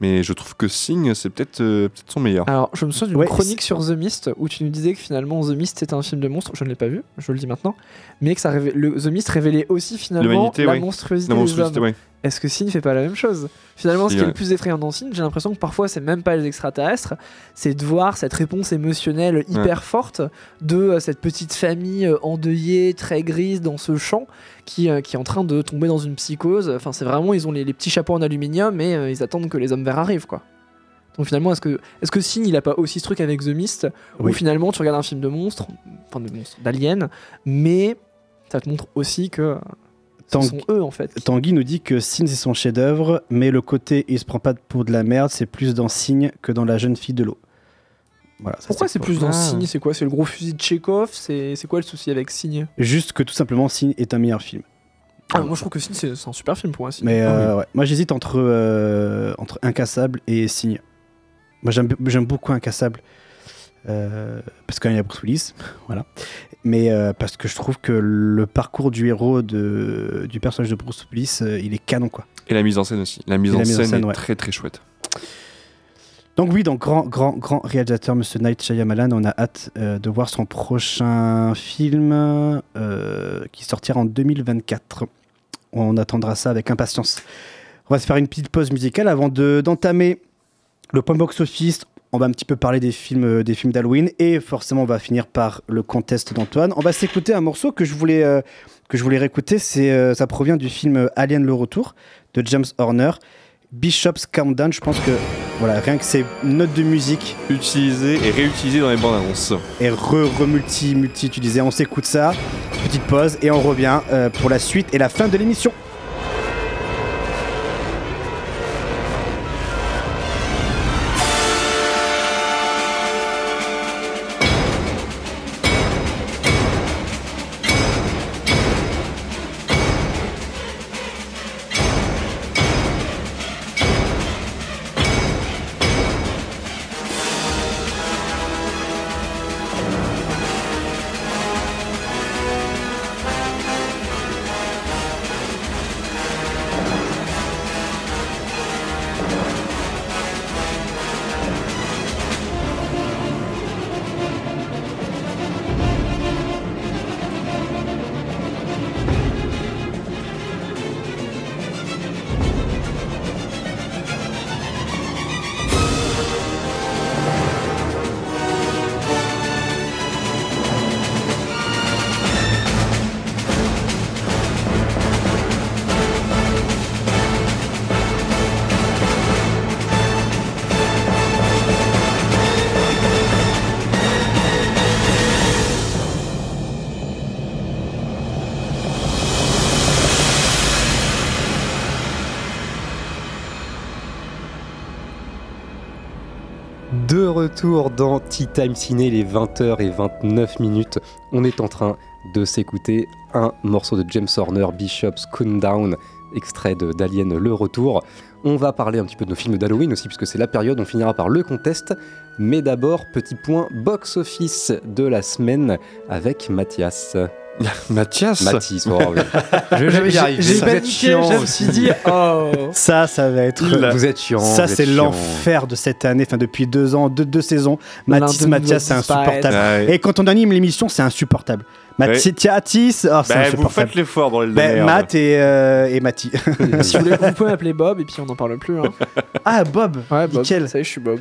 Mais je trouve que Signe, c'est peut-être euh, peut-être son meilleur. Alors, je me souviens d'une Ouais, chronique sur The Mist où tu nous disais que finalement The Mist c'était un film de monstre. Je ne l'ai pas vu, je le dis maintenant. Mais que ça le, The Mist révélait aussi finalement la oui. monstruosité La des hommes. oui. Est-ce que Signe fait pas la même chose? Finalement, ce Si, qui est le plus effrayant dans Signe, j'ai l'impression que parfois c'est même pas les extraterrestres, c'est de voir cette réponse émotionnelle hyper forte de euh, cette petite famille euh, endeuillée, très grise dans ce champ qui, euh, qui est en train de tomber dans une psychose. Enfin, c'est vraiment, ils ont les, les petits chapeaux en aluminium et ils attendent que les hommes verts arrivent quoi. Donc finalement, est-ce que, est-ce que Signe, il a pas aussi ce truc avec The Mist, où finalement tu regardes un film de monstres, enfin de monstres, d'aliens, mais ça te montre aussi que ce sont eux en fait. Tanguy nous dit que Signe c'est son chef-d'œuvre, mais le côté il se prend pas pour de la merde, c'est plus dans Signe que dans La jeune fille de l'eau. Voilà, ça, Pourquoi c'est plus dans Ah. Signe C'est quoi? C'est le gros fusil de Chekhov C'est quoi le souci avec Signe Juste que tout simplement Signe est un meilleur film. Ah, Moi je trouve que Signe c'est un super film pour moi. Signe. Mais Ah oui. euh, ouais. moi j'hésite entre, euh, entre Incassable et Signe. Moi j'aime beaucoup Incassable. Euh, parce qu'il y a Bruce Willis, voilà. Mais euh, parce que je trouve que le parcours du héros de, du personnage de Bruce Willis, euh, il est canon quoi. Et la mise en scène aussi. La mise, en, la mise en scène est ouais. très très chouette. Donc oui, donc grand, grand, grand réalisateur, Monsieur Night Shyamalan, on a hâte de voir son prochain film qui sortira en 2024. On attendra ça avec impatience. On va se faire une petite pause musicale avant de- d'entamer le point box-office. On va un petit peu parler des films, euh, des films d'Halloween et forcément on va finir par le contest d'Antoine. On va s'écouter un morceau que je voulais, euh, que je voulais réécouter. C'est, euh, ça provient du film Alien le Retour de James Horner. Bishop's Countdown, je pense que voilà, rien que ces notes de musique Utilisé et réutilisé dans les bandes annonces. et re, re multi, multi utilisé. On s'écoute ça, petite pause et on revient euh, pour la suite et la fin de l'émission. Retour dans Tea Time Ciné, les 20h et 29 minutes. On est en train de s'écouter un morceau de James Horner, Bishop's Countdown, extrait d'Alien Le Retour. On va parler un petit peu de nos films d'Halloween aussi, puisque c'est la période, on finira par le contest. Mais d'abord, petit point box-office de la semaine avec Mathias. Mathias Mathis, oh, oui. Je- vais y arriver. J'ai paniqué, je me suis dit, oh. Ça, ça va être. Il- Vous êtes chiant, Ça, c'est l'enfer de cette année, enfin depuis deux ans, deux, deux saisons. Mathis, Mathias, c'est insupportable. Ouais. Et quand on anime l'émission, c'est insupportable. Tiatis, oh, c'est Bah, vous faites l'effort dans les Ben, Matt et, euh, et Mathis. si vous voulez, vous pouvez m'appeler Bob et puis on n'en parle plus. hein. ah, Bob Ouais, Bob. Nickel. Ça y est, je suis Bob.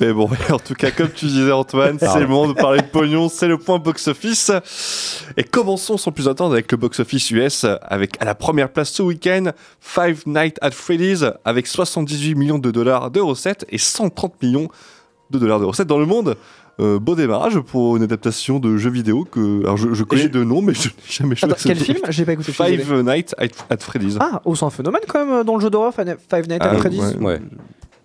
Mais bon, en tout cas, comme tu disais Antoine, c'est le moment de parler de pognon, c'est le point box-office. Et commençons sans plus attendre avec le box-office US, avec à la première place ce week-end, Five Nights at Freddy's, avec 78 millions de dollars de recettes et 130 millions de dollars de recettes dans le monde. Euh, beau démarrage pour une adaptation de jeux vidéo que alors je, je connais je- de nom mais je n'ai jamais joué Attends, quel jeu. film? J'ai pas écouté. Five. Nights at, at Freddy's. Ah, oh, c'est un phénomène quand même euh, dans le jeu d'horreur Five Nights at Ah, Freddy's. ouais. Ouais.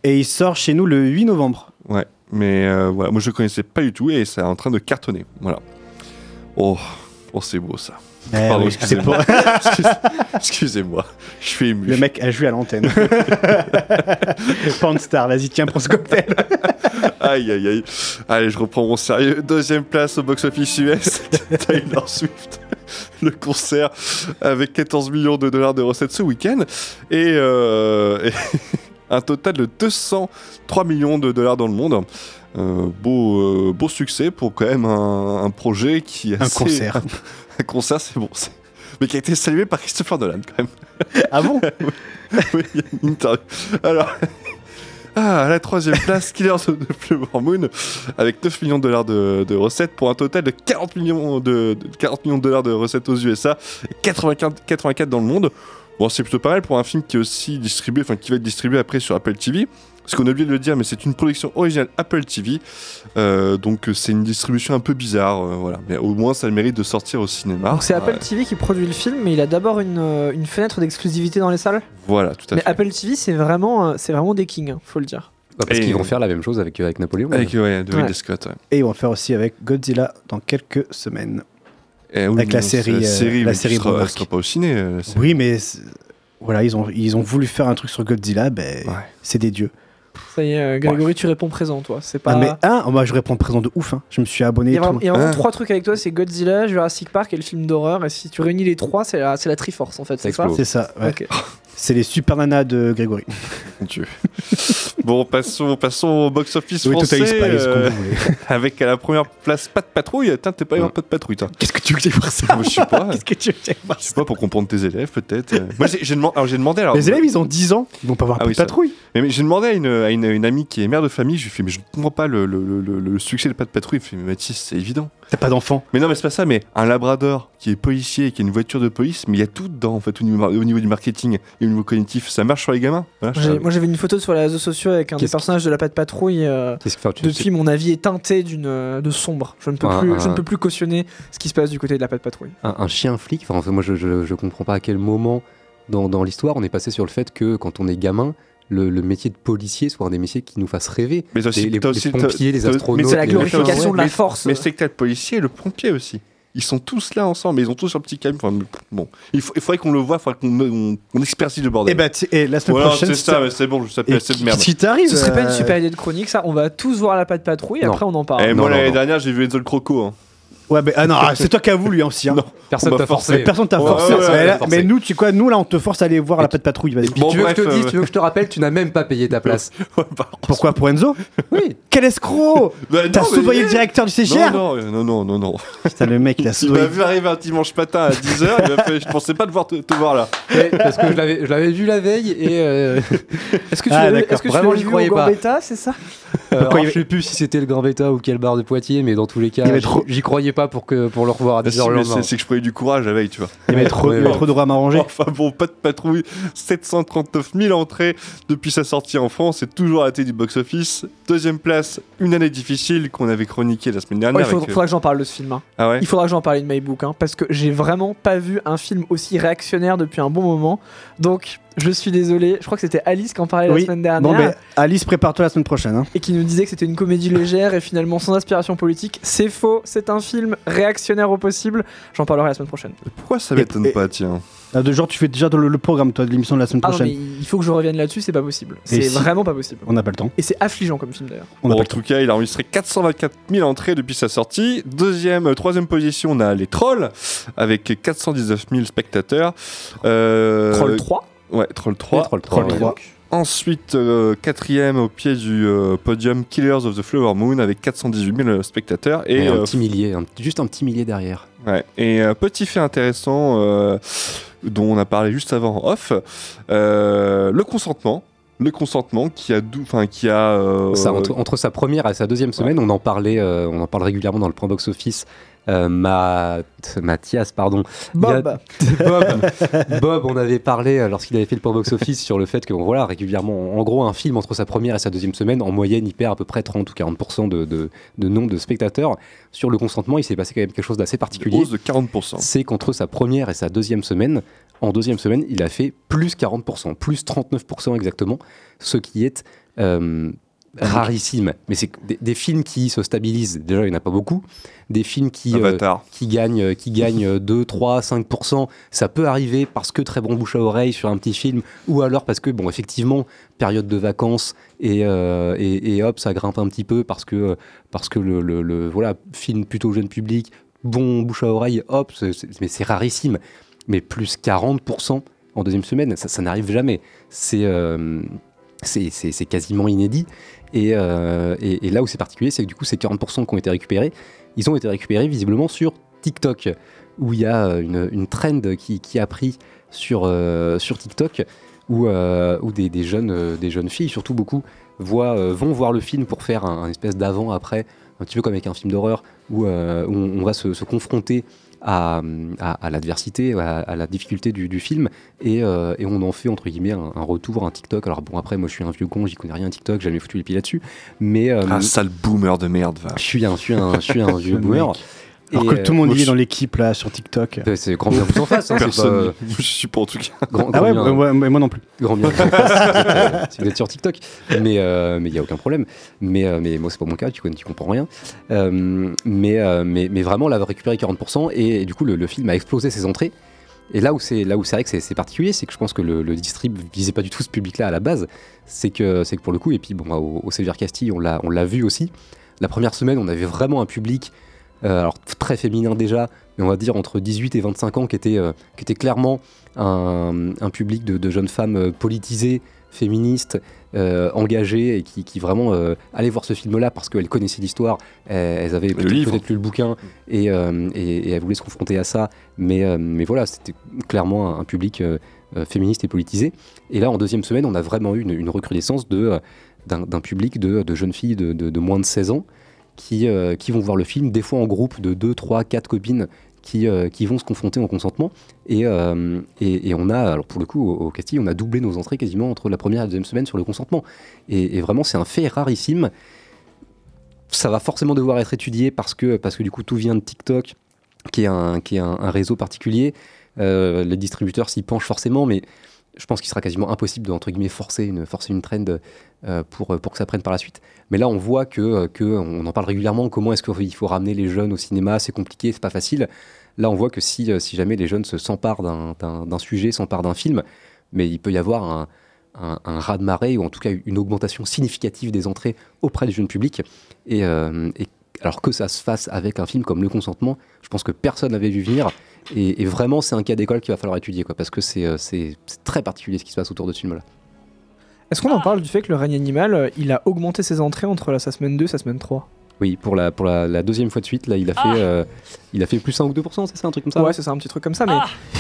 Et il sort chez nous le 8 novembre. Ouais, mais euh, voilà, moi je connaissais pas du tout et c'est en train de cartonner. Voilà. Oh, oh c'est beau ça. Eh Pardon, oui, excusez-moi. Excusez-moi, je suis ému. Le mec a joué à l'antenne. Panstar, vas-y, tiens, prends ce cocktail. Aïe aïe aïe. Allez, je reprends mon sérieux. Deuxième place au box-office US, Taylor Swift. Le concert avec 14 millions de dollars de recettes ce week-end et, euh, et un total de 203 millions de dollars dans le monde. Euh, beau, euh, beau succès pour quand même un, un projet qui est Un assez- concert. un concert, c'est bon. Mais qui a été salué par Christopher Nolan quand même. Ah bon? Oui, il y a une interview. Alors, ah, à la troisième place, Killers of the Flower Moon, avec 9 millions de dollars de, de recettes pour un total de 40 millions de, de- 40 millions de dollars de recettes aux USA, et 84, 84 dans le monde. Bon, c'est plutôt pas mal pour un film qui est aussi distribué, enfin qui va être distribué après sur Apple TV. Parce qu'on a oublié de le dire, mais c'est une production originale Apple TV. Euh, donc c'est une distribution un peu bizarre, euh, voilà. Mais au moins ça le mérite de sortir au cinéma. Donc c'est Apple Ouais. TV qui produit le film, mais il a d'abord une, euh, une fenêtre d'exclusivité dans les salles. Voilà, tout à Mais fait. Apple TV, c'est vraiment, euh, c'est vraiment des kings, hein, faut le dire. Bah, parce qu'ils vont faire la même chose avec, avec Napoléon. Avec ouais, de Ouais. Scott. ouais. Et on va faire aussi avec Godzilla dans quelques semaines. Eh oui, Avec la non, c'est série, euh, série, la série sera, Monarch. elle sera pas au ciné. euh, la série. Oui, mais voilà, ils ont, ils ont voulu faire un truc sur Godzilla, ben, c'est des dieux. Ça y est, euh, Grégory, tu réponds présent, toi. C'est pas. Ah, mais un, moi je réponds présent de ouf. hein. Je me suis abonné. Il y a vraiment, tout. il y a vraiment Ah. trois trucs avec toi, c'est Godzilla, Jurassic Park et le film d'horreur. Et si tu réunis les trois, c'est la, c'est la Triforce en fait, c'est ça C'est ça, ouais. C'est les super nanas de Grégory. Mon Dieu. bon, passons, passons au box-office Oui, français. Total voulez. avec à la première place pas de patrouille. Attends, t'es pas pas de patrouille, toi. Qu'est-ce que tu veux que j'aille voir ça Je sais pas. Qu'est-ce que tu veux que j'aille voir Je sais pas pour comprendre tes élèves, peut-être. Euh, Moi, j'ai demandé. Alors, j'ai demandé. Alors, Les élèves, ils ont 10 ans, ils vont pas voir Ah de oui, ça. patrouille. Mais, mais j'ai demandé à, une, à une, une amie qui est mère de famille, je lui ai fait, mais je ne comprends pas le, le, le- le- le succès de Pas de Patrouille. Il me fait, mais Mathis, c'est évident. T'as pas d'enfant. Mais non, mais c'est pas ça, mais un Labrador qui est policier et qui a une voiture de police, mais il y a tout dedans, en fait, au niveau, mar- au niveau du marketing et au niveau cognitif. Ça marche sur les gamins Voilà. Moi j'avais une photo sur les réseaux sociaux avec un des personnages de la patte patrouille. euh, depuis, mon avis est teinté d'une euh, de sombre. Je ne peux plus, je ne peux plus cautionner ce qui se passe du côté de la patte patrouille. un, un chien flic, enfin, moi je, je, je comprends pas à quel moment dans, dans l'histoire on est passé sur le fait que quand on est gamin, le, le métier de policier soit un des métiers qui nous fasse rêver. Mais aussi- les, les- t'as les aussi- pompiers, les t'as- mais astronautes. c'est la glorification de la force. Mais c'est que t'as le policier et le pompier aussi. Ils sont tous là ensemble, mais ils ont tous un petit camion. Enfin, bon, il, faut- il faudrait qu'on le voit, il faudrait qu'on on, on expertise le bordel. Et bah, tu- et la semaine Voilà, prochaine, c'est ça, c'est bon, je assez de merde. Si t'arrives. Ce serait pas une euh, super idée de chronique, ça. On va tous voir la patte patrouille et après on en parle. Et Non, moi, l'année dernière, j'ai vu Enzo le Croco. hein. Ouais, mais ah non, c'est toi qui as voulu hein, aussi. Hein. Personne On m'a t'a forcé. forcé. Personne t'a Ouais, forcé. ouais, ouais, mais, ouais, là- forcé. mais nous, tu quoi, nous là, on te force à aller voir la patte patrouille. Vas-y. Bon, tu, veux bref, que je te dise, euh, tu veux que je te rappelle, tu n'as même pas payé ta place. Pourquoi pour Enzo Oui. Quel escroc Bah, T'as non, mais- soudoyé le directeur du CGR Non, non, non, non, non, non. Putain, le mec, il a Il m'a soudoyé. vu arriver un dimanche matin à 10h, il m'a fait, je pensais pas devoir te, te voir là. Ouais, parce que je l'avais je l'avais vu la veille et euh, Est-ce que tu Ah, l'as vu- d'accord. est-ce que tu Vraiment, l'as j'y vu au croyais pas. Gambetta, c'est ça je sais plus si c'était le Grand Beta ou quel bar de Poitiers, mais dans tous les cas, j'y croyais pas pour, que, pour le revoir à Ah, 10h si, le lendemain. c'est que je prenais du courage la veille, tu vois. Il y avait trop, de drames à ranger. Enfin bon, pas de patrouille, 739 000 entrées depuis sa sortie en France, c'est toujours à la tête du box-office. Deuxième place, une année difficile qu'on avait chroniqué la semaine Ouais, dernière. Il avec, euh, faudra que j'en parle de ce film. hein. Ah ouais Il faudra que j'en parle de My Book, hein, parce que j'ai vraiment pas vu un film aussi réactionnaire depuis un bon moment. Donc, je suis désolé. Je crois que c'était Alice qui en parlait la semaine dernière. Bon, mais Alice, prépare-toi la semaine prochaine. hein. et qui nous disait que c'était une comédie légère et finalement sans aspiration politique. C'est faux, c'est un film réactionnaire au possible. J'en parlerai la semaine prochaine. Pourquoi ça m'étonne pas, tiens Ah, de genre, tu fais déjà le, le programme, toi, de l'émission de la semaine Ah non, prochaine. mais il faut que je revienne là-dessus, c'est pas possible. C'est si- vraiment pas possible. On n'a pas le temps. Et c'est affligeant comme film d'ailleurs. Bon, en temps. tout cas, il a enregistré 424 000 entrées depuis sa sortie. Deuxième, euh, troisième position, on a Les Trolls, avec 419 000 spectateurs. Euh, Troll 3 Ouais, Troll 3. Troll 3, Troll ouais. 3. Ensuite, euh, quatrième au pied du euh, podium, Killers of the Flower Moon, avec 418 000 spectateurs. Et Et, un euh, petit millier, un- juste un petit millier derrière. Ouais. Et un petit fait intéressant dont on a parlé juste avant en off, le consentement. Le consentement qui a, dou- enfin qui a. Ça, entre, entre sa première et sa deuxième semaine, on en parlait, on en parle régulièrement dans le point box office. Euh, Ma- Mathias, pardon. Bob a- Bob, Bob, on avait parlé euh, lorsqu'il avait fait le point box office sur le fait que bon, voilà régulièrement, en gros, un film entre sa première et sa deuxième semaine, en moyenne, il perd à peu près 30 ou 40 de, de, de nombre de spectateurs. Sur le consentement, il s'est passé quand même quelque chose d'assez particulier. hausse de 40%. C'est qu'entre sa première et sa deuxième semaine, en deuxième semaine, il a fait plus 40%, plus 39% exactement, ce qui est euh, rarissime. Mais c'est des, des films qui se stabilisent, déjà il n'y en a pas beaucoup, des films qui, euh, Avatar. qui gagnent, qui gagnent 2, 3, 5%, ça peut arriver parce que très bon bouche à oreille sur un petit film, ou alors parce que, bon, effectivement, période de vacances, et, euh, et, et hop, ça grimpe un petit peu parce que, parce que le, le- le- voilà, film plutôt jeune public, bon bouche à oreille, hop, c'est- c'est- mais c'est rarissime. Mais plus 40% en deuxième semaine, ça, ça n'arrive jamais. Euh, c'est c'est quasiment inédit. Et, euh, et, là où c'est particulier, c'est que du coup, ces 40% qui ont été récupérés, ils ont été récupérés visiblement sur TikTok, où il y a euh, une, trend qui, a pris sur, euh, TikTok, où, des, jeunes, des jeunes filles, surtout beaucoup, vont voir le film pour faire un, espèce d'avant-après, un petit peu comme avec un film d'horreur, où, on, va se confronter à, à, à l'adversité, à, à la difficulté du, du film, et, euh, et on en fait entre guillemets un, un retour, un TikTok. Alors bon, après, moi je suis un vieux con, j'y connais rien TikTok, j'ai jamais foutu les pieds là-dessus, mais euh, Un sale boomer de merde, va. je suis un, je suis un, je suis un vieux boomer. Alors que euh, tout le monde y est dans l'équipe là sur TikTok. C'est grand bien vous en fasse. hein, Personne. pas- Je suis pas en tout cas. grand- Ah ouais, bien- ouais, ouais, moi non plus. grand bien vous en fasse si vous êtes, euh, sur TikTok. Mais euh, mais il y a aucun problème. Mais euh, mais moi c'est pas mon cas. Tu connais, tu comprends rien. Euh, mais euh, mais mais vraiment là, récupérer 40% et, et du coup le, le film a explosé ses entrées. Et là où c'est là où c'est vrai que c'est- particulier, c'est que je pense que le, le distrib visait pas du tout ce public-là à la base. C'est que c'est que pour le coup et puis bon au, au Sévère Castille on l'a on l'a vu aussi. La première semaine on avait vraiment un public alors très féminin déjà, mais on va dire entre 18 et 25 ans qui était euh, qui était clairement un, un public de, de jeunes femmes euh, politisées, féministes, euh, engagées et qui, qui vraiment euh, allaient voir ce film-là parce qu'elles connaissaient l'histoire, elles, avaient peut-être lu le bouquin et, euh, et, et elles voulaient se confronter à ça, mais, euh, mais voilà, c'était clairement un, un public euh, euh, féministe et politisé. Et là, en deuxième semaine, on a vraiment eu une, une recrudescence de, euh, d'un, d'un public de, de jeunes filles de, de- de moins de 16 ans qui, euh, qui vont voir le film, des fois en groupe de 2, 3, 4 copines qui, euh, qui vont se confronter en consentement. Et, euh, et, et on a, alors pour le coup, au, Castille, on a doublé nos entrées quasiment entre la première et la deuxième semaine sur le consentement. Et, vraiment, c'est un fait rarissime. Ça va forcément devoir être étudié parce que, parce que du coup, tout vient de TikTok, qui est un, qui est un, réseau particulier. Les distributeurs s'y penchent forcément, mais je pense qu'il sera quasiment impossible de entre guillemets forcer une forcer une trend euh, pour pour que ça prenne par la suite. Mais là, on voit que que on en parle régulièrement. Comment est-ce qu'il faut ramener les jeunes au cinéma C'est compliqué, c'est pas facile. Là, on voit que si euh, si jamais les jeunes se s'emparent d'un sujet, s'emparent d'un film, mais il peut y avoir un un, un raz-de-marée ou en tout cas une augmentation significative des entrées auprès du jeune public. Euh, et alors que ça se fasse avec un film comme Le Consentement, je pense que personne n'avait vu venir. Et, et vraiment, c'est un cas d'école qu'il va falloir étudier, quoi, parce que c'est euh, très particulier ce qui se passe autour de ce film-là. Est-ce qu'on en parle du fait que le règne animal, euh, il a augmenté ses entrées entre la, sa semaine 2 et sa semaine 3 Oui, pour la, pour la, la deuxième fois de suite, là, il a fait, euh, il a fait plus 1 ou 2%, c'est ça, un truc comme ça Ouais, c'est ça, un petit truc comme ça, mais,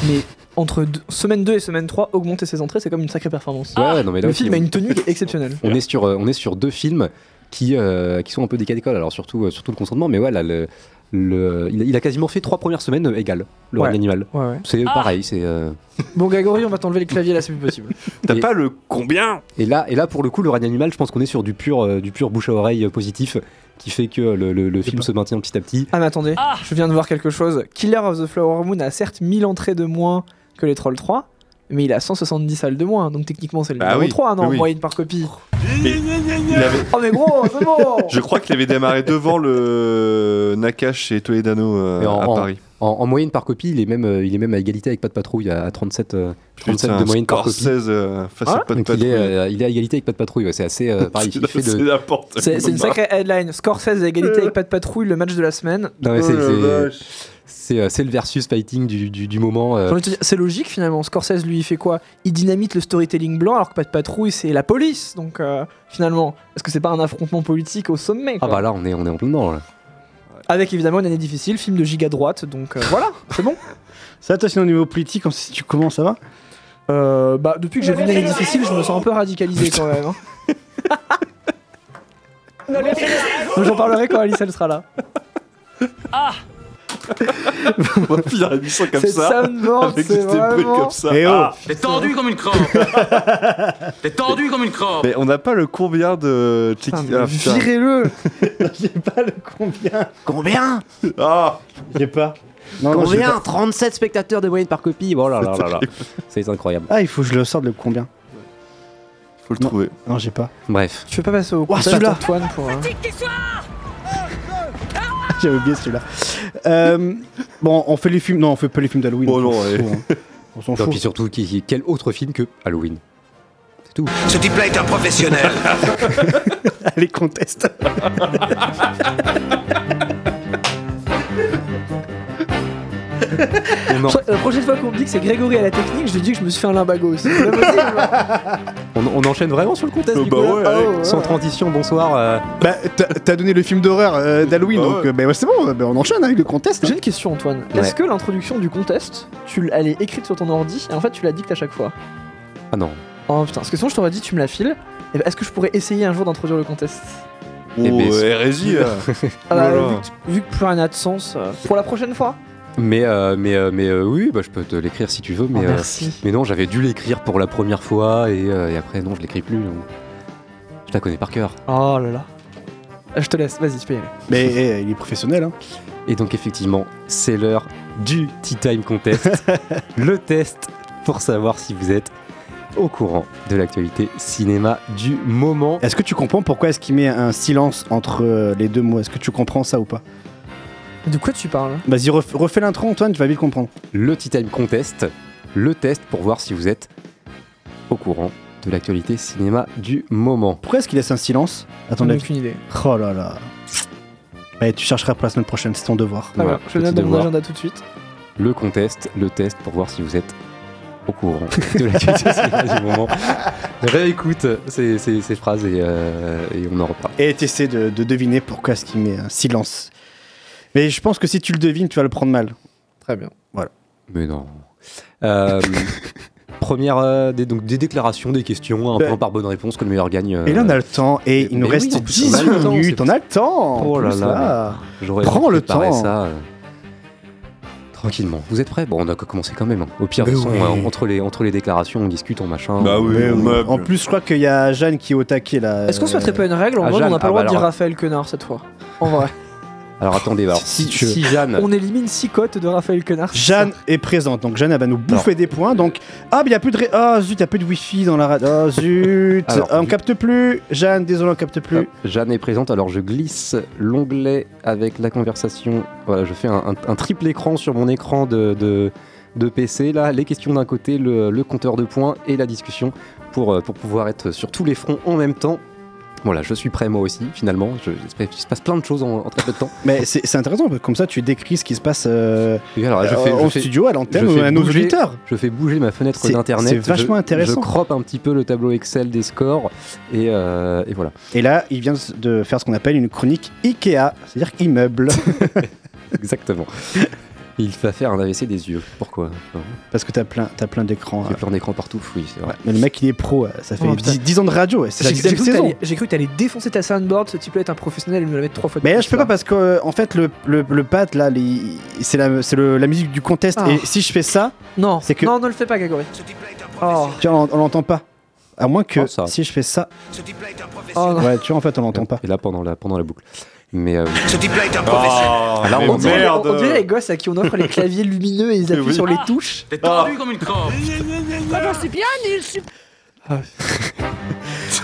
mais entre deux- semaine 2 et semaine 3, augmenter ses entrées, c'est comme une sacrée performance. Ouais, ouais, non, mais là le film a une tenue exceptionnelle. On est sur, on est sur deux films qui, euh, qui sont un peu des cas d'école, alors surtout, euh, surtout le consentement, mais ouais, là, le, le- il, a, il a quasiment fait trois premières semaines euh, égales, le Ouais. règne animal. Ouais, ouais. C'est pareil, c'est. euh, Bon, Grégory, on va t'enlever les claviers là, c'est plus possible. T'as pas le combien? Et là, et là, pour le coup, le règne animal, je pense qu'on est sur du pur, euh, du pur bouche à oreille positif qui fait que le, le- le film se maintient petit à petit. Ah, mais attendez, je viens de voir quelque chose. Killer of the Flower Moon a certes 1000 entrées de moins que les Trolls 3, mais il a 170 salles de moins, donc techniquement c'est le Bah numéro oui, 3, non, oui, en oui. moyenne par copie. Il avait- Oh, mais gros, c'est bon Je crois qu'il avait démarré devant le Nakash et Toledano euh, en, à en- Paris. en- en moyenne par copie, il est même, euh, il est même à égalité avec Pas de Patrouille à 37, euh, 37 Putain, de moyenne par copie. Euh, face à Pas de Donc il est, Patrouille. euh, il est à égalité avec Pas de Patrouille. ouais, c'est assez euh, pareil. C'est de- n'importe C'est c'est une sacrée headline. Scorsese à égalité avec Pas de Patrouille, le match de la semaine. Non, mais Oh c'est- euh, c'est le versus fighting du, du- du moment. euh. C'est logique finalement. Scorsese lui il fait quoi? Il dynamite le storytelling blanc alors que Pas de Patrouille c'est la police. Donc euh, finalement, est-ce que c'est pas un affrontement politique au sommet Ah bah là, on est, on est en plein dedans. là. Avec évidemment une année difficile, film de giga droite. Donc euh, voilà, c'est bon. Ça, toi, au niveau politique, si tu commences, ça va? Euh, bah depuis que j'ai vu une année difficile, je me sens un peu radicalisé quand même. hein. J'en parlerai quand Alice elle sera là. On va finir l'émission comme Cette ça. soundboard, avec c'est des bruits vraiment- comme ça. Eh oh Ah. T'es tendu comme une crampe T'es tendu comme une crampe Mais on n'a pas le combien de mais ah, putain. Virez-le J'ai pas le combien. Combien Ah J'ai pas. Non, non, j'ai Combien pas. 37 spectateurs de moyenne par copie. Oh là là là là. C'est incroyable. Ah, il faut que je le sorte le combien. Faut le trouver. Non, j'ai pas. Bref. Tu veux pas passer au Ouah, celui-là. Antoine pour. euh, J'avais oublié celui-là. Euh, bon, on fait les films. Non, on fait pas les films d'Halloween. Oh on s'en ouais. fout, hein. Non, fout. puis surtout, qui- qui- quel autre film que Halloween? C'est tout. Ce type-là est un professionnel Allez, conteste. La prochaine fois qu'on me dit que c'est Grégory à la technique, je lui dis que je me suis fait un limbago aussi. On- on enchaîne vraiment sur le contest Euh, du bah ouais, Ah ouais, Sans transition, bonsoir. euh, Bah, t'as- t'as donné le film d'horreur euh, d'Halloween, Bah donc ouais. euh, bah, c'est bon, bah, on enchaîne avec le contest. hein. J'ai une question, Antoine. Ouais. Est-ce que l'introduction du contest, tu l- elle est écrite sur ton ordi et en fait tu la dictes à chaque fois? Ah non. Oh putain, parce que sinon je t'aurais dit tu me la files. Et ben, Est-ce que je pourrais essayer un jour d'introduire le contest? Oh, Eh ben, hérésie là. Ah bah, Oh vu, que, vu que plus rien n'a de sens, euh, pour la prochaine fois Mais, euh, mais, euh, mais euh, oui, bah, je peux te l'écrire si tu veux. Mais, Oh, euh, merci. mais non, j'avais dû l'écrire pour la première fois et, euh, et après, non, je l'écris plus. donc. Je la connais par cœur. Oh là là. Je te laisse, vas-y, tu peux y aller. Mais eh, il est professionnel. Hein. Et donc, effectivement, c'est l'heure du Tea Time Contest. le test pour savoir si vous êtes au courant de l'actualité cinéma du moment. Est-ce que tu comprends pourquoi est-ce qu'il met un silence entre les deux mots? Est-ce que tu comprends ça ou pas? De quoi tu parles? Vas-y, ref- refais l'intro, Antoine, tu vas vite comprendre. Le Tea Time Contest, le test pour voir si vous êtes au courant de l'actualité cinéma du moment. Pourquoi est-ce qu'il laisse un silence avis? aucune idée. Oh là là. Ouais, tu chercheras pour la semaine prochaine, c'est ton devoir. Très Voilà, je le note dans mon devoir. agenda tout de suite. Le contest, le test pour voir si vous êtes au courant de l'actualité cinéma du moment. Réécoute ces, ces- ces phrases et, euh, et on en reparle. Et t'essaies de, de deviner pourquoi est-ce qu'il met un silence. Mais je pense que si tu le devines, tu vas le prendre mal. Très bien. Voilà. Mais non. Euh, première, euh, des, donc des déclarations, des questions, un Bah, point par bonne réponse, que le meilleur gagne. euh, Et là, on a le temps, et il nous mais reste oui, en plus, on a 18 le temps, minutes. c'est- On a le temps. en Oh là plus, là, J'aurais Prends le temps. ça. euh, Tranquillement. Vous êtes prêts? Bon, on a commencé quand même. hein. Au pire, de toute façon, euh, entre, les, entre les déclarations, on discute, on machin. Bah oui, Mais on oui. meuble. En plus, je crois qu'il y a Jeanne qui est au taquet là. Est-ce qu'on se Euh, mettrait pas une règle en ah, mode Jeanne, on n'a pas ah le droit bah de dire alors- Raphaël Quenard cette fois? En vrai. Alors attendez, alors, si, si Jeanne. On élimine 6 cotes de Raphaël Quenard. Jeanne est présente, donc Jeanne elle va nous bouffer des points. Donc ah mais il y a plus de ré- ah zut, il y a plus de wifi dans la radio. Oh zut, Alors, Ah, on vu- capte plus. Jeanne, désolé, on capte plus. Hop, Jeanne est présente, alors je glisse l'onglet avec la conversation. Voilà, je fais un, un- un triple écran sur mon écran de, de, de PC. Là, les questions d'un côté, le, le compteur de points et la discussion pour, euh, pour pouvoir être sur tous les fronts en même temps. Voilà, je suis prêt moi aussi, finalement. Je- J'espère qu'il se passe plein de choses en, en très peu de temps. Mais c'est c'est intéressant, parce que comme ça tu décris ce qui se passe euh, alors, je euh, fais- en je fais- studio, à l'antenne ou à nos bouger- auditeurs. Je fais bouger ma fenêtre C'est- d'internet. c'est vachement Je- intéressant. Je croppe un petit peu le tableau Excel des scores et, euh, et voilà. Et là, il vient de faire ce qu'on appelle une chronique Ikea, c'est-à-dire immeuble. Exactement. Il va faire un AVC des yeux. Pourquoi? Parce que t'as plein, t'as plein d'écrans. J'ai euh. plein d'écrans partout, oui, c'est vrai. Mais le mec il est pro, euh, ça fait Oh, putain. 10, 10 ans de radio, ouais, c'est la J'ai cru que saison. t'allais- j'ai cru que t'allais défoncer ta soundboard, ce type-là est un professionnel et me la mettre trois fois de Mais là, plus, je peux pas parce que euh, en fait le, le, le pad là, c'est la, la musique du contest Ah. et si je fais ça, Non, c'est que non, ne le fais pas, Grégory. Oh, tu vois, on, on l'entend pas. À moins que Oh, ça. si je fais ça, oh ouais, tu vois en fait on l'entend pas. Et là, pendant la, pendant la boucle. Mais euh, Ce type-là est un Ah, Ah, là, mais on dirait, merde. on dirait les gosses à qui on offre les claviers lumineux et ils appuient Oui. sur les touches. T'es tendu comme une crampe.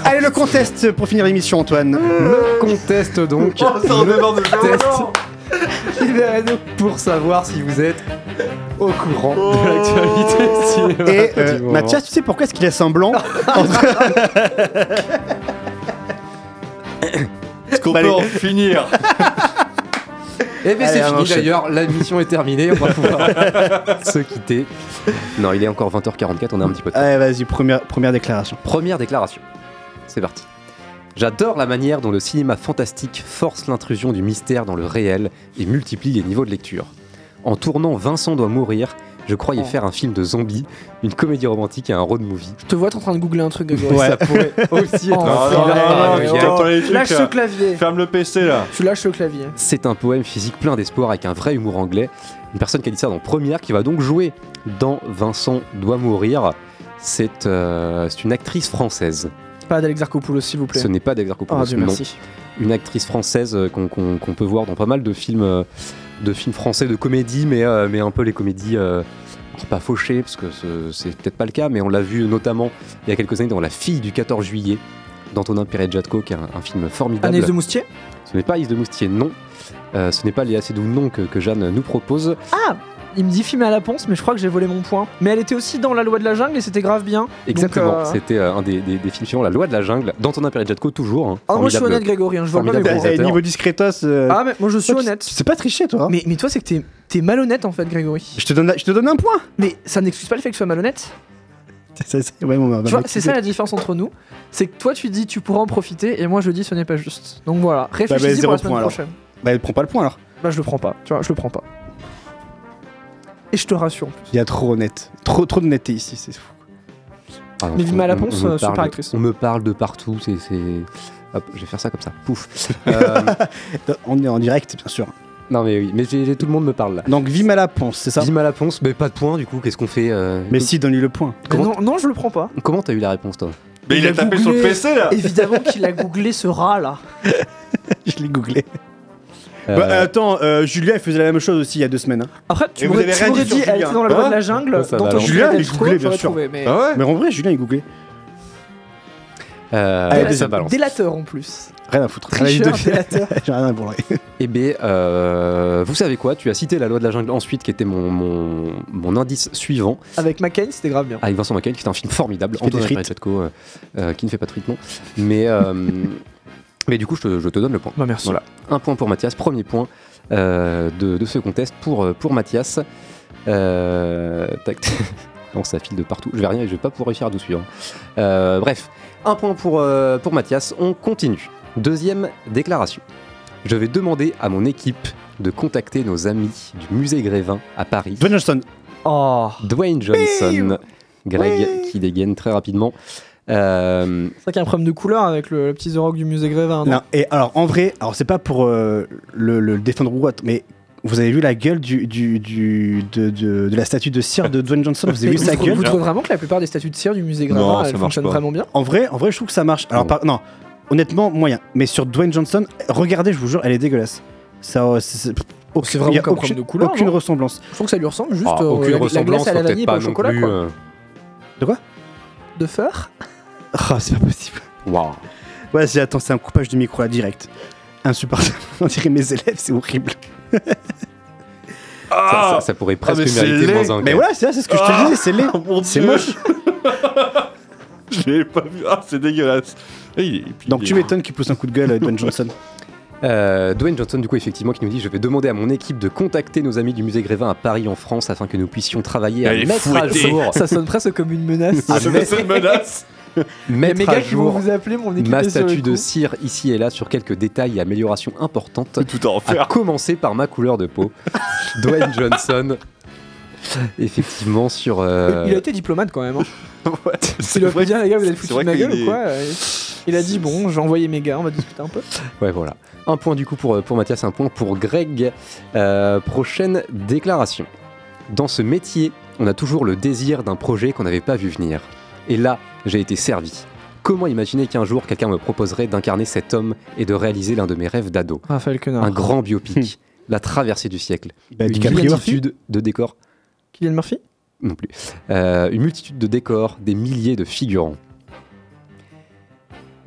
Allez le contest pour finir l'émission Antoine. le contest donc. Oh, ça le. Libérez-nous pour savoir si vous êtes au courant de l'actualité cinéma Et euh. Mathias, tu sais pourquoi est-ce qu'il laisse un blanc Est-ce qu'on peut en finir Eh bien, c'est fini d'ailleurs. La mission est terminée. On va pouvoir se quitter. Non, il est encore 20h44. On a un petit peu de temps. Allez vas-y, première, première déclaration. Première déclaration. C'est parti. J'adore la manière dont le cinéma fantastique force l'intrusion du mystère dans le réel et multiplie les niveaux de lecture. En tournant Vincent doit mourir, je croyais Oh. faire un film de zombies, une comédie romantique et un road movie. Je te vois, t'es en train de googler un truc, Grégory. Ouais. Ça pourrait aussi être Oh, un film non, non, Lâche ce là. clavier. Ferme le PC là. Tu lâches le clavier. C'est un poème physique plein d'espoir avec un vrai humour anglais. Une personne qui a dit ça dans Première, qui va donc jouer dans Vincent doit mourir. C'est euh, c'est une actrice française. Pas d'Alex Arcopoulos, s'il vous plaît. Ce n'est pas d'Exarchopoulos, Oh, Dieu non. merci. Une actrice française euh, qu'on peut voir dans pas mal de films, euh, de films français de comédie, mais, euh, mais un peu les comédies euh, pas fauchées, parce que ce- c'est peut-être pas le cas, mais on l'a vu notamment il y a quelques années dans La fille du 14 juillet d'Antonin Perret-Jadko, qui est un, un film formidable. Agnès de Moustier? Ce n'est pas Is de Moustier, non. Euh, ce n'est pas Léa Seydoux, non, que, que Jeanne nous propose. Ah Il me dit film à la ponce, mais je crois que j'ai volé mon point. Mais elle était aussi dans La loi de la jungle et c'était grave bien. Exactement, euh, c'était euh, un des, des- des films suivants, La loi de la jungle, d'Antonin Perret-Jadko, toujours. hein. Ah, moi je suis honnête, Grégory, hein, je vole pas mes. Eh, niveau discretos, euh, Ah, mais moi je suis honnête. Tu sais pas tricher toi. hein. Mais, mais toi, c'est que t'es- t'es malhonnête en fait, Grégory. Je te donne, je te donne un point. Mais ça n'excuse pas le fait que tu sois malhonnête. C'est- ouais, bon, bah, vois, bah, c'est ça la différence entre nous. C'est que toi tu dis tu pourras en profiter et moi je dis ce n'est pas juste. Donc voilà, bah, réfléchis pour zéro la semaine point, alors. prochaine. Bah, elle prend pas le point alors. Bah je le prends pas, tu vois, je le prends pas. Et je te rassure en plus. Il y a trop honnête. Trop, trop d'honnêteté ici, c'est fou. Ah, non, Mais Vima on- Laponce, euh, super actrice. On me parle de partout, c'est. c'est- Hop, je vais faire ça comme ça. Pouf. Euh, On est en direct, bien sûr. Non mais oui, mais tout le monde me parle là. Donc Vim à la ponce, c'est ça? Dim à la ponce, mais pas de point du coup, qu'est-ce qu'on fait euh, Mais si, donne-lui le point. Non, non, je le prends pas. Comment t'as eu la réponse toi? Mais il a tapé sur le PC là Évidemment qu'il a googlé ce rat là. Je l'ai googlé. Euh, Bah, attends, euh, Julia, elle faisait la même chose aussi il y a deux semaines. hein. Après, tu Et vous m'aurais avez tu rien m'aurais dit sur dit, elle Julien. était dans la loi Ah de la jungle. Ça dans va, ton alors. Julien, il googlait, bien sûr. trouvé, mais- Ah ouais Mais en vrai, Julien, il googlait. euh, Allez, ça deuxième. balance. Délateur en plus. Rien à foutre. Tricheur, J'ai délateur. rien à branler. Eh bien, euh, vous savez quoi Tu as cité la loi de la jungle ensuite, qui était mon, mon, mon indice suivant, Avec McCain, c'était grave bien. avec Vincent McCain, qui est un film formidable, Qui fait des Antoine frites. Parizetko, euh, euh, qui ne fait pas de frites, non. Mais, euh, mais du coup, je te, je te donne le point. Bah, merci. Voilà, un point pour Mathias, premier point euh, de, de ce contest pour, euh, pour Mathias. Euh, tac. non, ça file de partout. Je vais rien, je vais pas pouvoir réussir à tout suivre. Euh, bref, un point pour, euh, pour Mathias. On continue. Deuxième déclaration. Je vais demander à mon équipe de contacter nos amis du musée Grévin à Paris. Dwayne Johnston. Oh. Dwayne Johnson. Greg qui dégaine très rapidement. Euh, C'est vrai qu'il y a un problème de couleur avec le, le petit The Rock du musée Grévin. non Non, et alors en vrai, alors c'est pas pour euh, le, le défendre ou autre, mais vous avez vu la gueule du, du, du- de, de, de la statue de cire de Dwayne Johnson? Vous avez vu sa gueule? vous trouvez vraiment que la plupart des statues de cire du musée Grévin, elles fonctionnent vraiment bien? En vrai, en vrai, je trouve que ça marche. Alors Non. par- non, honnêtement moyen. Mais sur Dwayne Johnson, regardez, je vous jure, elle est dégueulasse. Ça, euh, c'est c'est- aucun- C'est vraiment y a aucune, problème de couleur, aucune ressemblance. Je trouve que ça lui ressemble juste ah, euh, aucune la, la ressemblance, glace à la vanille et pas pas au chocolat plus. quoi. euh, De quoi? De Ah, c'est pas possible. Waouh. Ouais, c'est attends, c'est un coupage de micro là direct. Insupportable. On dirait mes élèves, c'est horrible. Ça, ça- ça pourrait presque mais c'est mériter laid. moins un. Mais ouais, c'est c'est ce que je te Ah, disais, c'est laid. mon C'est Dieu. moche. Je l'ai pas vu. Ah, c'est dégueulasse. Et il est- et puis Donc il tu est- m'étonnes qu'il pousse un coup de gueule, Dwayne Johnson. Euh, Dwayne Johnson, du coup, effectivement, qui nous dit Je vais demander à mon équipe de contacter nos amis du musée Grévin à Paris, en France, afin que nous puissions travailler à mettre à fouettée. jour, Ça sonne presque comme une menace. Ah, Ça mais- c'est une menace. Mettre à gars qui vont jour vous appeler, mon équipe ma statue de cire ici et là sur quelques détails et améliorations importantes. Tout à en À faire. commencer par ma couleur de peau. Dwayne Johnson. Effectivement, sur. euh, Il a été diplomate quand même. Hein. Ouais, Il c'est a vrai. dire, les gars, vous foutus vrai de ma gueule est- ou quoi Euh, Il a dit, bon, j'ai envoyé mes gars, on va discuter un peu. Ouais, voilà. Un point du coup pour, pour Mathias, un point pour Greg. Euh, prochaine déclaration. Dans ce métier, on a toujours le désir d'un projet qu'on n'avait pas vu venir. Et là, j'ai été servi. Comment imaginer qu'un jour quelqu'un me proposerait d'incarner cet homme et de réaliser l'un de mes rêves d'ado? Raphaël Quenard. Un grand biopic, la traversée du siècle, Bah, une multitude de décors, Kylian Murphy? Non plus, Euh, une multitude de décors, des milliers de figurants.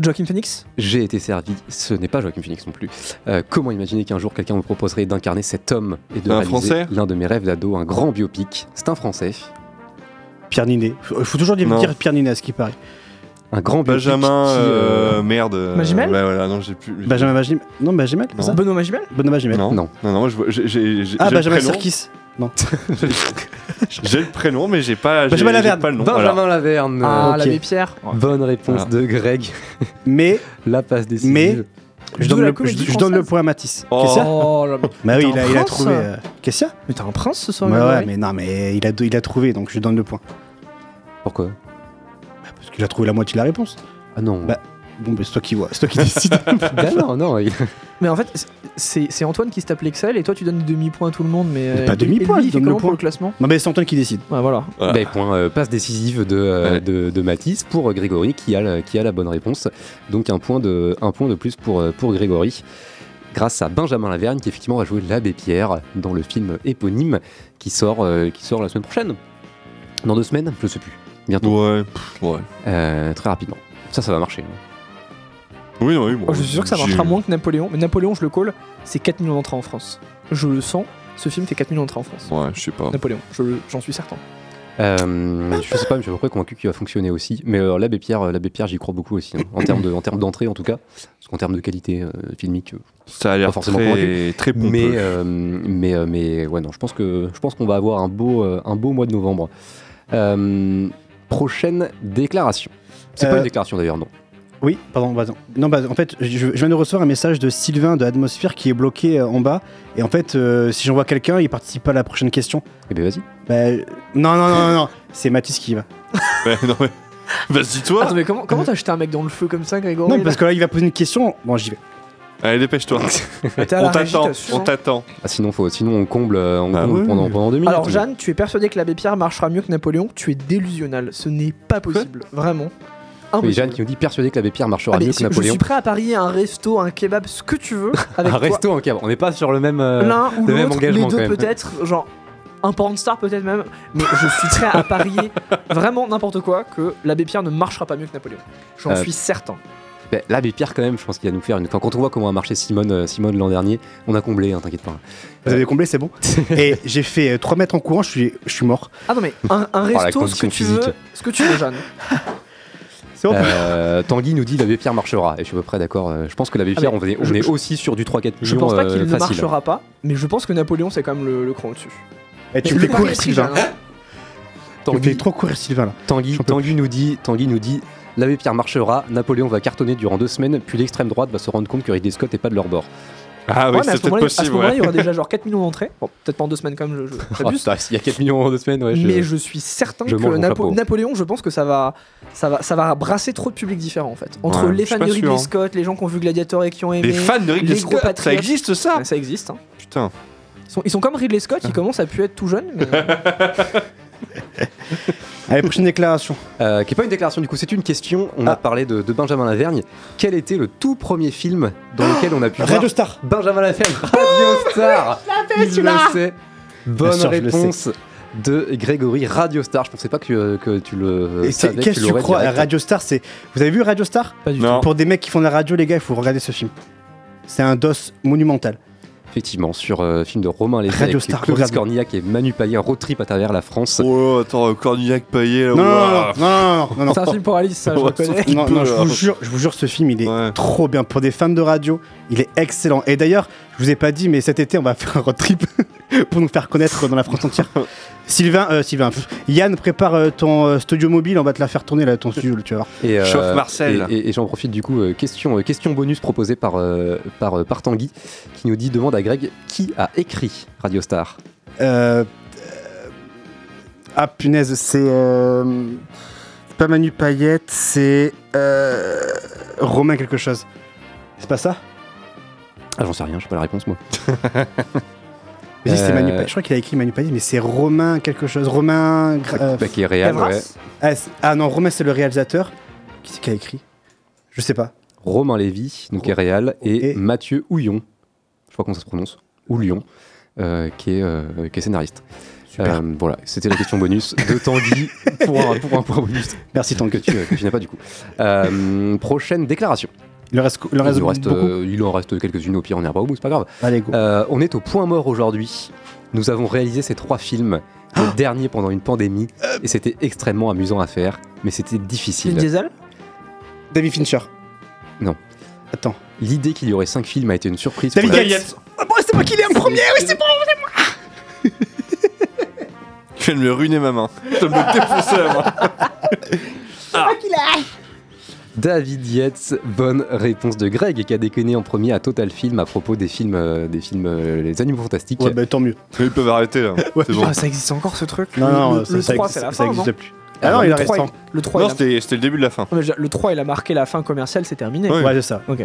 Joaquin Phoenix J'ai été servi, ce n'est pas Joaquin Phoenix non plus. Euh, comment imaginer qu'un jour quelqu'un me proposerait d'incarner cet homme et de Un réaliser Français l'un de mes rêves d'ado, un grand biopic C'est un Français. Pierre Ninet. Faut, faut toujours dire, Non. dire Pierre Ninet à ce qui paraît. Un grand biopic Benjamin, qui, euh, euh, merde. Magimel Ouais, voilà, non, j'ai plus. Benjamin Magimel. Non, Magimel, c'est Non. ça Benoît Magimel Benoît Magimel. Non, Non. non, non, je j'ai Ah, Benjamin. Serkis. Non. J'ai le prénom, mais j'ai pas. j'ai- Benjamin j'ai Laverne. pas le nom. Benjamin voilà. Laverne. Ah, ok. l'abbé Pierre. Bonne réponse Voilà. de Greg. Mais La passe décisive. Mais- je donne, la le, comédie je, je donne le française. point à Matisse. Oh. Qu'est-ce qu'il y a Oh là, mais Bah oui, T'es il a, il trouvé. euh, Qu'est-ce qu'il y a mais t'es un prince ce soir, Bah Grégory ouais, mais non, mais il a, il a trouvé, donc je donne le point. Pourquoi? Parce qu'il a trouvé la moitié de la réponse. Ah non. Bah, Bon, bah, c'est toi qui vois, c'est toi qui décides. Bah non, non. il- Mais en fait, c'est c'est Antoine qui se tape l'Excel et toi tu donnes des demi-points à tout le monde. Mais, Mais euh, pas et- demi-point, et lui, je il fait donne le comment point. pour le classement? Non, mais c'est Antoine qui décide. Ouais, voilà. Voilà. Bah, point, euh, passe décisive de, euh, Ouais. de, de Mathis pour euh, Grégory qui a, la- qui a la bonne réponse. Donc un point de, un point de plus pour, euh, pour Grégory. Grâce à Benjamin Laverne qui effectivement va jouer l'abbé Pierre dans le film éponyme qui sort, euh, qui sort la semaine prochaine. Dans deux semaines Je sais plus. Bientôt. Ouais, pff, ouais. Euh, très rapidement. Ça, ça va marcher. hein. Oui, non, oui, bon, Oh, je suis sûr que ça marchera moins que Napoléon. Mais Napoléon, je le call, c'est 4 millions d'entrées en France. Je le sens, ce film fait 4 millions d'entrées en France. Ouais, je sais pas. Napoléon, j'en suis certain. Euh, je sais pas, mais je suis à peu près convaincu qu'il va fonctionner aussi. Mais euh, l'abbé Pierre, euh, l'abbé Pierre, j'y crois beaucoup aussi. hein, en termes de, en termes d'entrée, en tout cas. Parce qu'en termes de qualité euh, filmique, euh, Ça a l'air forcément très, convaincu. très pompeux. mais, euh, mais, euh, mais ouais, non, je pense que je pense qu'on va avoir un beau, euh, un beau mois de novembre. Euh, prochaine déclaration. C'est pas une déclaration d'ailleurs, non. Oui, pardon, bah, non. Non, bah, en fait, je, je viens de recevoir un message de Sylvain de Atmosphère qui est bloqué euh, en bas. Et en fait, euh, si j'envoie quelqu'un, il participe pas à la prochaine question. Eh ben vas-y. Bah, euh, non, non, non, non, non. c'est Mathis qui y va. Ouais, non, mais. Vas-y, toi. Attends, mais comment comment t'as jeté un mec dans le feu comme ça, Grégory Non, là parce que là, il va poser une question. Bon, j'y vais. Allez, dépêche-toi. On t'attend, t'assures, on t'attend. Ah, sinon, faut, sinon on comble, euh, on Bah comble oui. pendant, pendant deux minutes. Alors Jeanne, tu es persuadé que l'abbé Pierre marchera mieux que Napoléon Tu es délusionnal. Ce n'est pas possible. Vraiment. Impossible. Jeanne qui nous dit persuadé que l'abbé Pierre marchera Allez, mieux que je Napoléon. suis prêt à parier un resto, un kebab, ce que tu veux. Avec Un toi. resto, ok, on n'est pas sur le même, euh, L'un ou le même l'autre, les engagement deux peut-être, genre un pornstar peut-être même, mais je suis prêt à parier vraiment n'importe quoi que l'abbé Pierre ne marchera pas mieux que Napoléon. J'en Euh, suis certain. Ben, L'abbé Pierre quand même, je pense qu'il va nous faire une. Enfin, quand on voit comment a marché Simone, euh, Simone l'an dernier, on a comblé, hein, t'inquiète pas. Vous avez comblé, c'est bon. Et j'ai fait 3 mètres en courant, je suis, je suis mort. Ah non mais un, un Oh, resto, ce que tu physique. veux, ce que tu veux Jeanne. Euh, Tanguy nous dit l'abbé Pierre marchera, et je suis à peu près d'accord. euh, Je pense que l'abbé Ah, Pierre, on est, on je- est je- aussi sur du 3-4 millions Je pense pas euh, qu'il ne facile. marchera pas, mais je pense que Napoléon c'est quand même le, le cran au-dessus. Et tu fais courir, Sylvain. Hein. Tu me Tanguy, fais trop courir, Sylvain là. Tanguy, Tanguy nous dit, Tanguy nous dit l'abbé Pierre marchera, Napoléon va cartonner durant deux semaines, puis l'extrême droite va se rendre compte que Ridley Scott est pas de leur bord. Ah oui, Ouais, à c'est ce peut-être moment-là, à ce possible. moment-là, ouais. il y aura déjà genre 4 millions d'entrées. Bon, peut-être pas en deux semaines comme je, je Oh, S'il y a 4 millions en deux semaines, ouais, mais je suis certain je que Napo-. Napoléon, je pense que ça va, ça va, ça va brasser trop de publics différents en fait. Entre les fans de Ridley sûr, hein. Scott, les gens qui ont vu Gladiator et qui ont aimé, Les fans de Ridley Scott, ça patriotes. existe ça ça existe. hein. Putain. Ils, sont, ils sont comme Ridley Scott, ils commencent à pu être tout jeunes. Mais... Allez, prochaine déclaration. Euh, qui est pas une déclaration du coup, c'est une question. On a Ah. parlé de, de Benjamin Lavergne. Quel était le tout premier film dans lequel on a pu voir Radio Star. Benjamin Lavergne, Radio Star Il le sait. Bonne sûr, je réponse de Grégory Radio Star. Je pensais pas que, que tu le Et c'est- savais. Qu'est-ce que tu crois direct. Radio Star, c'est. Vous avez vu Radio Star? Pas du Non. Pour des mecs qui font de la radio, les gars, il faut regarder ce film. C'est un dos monumental. Effectivement, sur euh, film de Romain Lévy Radio avec Star, Clovis regarde. Cornillac et Manu Payet, road trip à travers la France. Oh, attends, Cornillac Payet là. Non, non, ouah. non, non, non, non, non. C'est un film pour Alice, ça, je reconnais. Non, je vous jure, je vous jure, ce film, il est Ouais. trop bien. Pour des fans de radio, il est excellent. Et d'ailleurs, je vous ai pas dit, mais cet été, on va faire un road trip pour nous faire connaître dans la France entière. Sylvain, euh, Sylvain, pff, Yann, prépare euh, ton euh, studio mobile, on va te la faire tourner là, ton studio, tu vas voir. Et, euh, Chauffe Marcel. Et, et- et j'en profite du coup, euh, question, euh, question bonus proposée par, euh, par, euh, par Tanguy, qui nous dit demande à Greg qui a écrit Radio Star? Euh, euh, ah punaise, c'est euh, c'est pas Manu Payette, c'est euh, Romain quelque chose. C'est pas ça? Ah, j'en sais rien, je sais pas la réponse moi. Mais si, c'est Euh, Manu. Je crois qu'il a écrit Manu Payette, mais c'est Romain quelque chose. Romain. Gra- euh, Bah, qui est réel, ouais. ah, ah non, Romain c'est le réalisateur. Qui c'est qui a écrit? Je sais pas. Romain Lévy, donc qui est réel, et, Et- Mathieu Houillon, je pas comment ça se prononce, Houillon, euh, qui, est, euh, qui est scénariste. Euh, voilà, c'était la question bonus de Tanguy pour un, pour un point bonus Merci Tanguy. que tu, que tu n'as pas du coup. Prochaine déclaration. Il en reste, il en reste, il, en reste, beaucoup. euh, il en reste quelques-unes au pire, on n'ira pas au bout, c'est pas grave. Allez, go. Euh, on est au point mort aujourd'hui. Nous avons réalisé ces trois films, le dernier pendant une pandémie, et c'était extrêmement amusant à faire, mais c'était Vin difficile. Diesel? David Fincher. Non. Attends. L'idée qu'il y aurait cinq films a été une surprise. David pour la- Yates. Ah bon, c'est moi qui l'ai en premier, oui, c'est bon. Tu viens de me ruiner ma main. Tu viens de me défoncer la main. David Yates, bonne réponse de Greg, qui a déconné en premier à Total Film à propos des films, euh, des films euh, Les Animaux Fantastiques. Ouais, bah tant mieux. Ils peuvent arrêter là. C'est bon. Ah, ça existe encore ce truc? Non, non, le, ça, le ça 3, existe- c'est la ça fin, existe non? plus. Ah non, il le en reste 3, un. Le 3, Non, il a... c'était c'était le début de la fin. Non, mais le 3, il a marqué la fin commerciale, c'est terminé. Ouais. Ouais, c'est ça. Ok.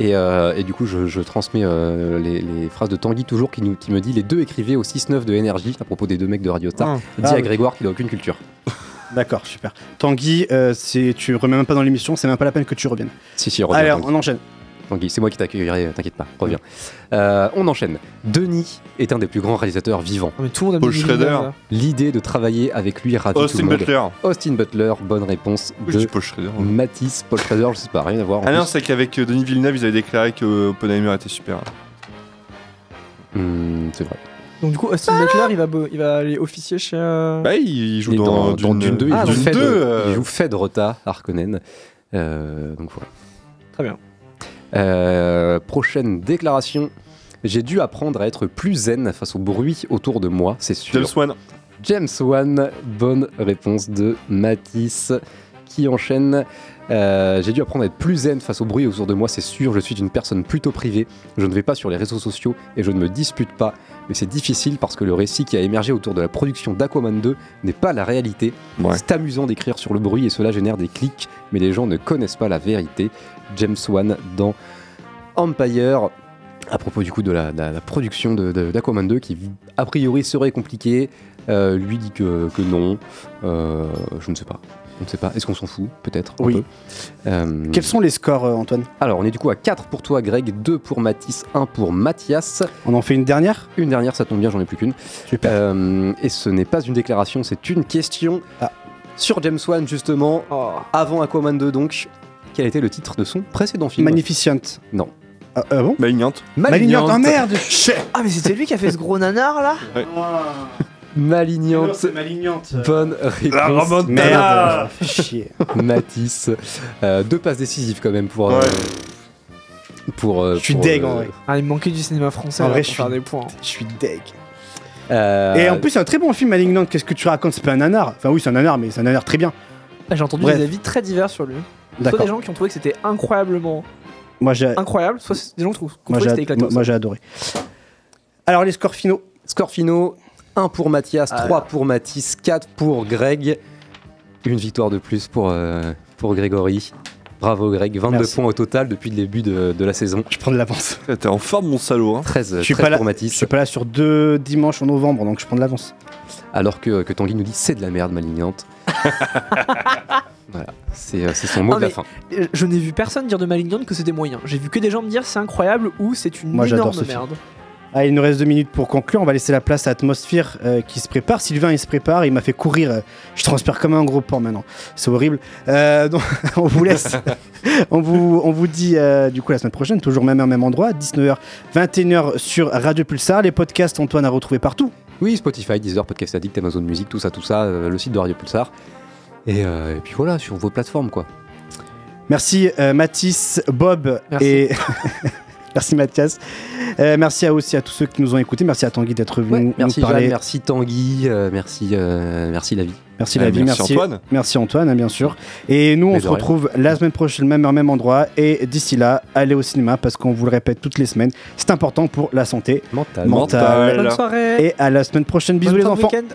Et, euh, et du coup, je, je transmets euh, les, les phrases de Tanguy toujours qui, nous, qui me dit les deux écrivaient au 6-9 de énergie à propos des deux mecs de Radio Star. Ah. Dit Ah, à oui. Grégoire qu'il a aucune culture. D'accord, super. Tanguy, euh, c'est- tu remets même pas dans l'émission, c'est même pas la peine que tu reviennes. Si, si, reviens. Allez, Tanguy. on enchaîne. Tanguy, c'est moi qui t'accueillerai, t'inquiète pas, reviens. Euh, on enchaîne. Denis est un des plus grands réalisateurs vivants. Non, mais tout le monde a Paul mis Schrader. Là. L'idée de travailler avec lui ravit tout Austin le monde. Butler. Austin Butler, bonne réponse Oui, je dis de Paul Schrader. Matisse, Paul Schrader, je sais pas, rien à voir. en Ah non, plus. c'est qu'avec euh, Denis Villeneuve, ils avaient déclaré que euh, Oppenheimer était super. Hmm, c'est vrai. Donc, du coup, Austin Butler, il va, il va aller officier chez. euh, Bah, il, il joue dans, dans Dune 2, il Ah, joue Dune Fed, 2, euh. il joue Fedrota Harkonnen. Euh, donc voilà. Très bien. Euh, prochaine déclaration. J'ai dû apprendre à être plus zen face au bruit autour de moi, c'est sûr. James Wan. James Wan, bonne réponse de Matisse qui enchaîne. Euh, J'ai dû apprendre à être plus zen face au bruit autour de moi, c'est sûr. Je suis une personne plutôt privée. Je ne vais pas sur les réseaux sociaux et je ne me dispute pas. Mais c'est difficile parce que le récit qui a émergé autour de la production d'Aquaman 2 n'est pas la réalité. Ouais. C'est amusant d'écrire sur le bruit et cela génère des clics, mais les gens ne connaissent pas la vérité. James Wan dans Empire. À propos du coup de la, de la- la production d'Aquaman 2 qui a priori serait compliquée. Euh, lui dit que, que non. Euh, je ne sais pas. On ne sait pas. Est-ce qu'on s'en fout Peut-être. un Oui. peu. Euh, Quels sont les scores, euh, Antoine? Alors, on est du coup à 4 pour toi, Greg, 2 pour Mathis, 1 pour Mathias. On en fait une dernière? Une dernière, ça tombe bien, j'en ai plus qu'une. Super. Euh, et ce n'est pas une déclaration, c'est une question. Ah. Sur James Wan, justement, Oh. avant Aquaman 2, donc, quel était le titre de son précédent film? Magnificent. Non. Ah, ah bon? Malignante. Malignante, oh merde Ah, mais c'était lui qui a fait ce gros nanar là? Malignante. C'est malignante. Bonne réponse. Merde, fais chier. Matisse. Euh, deux passes décisives quand même pour. euh, pour euh, Je suis deg, euh, en vrai. Ah, il me manquait du cinéma français En vrai, pour je faire suis- des points. Je suis deg. euh, Et en plus, c'est un très bon film, Malignante. Qu'est-ce que tu racontes? C'est pas un nanar. Enfin, oui, c'est un nanar, mais c'est un nanar très bien. Ah, J'ai entendu Bref. des avis très divers sur lui. Soit des gens qui ont trouvé que c'était incroyablement Moi, incroyable, soit des gens qui ont moi, trouvé que j'ai c'était éclatant. moi, moi, j'ai adoré. Alors, les scores finaux. Score finaux 1 pour Mathias, Ah 3 là. pour Mathis, 4 pour Greg. Une victoire de plus pour, euh, pour Grégory. Bravo Greg, 22 Merci. points au total depuis le début de, de la saison. Je prends de l'avance. T'es en forme, mon salaud. Hein. 13, Je suis 13 pas là. pour Je Mathis. suis pas là sur deux dimanches en novembre, donc je prends de l'avance. Alors que, que Tanguy nous dit c'est de la merde malignante. voilà, c'est euh, c'est son mot Ah, de la mais- fin. Je n'ai vu personne dire de Malignante que c'était moyen. J'ai vu que des gens me dire c'est incroyable ou c'est une Moi, j'adore énorme ce film. merde. Ah, il nous reste deux minutes pour conclure. On va laisser la place à Atmosphere euh, qui se prépare. Sylvain, il se prépare. Il m'a fait courir. euh, je transpire comme un gros porc maintenant. C'est horrible. Euh, donc, on vous laisse. on, vous, on vous dit euh, du coup la semaine prochaine, toujours même heure, même endroit, 19h, 21h sur Radio Pulsar. Les podcasts, Antoine a retrouvé partout. Oui, Spotify, Deezer, Podcast Addict, Amazon Music, tout ça, tout ça, euh, le site de Radio Pulsar. Et, euh, et puis voilà, sur vos plateformes quoi. Merci euh, Mathis, Bob Merci. et. Merci Mathias. Euh, merci à aussi à tous ceux qui nous ont écoutés. Merci à Tanguy d'être venu Ouais, nous merci parler. Jeanne, merci Tanguy, euh, merci, euh, merci la vie. Merci la vie, merci merci Antoine. Merci Antoine, hein, bien sûr. Et nous, on Mais se rien. retrouve la semaine prochaine, même heure, même endroit. Et d'ici là, allez au cinéma parce qu'on vous le répète toutes les semaines. C'est important pour la santé Mental. mentale. Mental. Bonne soirée. Et à la semaine prochaine. Bisous Bonne les enfants. week-end.